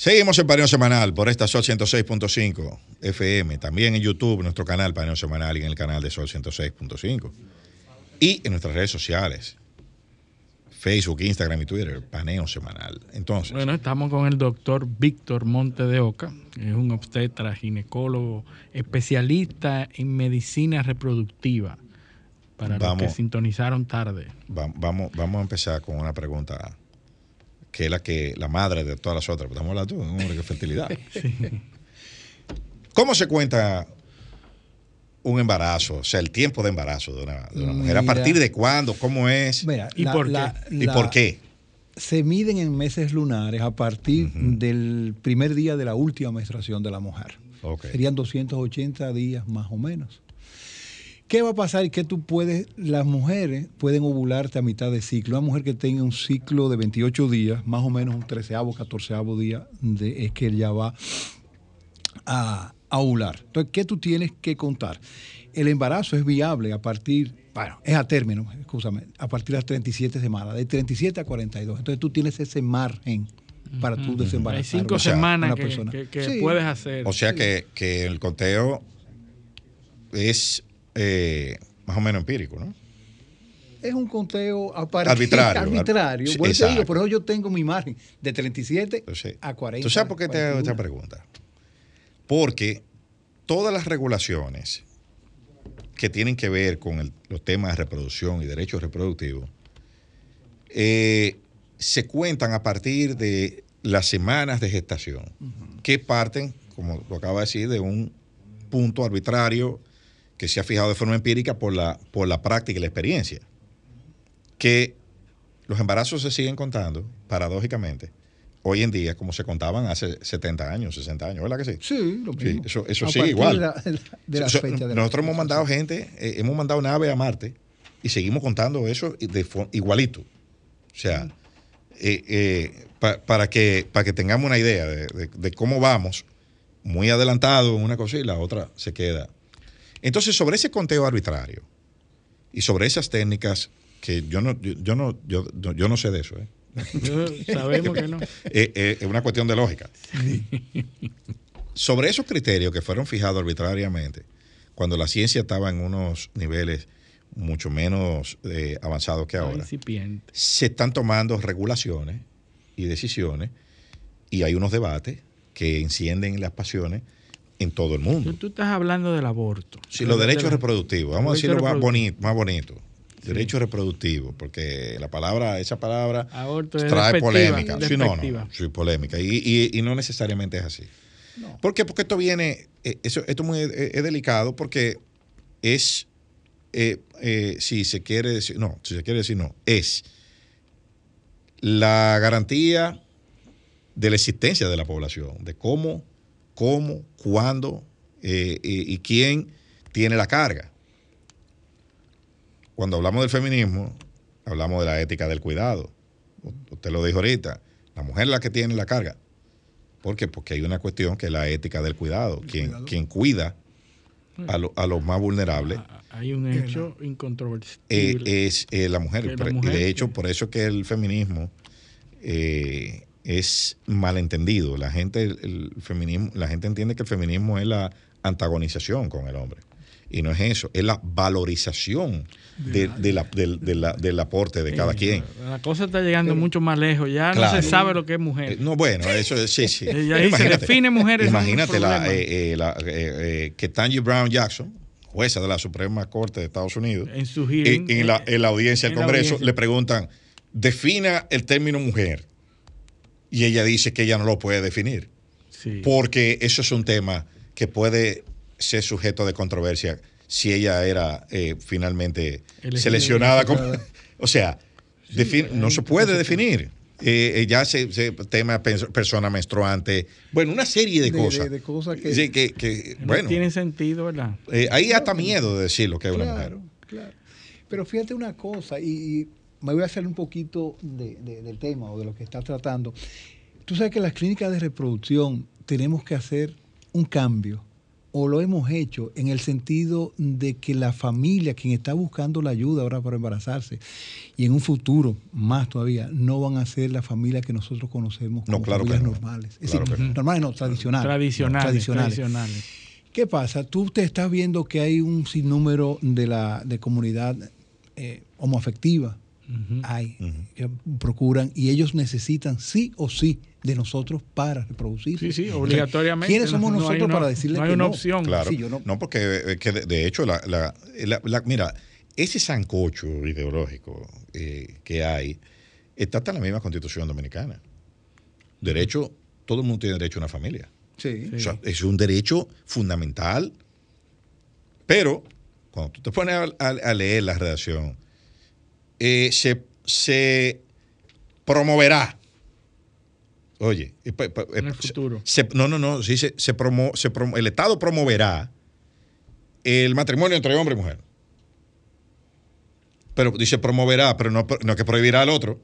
Speaker 6: Seguimos en Paneo Semanal por esta Sol 106.5 FM. También en YouTube, nuestro canal Paneo Semanal y en el canal de Sol 106.5. Y en nuestras redes sociales. Facebook, Instagram y Twitter, Paneo Semanal. Entonces,
Speaker 7: Bueno, estamos con el doctor Víctor Monte de Oca, que es un obstetra, ginecólogo, especialista en medicina reproductiva. Para los que sintonizaron tarde.
Speaker 6: va- vamos, vamos a empezar con una pregunta que es la que la madre de todas las otras. Estamos hablando de un hombre que es fertilidad. ¿Cómo se cuenta un embarazo? O sea, el tiempo de embarazo de una, de una mujer. ¿A partir de cuándo? ¿Cómo es?
Speaker 16: Mira,
Speaker 6: ¿Y
Speaker 16: la-
Speaker 6: por qué?
Speaker 16: la-
Speaker 6: ¿Y por qué?
Speaker 16: Se miden en meses lunares a partir del primer día de la última menstruación de la mujer.
Speaker 6: Ok.
Speaker 16: Serían 280 días más o menos. ¿Qué va a pasar y qué tú puedes? Las mujeres pueden ovularte a mitad de ciclo. Una mujer que tenga un ciclo de 28 días, más o menos un treceavo, catorceavo día, de, es que ya va a, a ovular. Entonces, ¿qué tú tienes que contar? El embarazo es viable a partir, bueno, es a término, escúchame, a partir de las 37 semanas, de 37 a 42. Entonces tú tienes ese margen para tú desembarazar.
Speaker 7: Hay cinco
Speaker 16: a una
Speaker 7: semanas que-
Speaker 16: persona.
Speaker 7: que- que
Speaker 16: Sí.
Speaker 7: puedes hacer.
Speaker 6: O sea que, que el conteo es eh, más o menos empírico, ¿no?
Speaker 16: Es un conteo
Speaker 6: Arbitrario.
Speaker 16: arbitrario. Por eso te digo,
Speaker 6: exacto.
Speaker 16: por eso yo tengo mi margen de 37 a 40.
Speaker 6: ¿Tú sabes por qué te hago esta
Speaker 16: 41.
Speaker 6: pregunta? Porque todas las regulaciones que tienen que ver con el- los temas de reproducción y derechos reproductivos eh, se cuentan a partir de las semanas de gestación, que parten, como lo acaba de decir, de un punto arbitrario que se ha fijado de forma empírica por la, por la práctica y la experiencia. Que los embarazos se siguen contando, paradójicamente, hoy en día como se contaban hace 70 años, 60 años, ¿verdad que sí?
Speaker 16: Sí, lo mismo.
Speaker 6: eso, eso sigue igual.
Speaker 16: De la, de la
Speaker 6: Eso-
Speaker 16: fecha de la
Speaker 6: nosotros hemos mandado gente, eh, hemos mandado nave a Marte y seguimos contando eso de igualito. O sea, eh, eh, pa- para, que, para que tengamos una idea de, de- de cómo vamos, muy adelantado en una cosa y la otra se queda. Entonces, sobre ese conteo arbitrario y sobre esas técnicas que yo no, yo, yo no, yo, yo- no sé de eso. ¿eh?
Speaker 7: Sabemos que no.
Speaker 6: Eh, eh, es una cuestión de lógica. Sobre esos criterios que fueron fijados arbitrariamente, cuando la ciencia estaba en unos niveles mucho menos eh, avanzados que ahora, se están tomando regulaciones y decisiones y hay unos debates que encienden las pasiones en todo el mundo.
Speaker 7: Tú, tú estás hablando del aborto.
Speaker 6: Sí, los
Speaker 7: De-
Speaker 6: derechos
Speaker 7: de-
Speaker 6: reproductivos, vamos a decirlo más bonito, más bonito. Derechos reproductivos, porque la palabra, esa palabra
Speaker 7: Aborto
Speaker 6: trae polémica. Sí, no, no, sí, polémica. Y, y- y no necesariamente es así. ¿Por qué? Porque esto viene, eh, eso, esto es muy, eh, es delicado porque es, eh, eh, si se quiere decir, no, si se quiere decir no, es la garantía de la existencia de la población, de cómo cómo, cuándo eh, y, y quién tiene la carga. Cuando hablamos del feminismo, hablamos de la ética del cuidado. Usted lo dijo ahorita, la mujer es la que tiene la carga. ¿Por qué? Porque hay una cuestión que es la ética del cuidado. Quien, quien cuida a, lo- a los más vulnerables
Speaker 7: Hay un hecho incontrovertible.
Speaker 6: eh, es eh, la mujer.
Speaker 7: La
Speaker 6: y de hecho, por eso es que el feminismo eh, es malentendido. La gente, el, feminismo, la gente entiende que el feminismo es la antagonización con el hombre. Y no es eso, es la valorización de- de la- del, de la- del aporte de cada quien.
Speaker 7: La cosa está llegando mucho más lejos. Ya
Speaker 6: Claro.
Speaker 7: no se sabe lo que es mujer.
Speaker 6: Eh, No, bueno, eso es, sí, sí.
Speaker 7: Ahí se define mujer, eso es un
Speaker 6: Imagínate la, eh, eh, la- eh, eh, que Tanya Brown Jackson, jueza de la Suprema Corte de Estados Unidos,
Speaker 7: En su
Speaker 6: en,
Speaker 7: hearing,
Speaker 6: en la, en la audiencia
Speaker 7: en
Speaker 6: del Congreso,
Speaker 7: audiencia.
Speaker 6: le preguntan, defina el término mujer. Y ella dice que ella no lo puede definir.
Speaker 7: Sí.
Speaker 6: Porque eso es un tema que puede ser sujeto de controversia si ella era eh, finalmente seleccionada como... O sea, defin- no se puede definir. Eh, eh, ya se, se- tema pers- persona menstruante, bueno, una serie de,
Speaker 16: De-
Speaker 6: cosas.
Speaker 16: de- de cosas que-
Speaker 6: Sí, que- que,
Speaker 7: No
Speaker 6: bueno,
Speaker 7: tiene sentido, ¿verdad?
Speaker 6: eh, hay hasta miedo de decir lo que es una mujer.
Speaker 16: Claro, claro. Pero fíjate una cosa, y, y me voy a hacer un poquito de- de- del tema o de lo que está tratando. Tú sabes que las clínicas de reproducción tenemos que hacer un cambio, o lo hemos hecho, en el sentido de que la familia, quien está buscando la ayuda ahora para embarazarse, y en un futuro, más todavía, no van a ser la familia que nosotros conocemos como
Speaker 6: No, claro que
Speaker 16: familias
Speaker 6: no.
Speaker 16: normales. Es
Speaker 6: Claro
Speaker 16: decir,
Speaker 6: que no.
Speaker 16: normales no, tradicionales.
Speaker 7: Tradicionales,
Speaker 16: tradicionales.
Speaker 7: tradicionales.
Speaker 16: ¿Qué pasa? Tú te estás viendo que hay un sinnúmero de la de comunidad eh, homoafectiva. Hay, que procuran y ellos necesitan sí o sí de nosotros para reproducirse.
Speaker 7: Sí, sí, obligatoriamente.
Speaker 16: ¿Quiénes somos
Speaker 7: No- no
Speaker 16: nosotros
Speaker 7: una-
Speaker 16: para decirle
Speaker 7: no hay
Speaker 16: que
Speaker 7: una
Speaker 16: no?
Speaker 7: opción.
Speaker 6: Claro.
Speaker 16: Sí, yo no-
Speaker 6: no, porque eh, que de, de hecho, la, la- la- la- mira, ese sancocho ideológico eh, que hay está hasta en la misma constitución dominicana. Derecho, todo el mundo tiene derecho a una familia.
Speaker 16: Sí.
Speaker 6: O sea, es un derecho fundamental. Pero cuando tú te pones a, a- a leer la redacción, eh, se, se promoverá. Oye,
Speaker 7: En el futuro.
Speaker 6: se- no, no, no. sí, se, se promo- se promo- el Estado promoverá el matrimonio entre hombre y mujer. Pero dice promoverá, pero no, no que prohibirá al otro.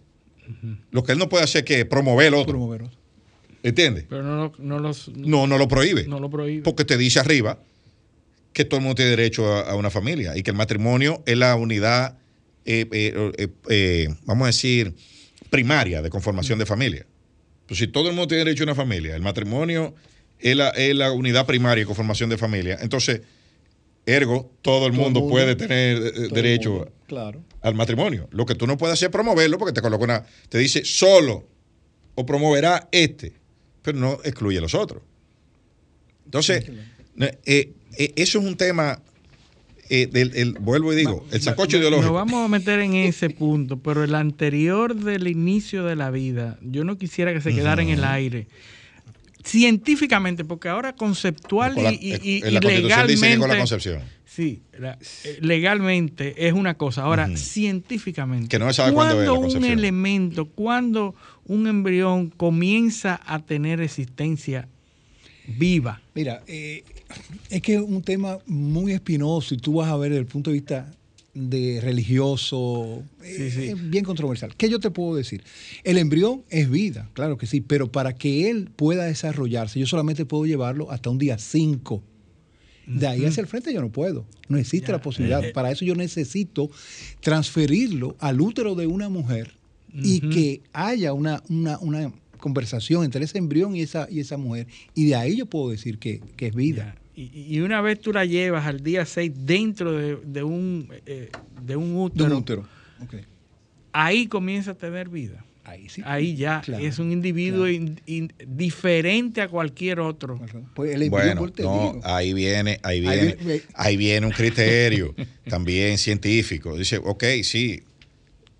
Speaker 6: Lo que él no puede hacer es que promover al otro.
Speaker 16: Promover otro.
Speaker 6: ¿Entiendes?
Speaker 7: Pero no, lo- no los.
Speaker 6: No, no lo prohíbe.
Speaker 7: No lo prohíbe.
Speaker 6: Porque te dice arriba que todo el mundo tiene derecho a, a una familia y que el matrimonio es la unidad, eh, eh, eh, eh, vamos a decir, primaria de conformación de familia. Pues si todo el mundo tiene derecho a una familia, el matrimonio es la, es la unidad primaria de conformación de familia, entonces, ergo, todo el
Speaker 16: Todo
Speaker 6: mundo,
Speaker 16: mundo.
Speaker 6: puede tener
Speaker 16: Todo
Speaker 6: derecho
Speaker 16: mundo, Claro.
Speaker 6: al matrimonio. Lo que tú no puedes hacer es promoverlo porque te coloca una, te dice solo o promoverá este, pero no excluye a los otros. Entonces, eh, eh, eso es un tema, eh, del, el- vuelvo y digo, el sacocho
Speaker 7: Nos
Speaker 6: ideológico.
Speaker 7: vamos a meter en ese punto, pero el anterior del inicio de la vida, yo no quisiera que se quedara en el aire. Científicamente, porque ahora conceptual
Speaker 6: Con la-
Speaker 7: y, y- y-
Speaker 6: en la
Speaker 7: y
Speaker 6: Constitución dice que con la
Speaker 7: legalmente-
Speaker 6: concepción.
Speaker 7: Sí, la- eh, legalmente es una cosa. Ahora, científicamente,
Speaker 6: Que no se sabe cuándo es la
Speaker 7: ¿cuándo un elemento, cuando un embrión comienza a tener existencia viva?
Speaker 16: Mira, eh, es que es un tema muy espinoso y tú vas a ver desde el punto de vista de religioso, eh, es bien controversial. ¿Qué yo te puedo decir? El embrión es vida, claro que sí, pero para que él pueda desarrollarse, yo solamente puedo llevarlo hasta un día 5. De ahí hacia el frente yo no puedo. No existe la posibilidad.
Speaker 7: Eh, eh.
Speaker 16: Para eso yo necesito transferirlo al útero de una mujer y que haya una, una, una conversación entre ese embrión y esa, y esa mujer. Y de ahí yo puedo decir que, que es vida.
Speaker 7: Y, y una vez tú la llevas al día 6 dentro de, de un, eh, de un
Speaker 16: De
Speaker 7: útero,
Speaker 16: un útero.
Speaker 7: Ahí comienza a tener vida.
Speaker 16: Ahí sí.
Speaker 7: Ahí ya
Speaker 16: Claro,
Speaker 7: es un individuo in- in- diferente a cualquier otro.
Speaker 16: Pues el
Speaker 6: Bueno, no, ahí viene, ahí
Speaker 16: Ahí
Speaker 6: viene,
Speaker 16: viene-
Speaker 6: ahí viene un criterio también científico. Dice, ok, sí,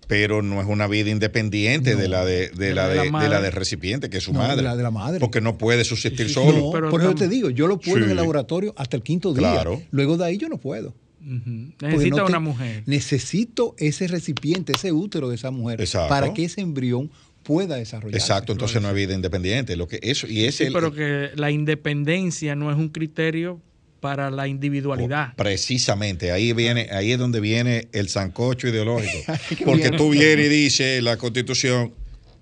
Speaker 6: pero no es una vida independiente de la de, de la de, de la
Speaker 16: madre.
Speaker 6: del recipiente, que es su
Speaker 16: No, de
Speaker 6: madre.
Speaker 16: la de la madre.
Speaker 6: Porque no puede subsistir
Speaker 16: No,
Speaker 6: solo.
Speaker 16: por eso te digo, yo lo puedo en el laboratorio hasta el quinto día.
Speaker 6: Claro.
Speaker 16: Luego de ahí yo no puedo.
Speaker 7: Ujú.
Speaker 16: Porque
Speaker 7: Necesita
Speaker 16: no te-
Speaker 7: una mujer.
Speaker 16: Necesito ese recipiente, ese útero de esa mujer,
Speaker 6: Exacto.
Speaker 16: para que ese embrión pueda desarrollarse.
Speaker 6: Exacto, entonces no hay vida independiente. Lo que eso, y ese
Speaker 7: sí, pero que la independencia no es un criterio para la individualidad.
Speaker 6: Precisamente, ahí viene, ahí es donde viene el sancocho ideológico. Porque tú vienes y dices la constitución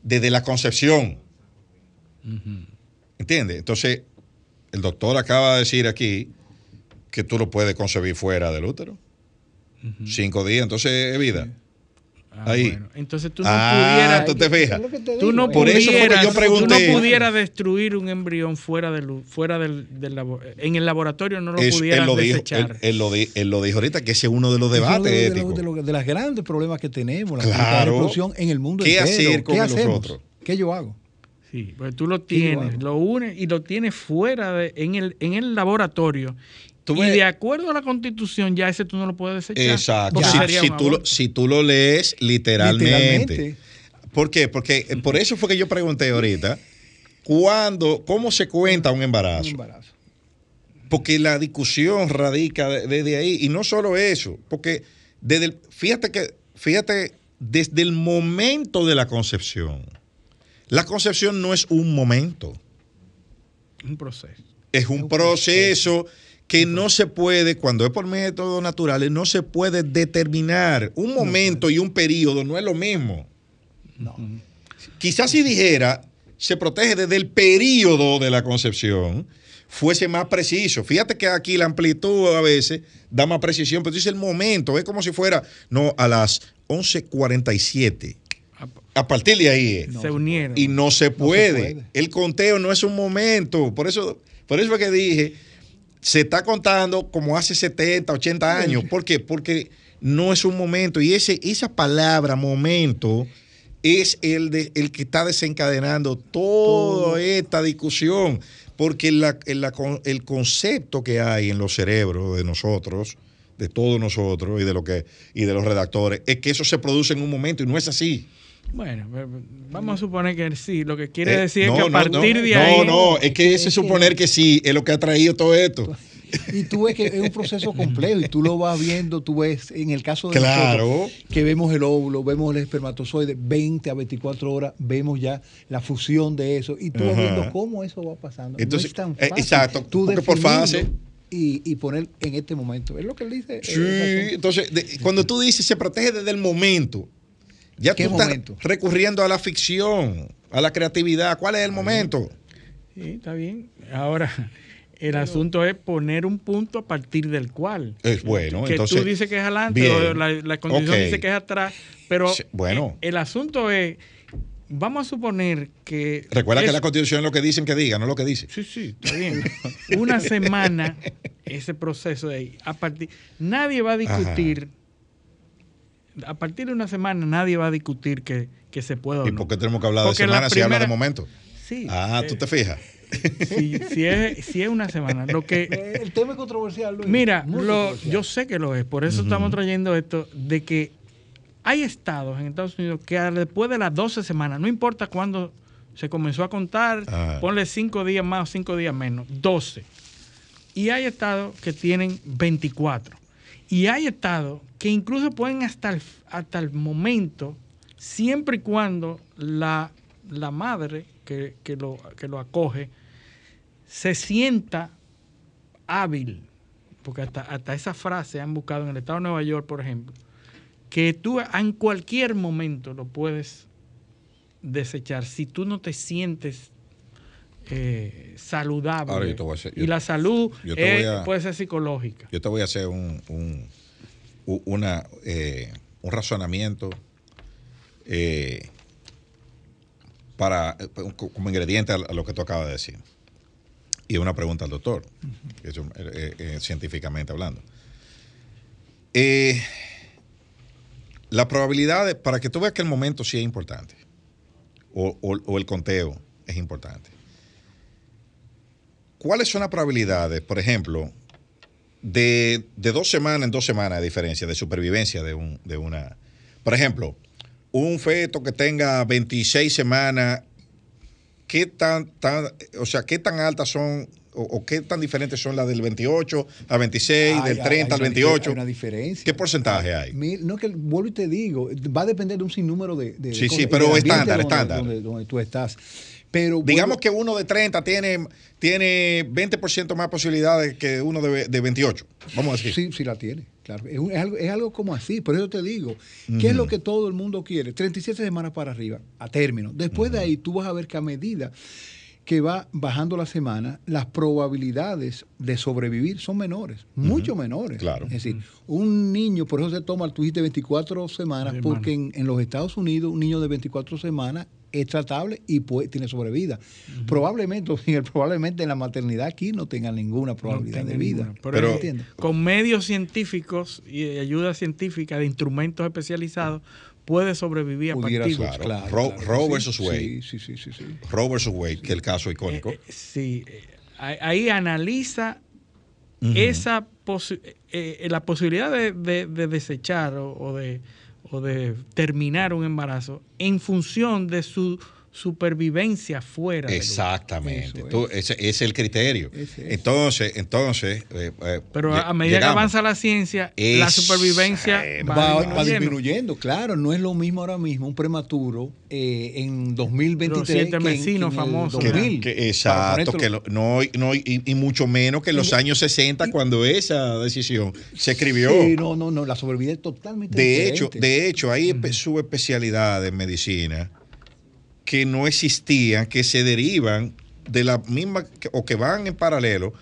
Speaker 6: desde la concepción. ¿Entiendes? Entonces, el doctor acaba de decir aquí que tú lo puedes concebir fuera del útero. Cinco días, entonces es vida.
Speaker 7: Ah,
Speaker 6: Ahí.
Speaker 7: bueno. Entonces tú no
Speaker 6: Ah,
Speaker 7: pudieras.
Speaker 6: tú te fijas.
Speaker 7: Tú no
Speaker 6: Por eso
Speaker 7: pudieras,
Speaker 6: yo pregunté.
Speaker 7: tú no pudieras destruir un embrión fuera del, fuera del, del en el laboratorio no lo
Speaker 6: Es-
Speaker 7: pudieras
Speaker 6: él, lo dijo,
Speaker 7: desechar.
Speaker 6: él, él lo di- él lo dijo ahorita, que ese es uno de los debates
Speaker 16: uno de,
Speaker 6: éticos.
Speaker 16: los- de los- de los grandes problemas que tenemos, la
Speaker 6: Claro.
Speaker 16: reproducción en el mundo
Speaker 6: ¿Qué
Speaker 16: entero.
Speaker 6: hacer con
Speaker 16: ¿Qué
Speaker 6: los
Speaker 16: hacemos?
Speaker 6: otros?
Speaker 16: ¿Qué yo hago?
Speaker 7: Sí, pues tú lo
Speaker 16: ¿Qué yo
Speaker 7: tienes, lo unes y lo tienes fuera de, en el, en el laboratorio. Y de acuerdo a la constitución, ya ese tú no lo puedes desechar.
Speaker 6: Exacto. Si, tú lo, si tú lo lees literalmente.
Speaker 16: Literalmente.
Speaker 6: ¿Por qué? Porque eh, por eso fue que yo pregunté ahorita, ¿cuándo, ¿cómo se cuenta un embarazo?
Speaker 16: Un embarazo.
Speaker 6: Porque la discusión radica de- desde ahí. Y no solo eso, porque desde el- fíjate que, fíjate, desde el momento de la concepción, la concepción no es un momento,
Speaker 7: un proceso.
Speaker 6: es un proceso que no se puede, cuando es por métodos naturales, no se puede determinar. Un momento y un periodo no es lo mismo. Quizás si dijera, se protege desde el periodo de la concepción, fuese más preciso. Fíjate que aquí la amplitud a veces da más precisión, pero dice el momento, es como si fuera, no, a las 11.47. A partir de ahí es.
Speaker 7: se unieron.
Speaker 6: Y no se puede.
Speaker 16: puede.
Speaker 6: El conteo no es un momento. Por eso, por eso fue que dije, se está contando como hace 70, 80 años. ¿Por qué? Porque no es un momento. Y ese, esa palabra momento es el, de, el que está desencadenando toda esta discusión. Porque la- la el concepto que hay en los cerebros de nosotros, de todos nosotros y de, lo que, y de los redactores, es que eso se produce en un momento y no es así.
Speaker 7: Bueno, vamos a suponer que sí. Lo que quiere
Speaker 6: Eh,
Speaker 7: decir
Speaker 6: no,
Speaker 7: es que a
Speaker 6: no,
Speaker 7: partir
Speaker 6: no,
Speaker 7: de
Speaker 6: no,
Speaker 7: ahí.
Speaker 6: No, es que ese suponer que sí es lo que ha traído todo esto.
Speaker 16: Y tú ves que es un proceso complejo y tú lo vas viendo, tú ves en el caso de
Speaker 6: Claro.
Speaker 16: nosotros, que vemos el óvulo, vemos el espermatozoide, 20 a 24 horas, vemos ya la fusión de eso y tú vas viendo cómo eso va pasando.
Speaker 6: Entonces,
Speaker 16: no es tan
Speaker 6: eh,
Speaker 16: fácil.
Speaker 6: exacto,
Speaker 16: tú
Speaker 6: porque por
Speaker 16: definirlo
Speaker 6: fase.
Speaker 16: Y, y poner en este momento. Es lo que él dice.
Speaker 6: Sí,
Speaker 16: eh,
Speaker 6: entonces, de- cuando tú dices se protege desde el momento, ya tú
Speaker 16: ¿Qué
Speaker 6: estás
Speaker 16: momento?
Speaker 6: recurriendo a la ficción, a la creatividad. ¿Cuál es el momento?
Speaker 7: Sí, está bien. Ahora, el asunto es poner un punto a partir del cual.
Speaker 6: Es bueno,
Speaker 7: que
Speaker 6: entonces,
Speaker 7: tú dices que es adelante,
Speaker 6: bien.
Speaker 7: o la, la condición
Speaker 6: Ok.
Speaker 7: dice que es atrás, pero
Speaker 6: bueno.
Speaker 7: eh, el asunto es, vamos a suponer que...
Speaker 6: Recuerda que la constitución es lo que dicen que diga, no lo que dice.
Speaker 7: Sí, sí, está bien. Una semana, ese proceso de ahí. A partir, nadie va a discutir, a partir de una semana nadie va a discutir que, que se pueda o
Speaker 6: ¿Y
Speaker 7: no.
Speaker 6: por qué tenemos que hablar
Speaker 7: Porque
Speaker 6: de semana si habla de momento?
Speaker 7: Sí.
Speaker 6: Ah, tú
Speaker 7: eh,
Speaker 6: te fijas.
Speaker 7: Si, si es, si es una semana, lo que...
Speaker 16: Eh, El tema es controversial, Luis.
Speaker 7: Mira, lo,
Speaker 16: controversial.
Speaker 7: yo sé que lo es, por eso estamos trayendo esto, de que hay estados en Estados Unidos que después de las 12 semanas, no importa cuándo se comenzó a contar,
Speaker 6: Ah.
Speaker 7: ponle 5 días más o 5 días menos, 12. Y hay estados que tienen 24. Y hay estados que incluso pueden hasta el, hasta el momento, siempre y cuando la, la madre que, que lo, que lo acoge se sienta hábil, porque hasta, hasta esa frase han buscado en el estado de Nueva York, por ejemplo, que tú en cualquier momento lo puedes desechar. Si tú no te sientes eh, saludable.
Speaker 6: Ahora yo te voy a hacer-
Speaker 7: y la salud es-
Speaker 6: a-
Speaker 7: puede ser psicológica.
Speaker 6: Yo te voy a hacer un, un, una, eh, un razonamiento eh, para, eh, como ingrediente a lo que tú acabas de decir. Y una pregunta al doctor, científicamente hablando. La probabilidad, de- para que tú veas que el momento sí es importante, o, o- o el conteo es importante. ¿Cuáles son las probabilidades, por ejemplo, de, de dos semanas en dos semanas de diferencia de supervivencia de, un, de una... Por ejemplo, un feto que tenga 26 semanas, ¿qué tan, tan, o sea, qué tan altas son o, o qué tan diferentes son las del 28 al 26,
Speaker 16: Hay-
Speaker 6: del 30
Speaker 16: hay
Speaker 6: al
Speaker 16: una
Speaker 6: 28?
Speaker 16: difer- hay una diferencia.
Speaker 6: ¿Qué porcentaje hay?
Speaker 16: No, que vuelvo y te digo, va a depender de un sinnúmero de. de
Speaker 6: Sí, sí, pero estándar,
Speaker 16: donde-
Speaker 6: estándar.
Speaker 16: Donde, donde tú estás. Pero
Speaker 6: Digamos que uno de 30 tiene, tiene 20% más posibilidades que uno de, de 28. Vamos a decir.
Speaker 16: Sí, sí la tiene, claro. Es, un- es algo, es algo como así. Por eso te digo, ¿qué es lo que todo el mundo quiere? 37 semanas para arriba, a término. Después de ahí, tú vas a ver que a medida que va bajando la semana, las probabilidades de sobrevivir son menores, mucho menores.
Speaker 6: Claro.
Speaker 16: Es decir, un niño, por eso se toma el twist de 24 semanas,
Speaker 7: Semana.
Speaker 16: porque en, en los Estados Unidos un niño de 24 semanas es tratable y puede- tiene sobrevida. Probablemente, o sea, probablemente en la maternidad aquí no tenga ninguna probabilidad
Speaker 7: tenga
Speaker 16: de vida.
Speaker 7: ninguna. Pero, con medios científicos y ayuda científica de instrumentos especializados puede sobrevivir a partir
Speaker 16: ser, claro,
Speaker 6: Ro-
Speaker 16: claro,
Speaker 6: Roe
Speaker 16: sí,
Speaker 6: versus Wade.
Speaker 16: Sí, sí, sí, sí, sí.
Speaker 6: Roe versus Wade, que es el caso icónico.
Speaker 7: Sí, eh, ahí ahí analiza esa posi- eh, eh, la posibilidad de, de- de desechar o, o de, o de terminar un embarazo en función de su supervivencia fuera.
Speaker 6: Exactamente.
Speaker 7: Eso
Speaker 6: Tú- ese, ese es el criterio.
Speaker 7: Ese es.
Speaker 6: Entonces, entonces. eh, eh,
Speaker 7: Pero a, medida que avanza la ciencia, la supervivencia va,
Speaker 16: va, va
Speaker 7: disminuyendo.
Speaker 16: claro, no es lo mismo ahora mismo un prematuro eh, en 2023
Speaker 7: Los siete
Speaker 16: que en-
Speaker 7: vecinos
Speaker 16: que en el
Speaker 7: famosos.
Speaker 6: Que-
Speaker 16: 2000.
Speaker 6: que-
Speaker 16: Para
Speaker 6: exacto, que lo- no, no, y, y mucho menos que en los años 60 cuando esa decisión se escribió.
Speaker 16: Sí, no, no, no, la sobrevida es totalmente
Speaker 6: De hecho, de hecho, hay espe- subespecialidades en medicina que no existían, que se derivan de la misma o que van en paralelo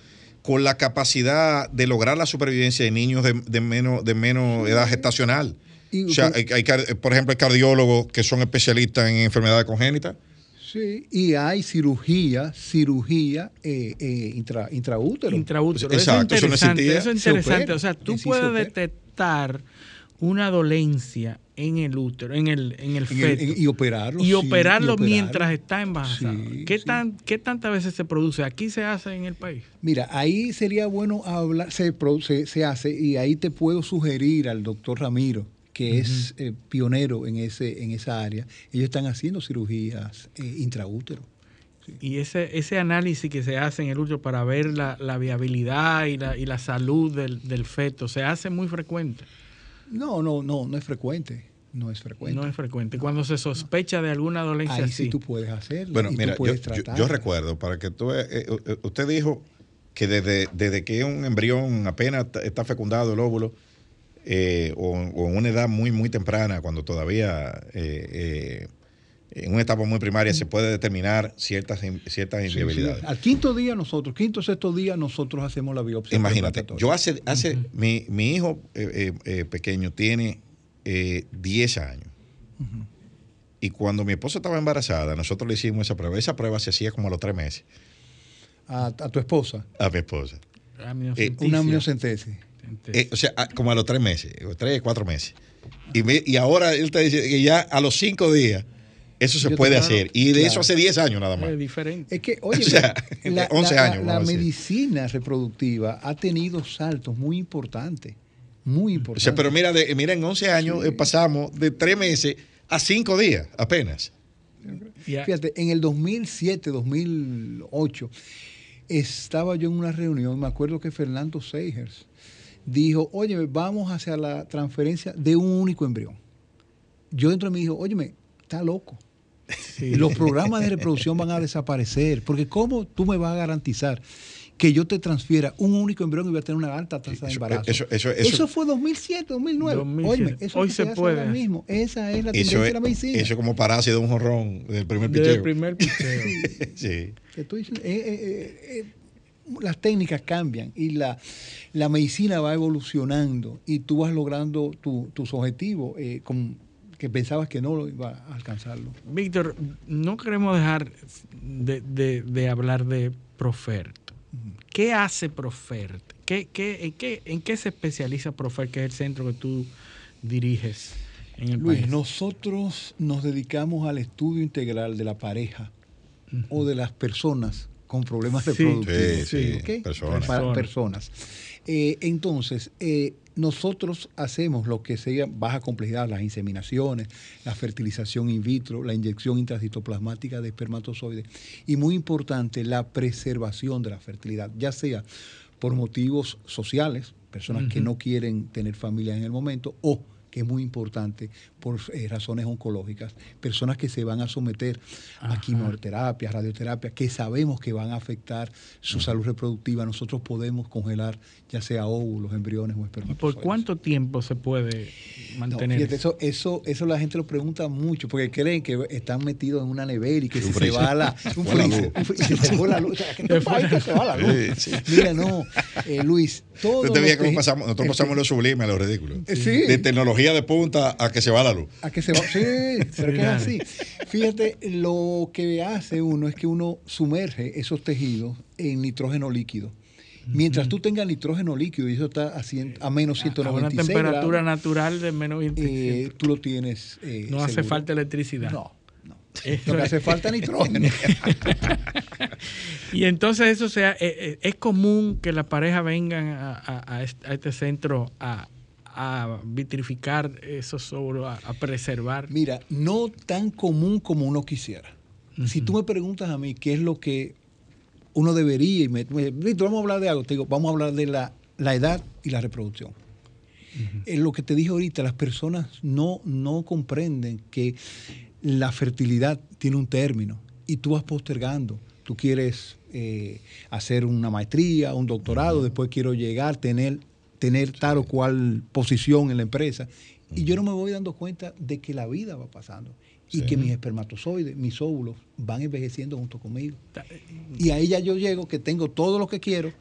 Speaker 6: con la capacidad de lograr la supervivencia de niños de, de menos, de menos edad gestacional.
Speaker 16: Y-
Speaker 6: o sea, hay, por ejemplo, hay cardiólogos que son especialistas en enfermedades congénitas.
Speaker 16: Sí, y hay cirugía, cirugía eh, eh, intra, intraútero.
Speaker 7: Intraútero.
Speaker 6: Exacto,
Speaker 7: eso
Speaker 6: eso
Speaker 7: es
Speaker 6: no
Speaker 7: interesante.
Speaker 6: existía.
Speaker 7: Eso es
Speaker 16: Se
Speaker 7: interesante.
Speaker 16: opera.
Speaker 7: O sea, tú puedes detectar una dolencia en el útero, en el, en el feto.
Speaker 16: y operarlo,
Speaker 7: Y
Speaker 16: sí,
Speaker 7: operarlo
Speaker 16: y
Speaker 7: mientras está embarazado.
Speaker 16: Sí,
Speaker 7: ¿Qué,
Speaker 16: sí.
Speaker 7: tan, ¿Qué tantas veces se produce? Aquí se hace en el país.
Speaker 16: Mira, ahí sería bueno hablar, se, pro- se, se hace y ahí te puedo sugerir al doctor Ramiro, que es eh, pionero en, ese, en esa área. Ellos están haciendo cirugías eh, intraútero.
Speaker 7: Y ese, ese análisis que se hace en el útero para ver la, la viabilidad y la, y la salud del, del feto se hace muy frecuente.
Speaker 16: No, no, no, no es frecuente. No es frecuente.
Speaker 7: No es frecuente. Cuando se sospecha de alguna dolencia
Speaker 16: Ahí
Speaker 7: así.
Speaker 16: sí tú puedes hacerlo.
Speaker 6: Bueno,
Speaker 16: y tú
Speaker 6: mira,
Speaker 16: puedes
Speaker 6: yo-
Speaker 16: tratar.
Speaker 6: yo recuerdo, para que tú, eh, eh, usted dijo que desde, desde que un embrión apenas está fecundado el óvulo, eh, o, o en una edad muy, muy temprana, cuando todavía eh, eh, en una etapa muy primaria se puede determinar ciertas, ciertas
Speaker 16: Sí, sí.
Speaker 6: inviabilidades.
Speaker 16: Al quinto día nosotros, quinto o sexto día nosotros hacemos la biopsia.
Speaker 6: Imagínate, yo hace, hace mi, mi hijo eh, eh, eh, pequeño tiene eh, 10 años. Y cuando mi esposa estaba embarazada, nosotros le hicimos esa prueba. Esa prueba se hacía como a los tres meses
Speaker 16: A, a tu esposa.
Speaker 6: a mi esposa.
Speaker 7: Amniocentesis.
Speaker 16: Una amniocentesis.
Speaker 6: Eh, o sea, a- como a los tres meses, o tres, cuatro meses. Y, me- y ahora él te dice que ya a los cinco días eso se
Speaker 16: Yo
Speaker 6: puede
Speaker 16: claro,
Speaker 6: hacer. Y de
Speaker 16: claro.
Speaker 6: eso hace 10 años nada más.
Speaker 7: Es diferente.
Speaker 16: Es que, oye,
Speaker 6: O sea,
Speaker 16: la,
Speaker 6: 11
Speaker 16: la-
Speaker 6: años,
Speaker 16: la medicina reproductiva ha tenido saltos muy importantes. Muy
Speaker 6: O
Speaker 16: importantes.
Speaker 6: sea, pero mira, de, mira en 11 años eh, pasamos de tres meses a cinco días apenas.
Speaker 16: Fíjate, en el 2007, 2008, estaba yo en una reunión, me acuerdo que Fernando Seigers dijo, oye, vamos hacia la transferencia de un único embrión. Yo dentro de mí dijo, óyeme, está loco. Los programas de reproducción van a desaparecer, porque ¿cómo tú me vas a garantizar que yo te transfiera un único embrión y voy a tener una alta tasa de embarazo?
Speaker 6: eso- eso- eso-
Speaker 16: fue 2007, 2009.
Speaker 7: 2007.
Speaker 16: Óyeme, eso
Speaker 7: Hoy se
Speaker 16: hace
Speaker 7: puede.
Speaker 16: ahora mismo. Esa es la tendencia
Speaker 6: Eso
Speaker 16: de
Speaker 6: es,
Speaker 16: la medicina.
Speaker 6: eso es como pararse de un jorrón del primer picheo.
Speaker 7: el primer picheo.
Speaker 6: sí.
Speaker 16: estoy eh, eh, eh, eh, las técnicas cambian y la, la medicina va evolucionando y tú vas logrando tu- tus objetivos eh, con, que pensabas que no lo iba a alcanzarlo.
Speaker 7: Víctor, no queremos dejar de, de- de hablar de Profert. ¿Qué hace Profert? ¿Qué, qué, en, qué, ¿En qué se especializa Profert, que es el centro que tú diriges en el
Speaker 16: Luis,
Speaker 7: país?
Speaker 16: nosotros nos dedicamos al estudio integral de la pareja o de las personas con problemas
Speaker 6: Sí,
Speaker 16: reproductivos.
Speaker 6: sí, personas.
Speaker 16: Para personas. Eh, entonces, eh, nosotros hacemos lo que sea baja complejidad, las inseminaciones, la fertilización in vitro, la inyección intracitoplasmática de espermatozoides y muy importante, la preservación de la fertilidad, ya sea por motivos sociales, personas que no quieren tener familia en el momento, o que es muy importante por eh, razones oncológicas, personas que se van a someter a quimioterapia, radioterapia, que sabemos que van a afectar su salud reproductiva, nosotros podemos congelar ya sea óvulos, embriones o
Speaker 7: ¿Y
Speaker 16: espermatozoides.
Speaker 7: por cuánto tiempo se puede
Speaker 16: No,
Speaker 7: mantener?
Speaker 16: fíjate, eso, eso, eso la gente lo pregunta mucho, porque creen que están metidos en una nevera y que si se va
Speaker 6: Fue la
Speaker 16: un freezer, se fue la luz. Se va la luz.
Speaker 6: Sí, sí.
Speaker 16: Mira, no, eh, Luis, todo.
Speaker 6: Usted
Speaker 16: lo
Speaker 6: cómo
Speaker 16: que-
Speaker 6: pasamos, nosotros pasamos lo sublime a lo ridículo.
Speaker 16: Sí.
Speaker 6: De tecnología de punta a que se va la luz.
Speaker 16: A que se va, sí, pero que es así. Fíjate, lo que hace uno es que uno sumerge esos tejidos en nitrógeno líquido. Mientras tú tengas nitrógeno líquido y eso está a, 100 a menos
Speaker 7: a
Speaker 16: 196
Speaker 7: una temperatura
Speaker 16: grados,
Speaker 7: natural de menos 25.
Speaker 16: eh, tú lo tienes. eh,
Speaker 7: no hace
Speaker 16: seguro.
Speaker 7: falta electricidad.
Speaker 16: No,
Speaker 7: Eso
Speaker 16: Lo que
Speaker 7: es-
Speaker 16: hace falta es nitrógeno.
Speaker 7: y entonces eso sea, eh, eh, es común que la pareja vengan a, a- a este, a este centro a, a vitrificar esos óvulos, a, a preservar.
Speaker 16: Mira, no tan común como uno quisiera. Si tú me preguntas a mí qué es lo que uno debería, y me, me- Víctor, vamos a hablar de algo, te digo, vamos a hablar de la, la edad y la reproducción. Es lo que te dije ahorita, las personas no, no comprenden que la fertilidad tiene un término y tú vas postergando. Tú quieres eh, hacer una maestría, un doctorado, después quiero llegar, tener, tener tal o cual posición en la empresa. Y yo no me voy dando cuenta de que la vida va pasando y
Speaker 6: Sí.
Speaker 16: que mis espermatozoides, mis óvulos, van envejeciendo junto conmigo. Y ahí ya yo llego que tengo todo lo que quiero,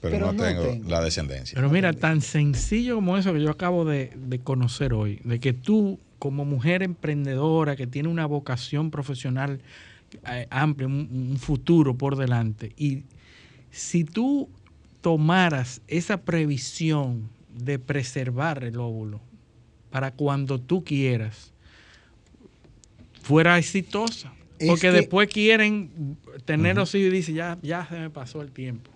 Speaker 6: Pero,
Speaker 16: pero,
Speaker 6: no, tengo, la descendencia.
Speaker 7: Pero mira, tan sencillo como eso que yo acabo de, de conocer hoy, de que tú, como mujer emprendedora que tiene una vocación profesional eh, amplia, un, un futuro por delante, y si tú tomaras esa previsión de preservar el óvulo para cuando tú quieras, fuera exitosa.
Speaker 16: Es
Speaker 7: Porque
Speaker 16: que-
Speaker 7: después quieren tener los hijos y dicen, ya, ya se me pasó el tiempo.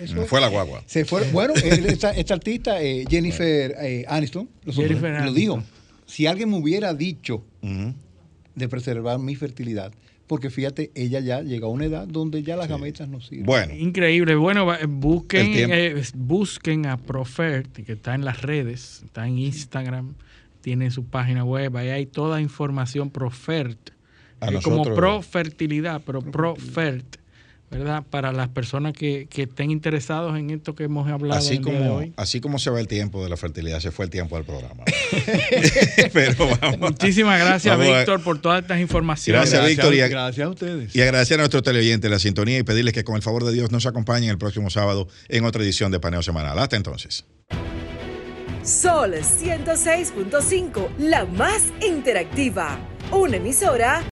Speaker 16: Eso-
Speaker 6: fue la guagua.
Speaker 16: Se fue, bueno, esta, esta artista, eh, Jennifer eh, Aniston, lo,
Speaker 7: Jennifer
Speaker 16: lo
Speaker 7: Aniston.
Speaker 16: dijo. Si alguien me hubiera dicho de preservar mi fertilidad, porque fíjate, ella ya llegó a una edad donde ya las gametas no sirven.
Speaker 7: Increíble. Bueno, va-
Speaker 16: El
Speaker 7: busquen, eh, busquen a Profert, que está en las redes, está en Instagram, tiene su página web, ahí hay toda información Profert.
Speaker 6: A
Speaker 7: eh, como pro fertilidad, pero Profert, ¿verdad? Para las personas que, que estén interesados en esto que hemos hablado
Speaker 6: Así
Speaker 7: el día de
Speaker 6: como,
Speaker 7: hoy.
Speaker 6: así como se va el tiempo de la fertilidad, se fue el tiempo del programa. Pero vamos.
Speaker 7: Muchísimas gracias,
Speaker 6: Vamos a-
Speaker 7: Víctor, por todas estas informaciones.
Speaker 6: Gracias, Víctor. Y a,
Speaker 16: Gracias a ustedes.
Speaker 6: y agradecer a nuestros teleoyentes la sintonía y pedirles que con el favor de Dios nos acompañen el próximo sábado en otra edición de Paneo Semanal. Hasta entonces.
Speaker 3: Sol 106.5, la más interactiva. Una emisora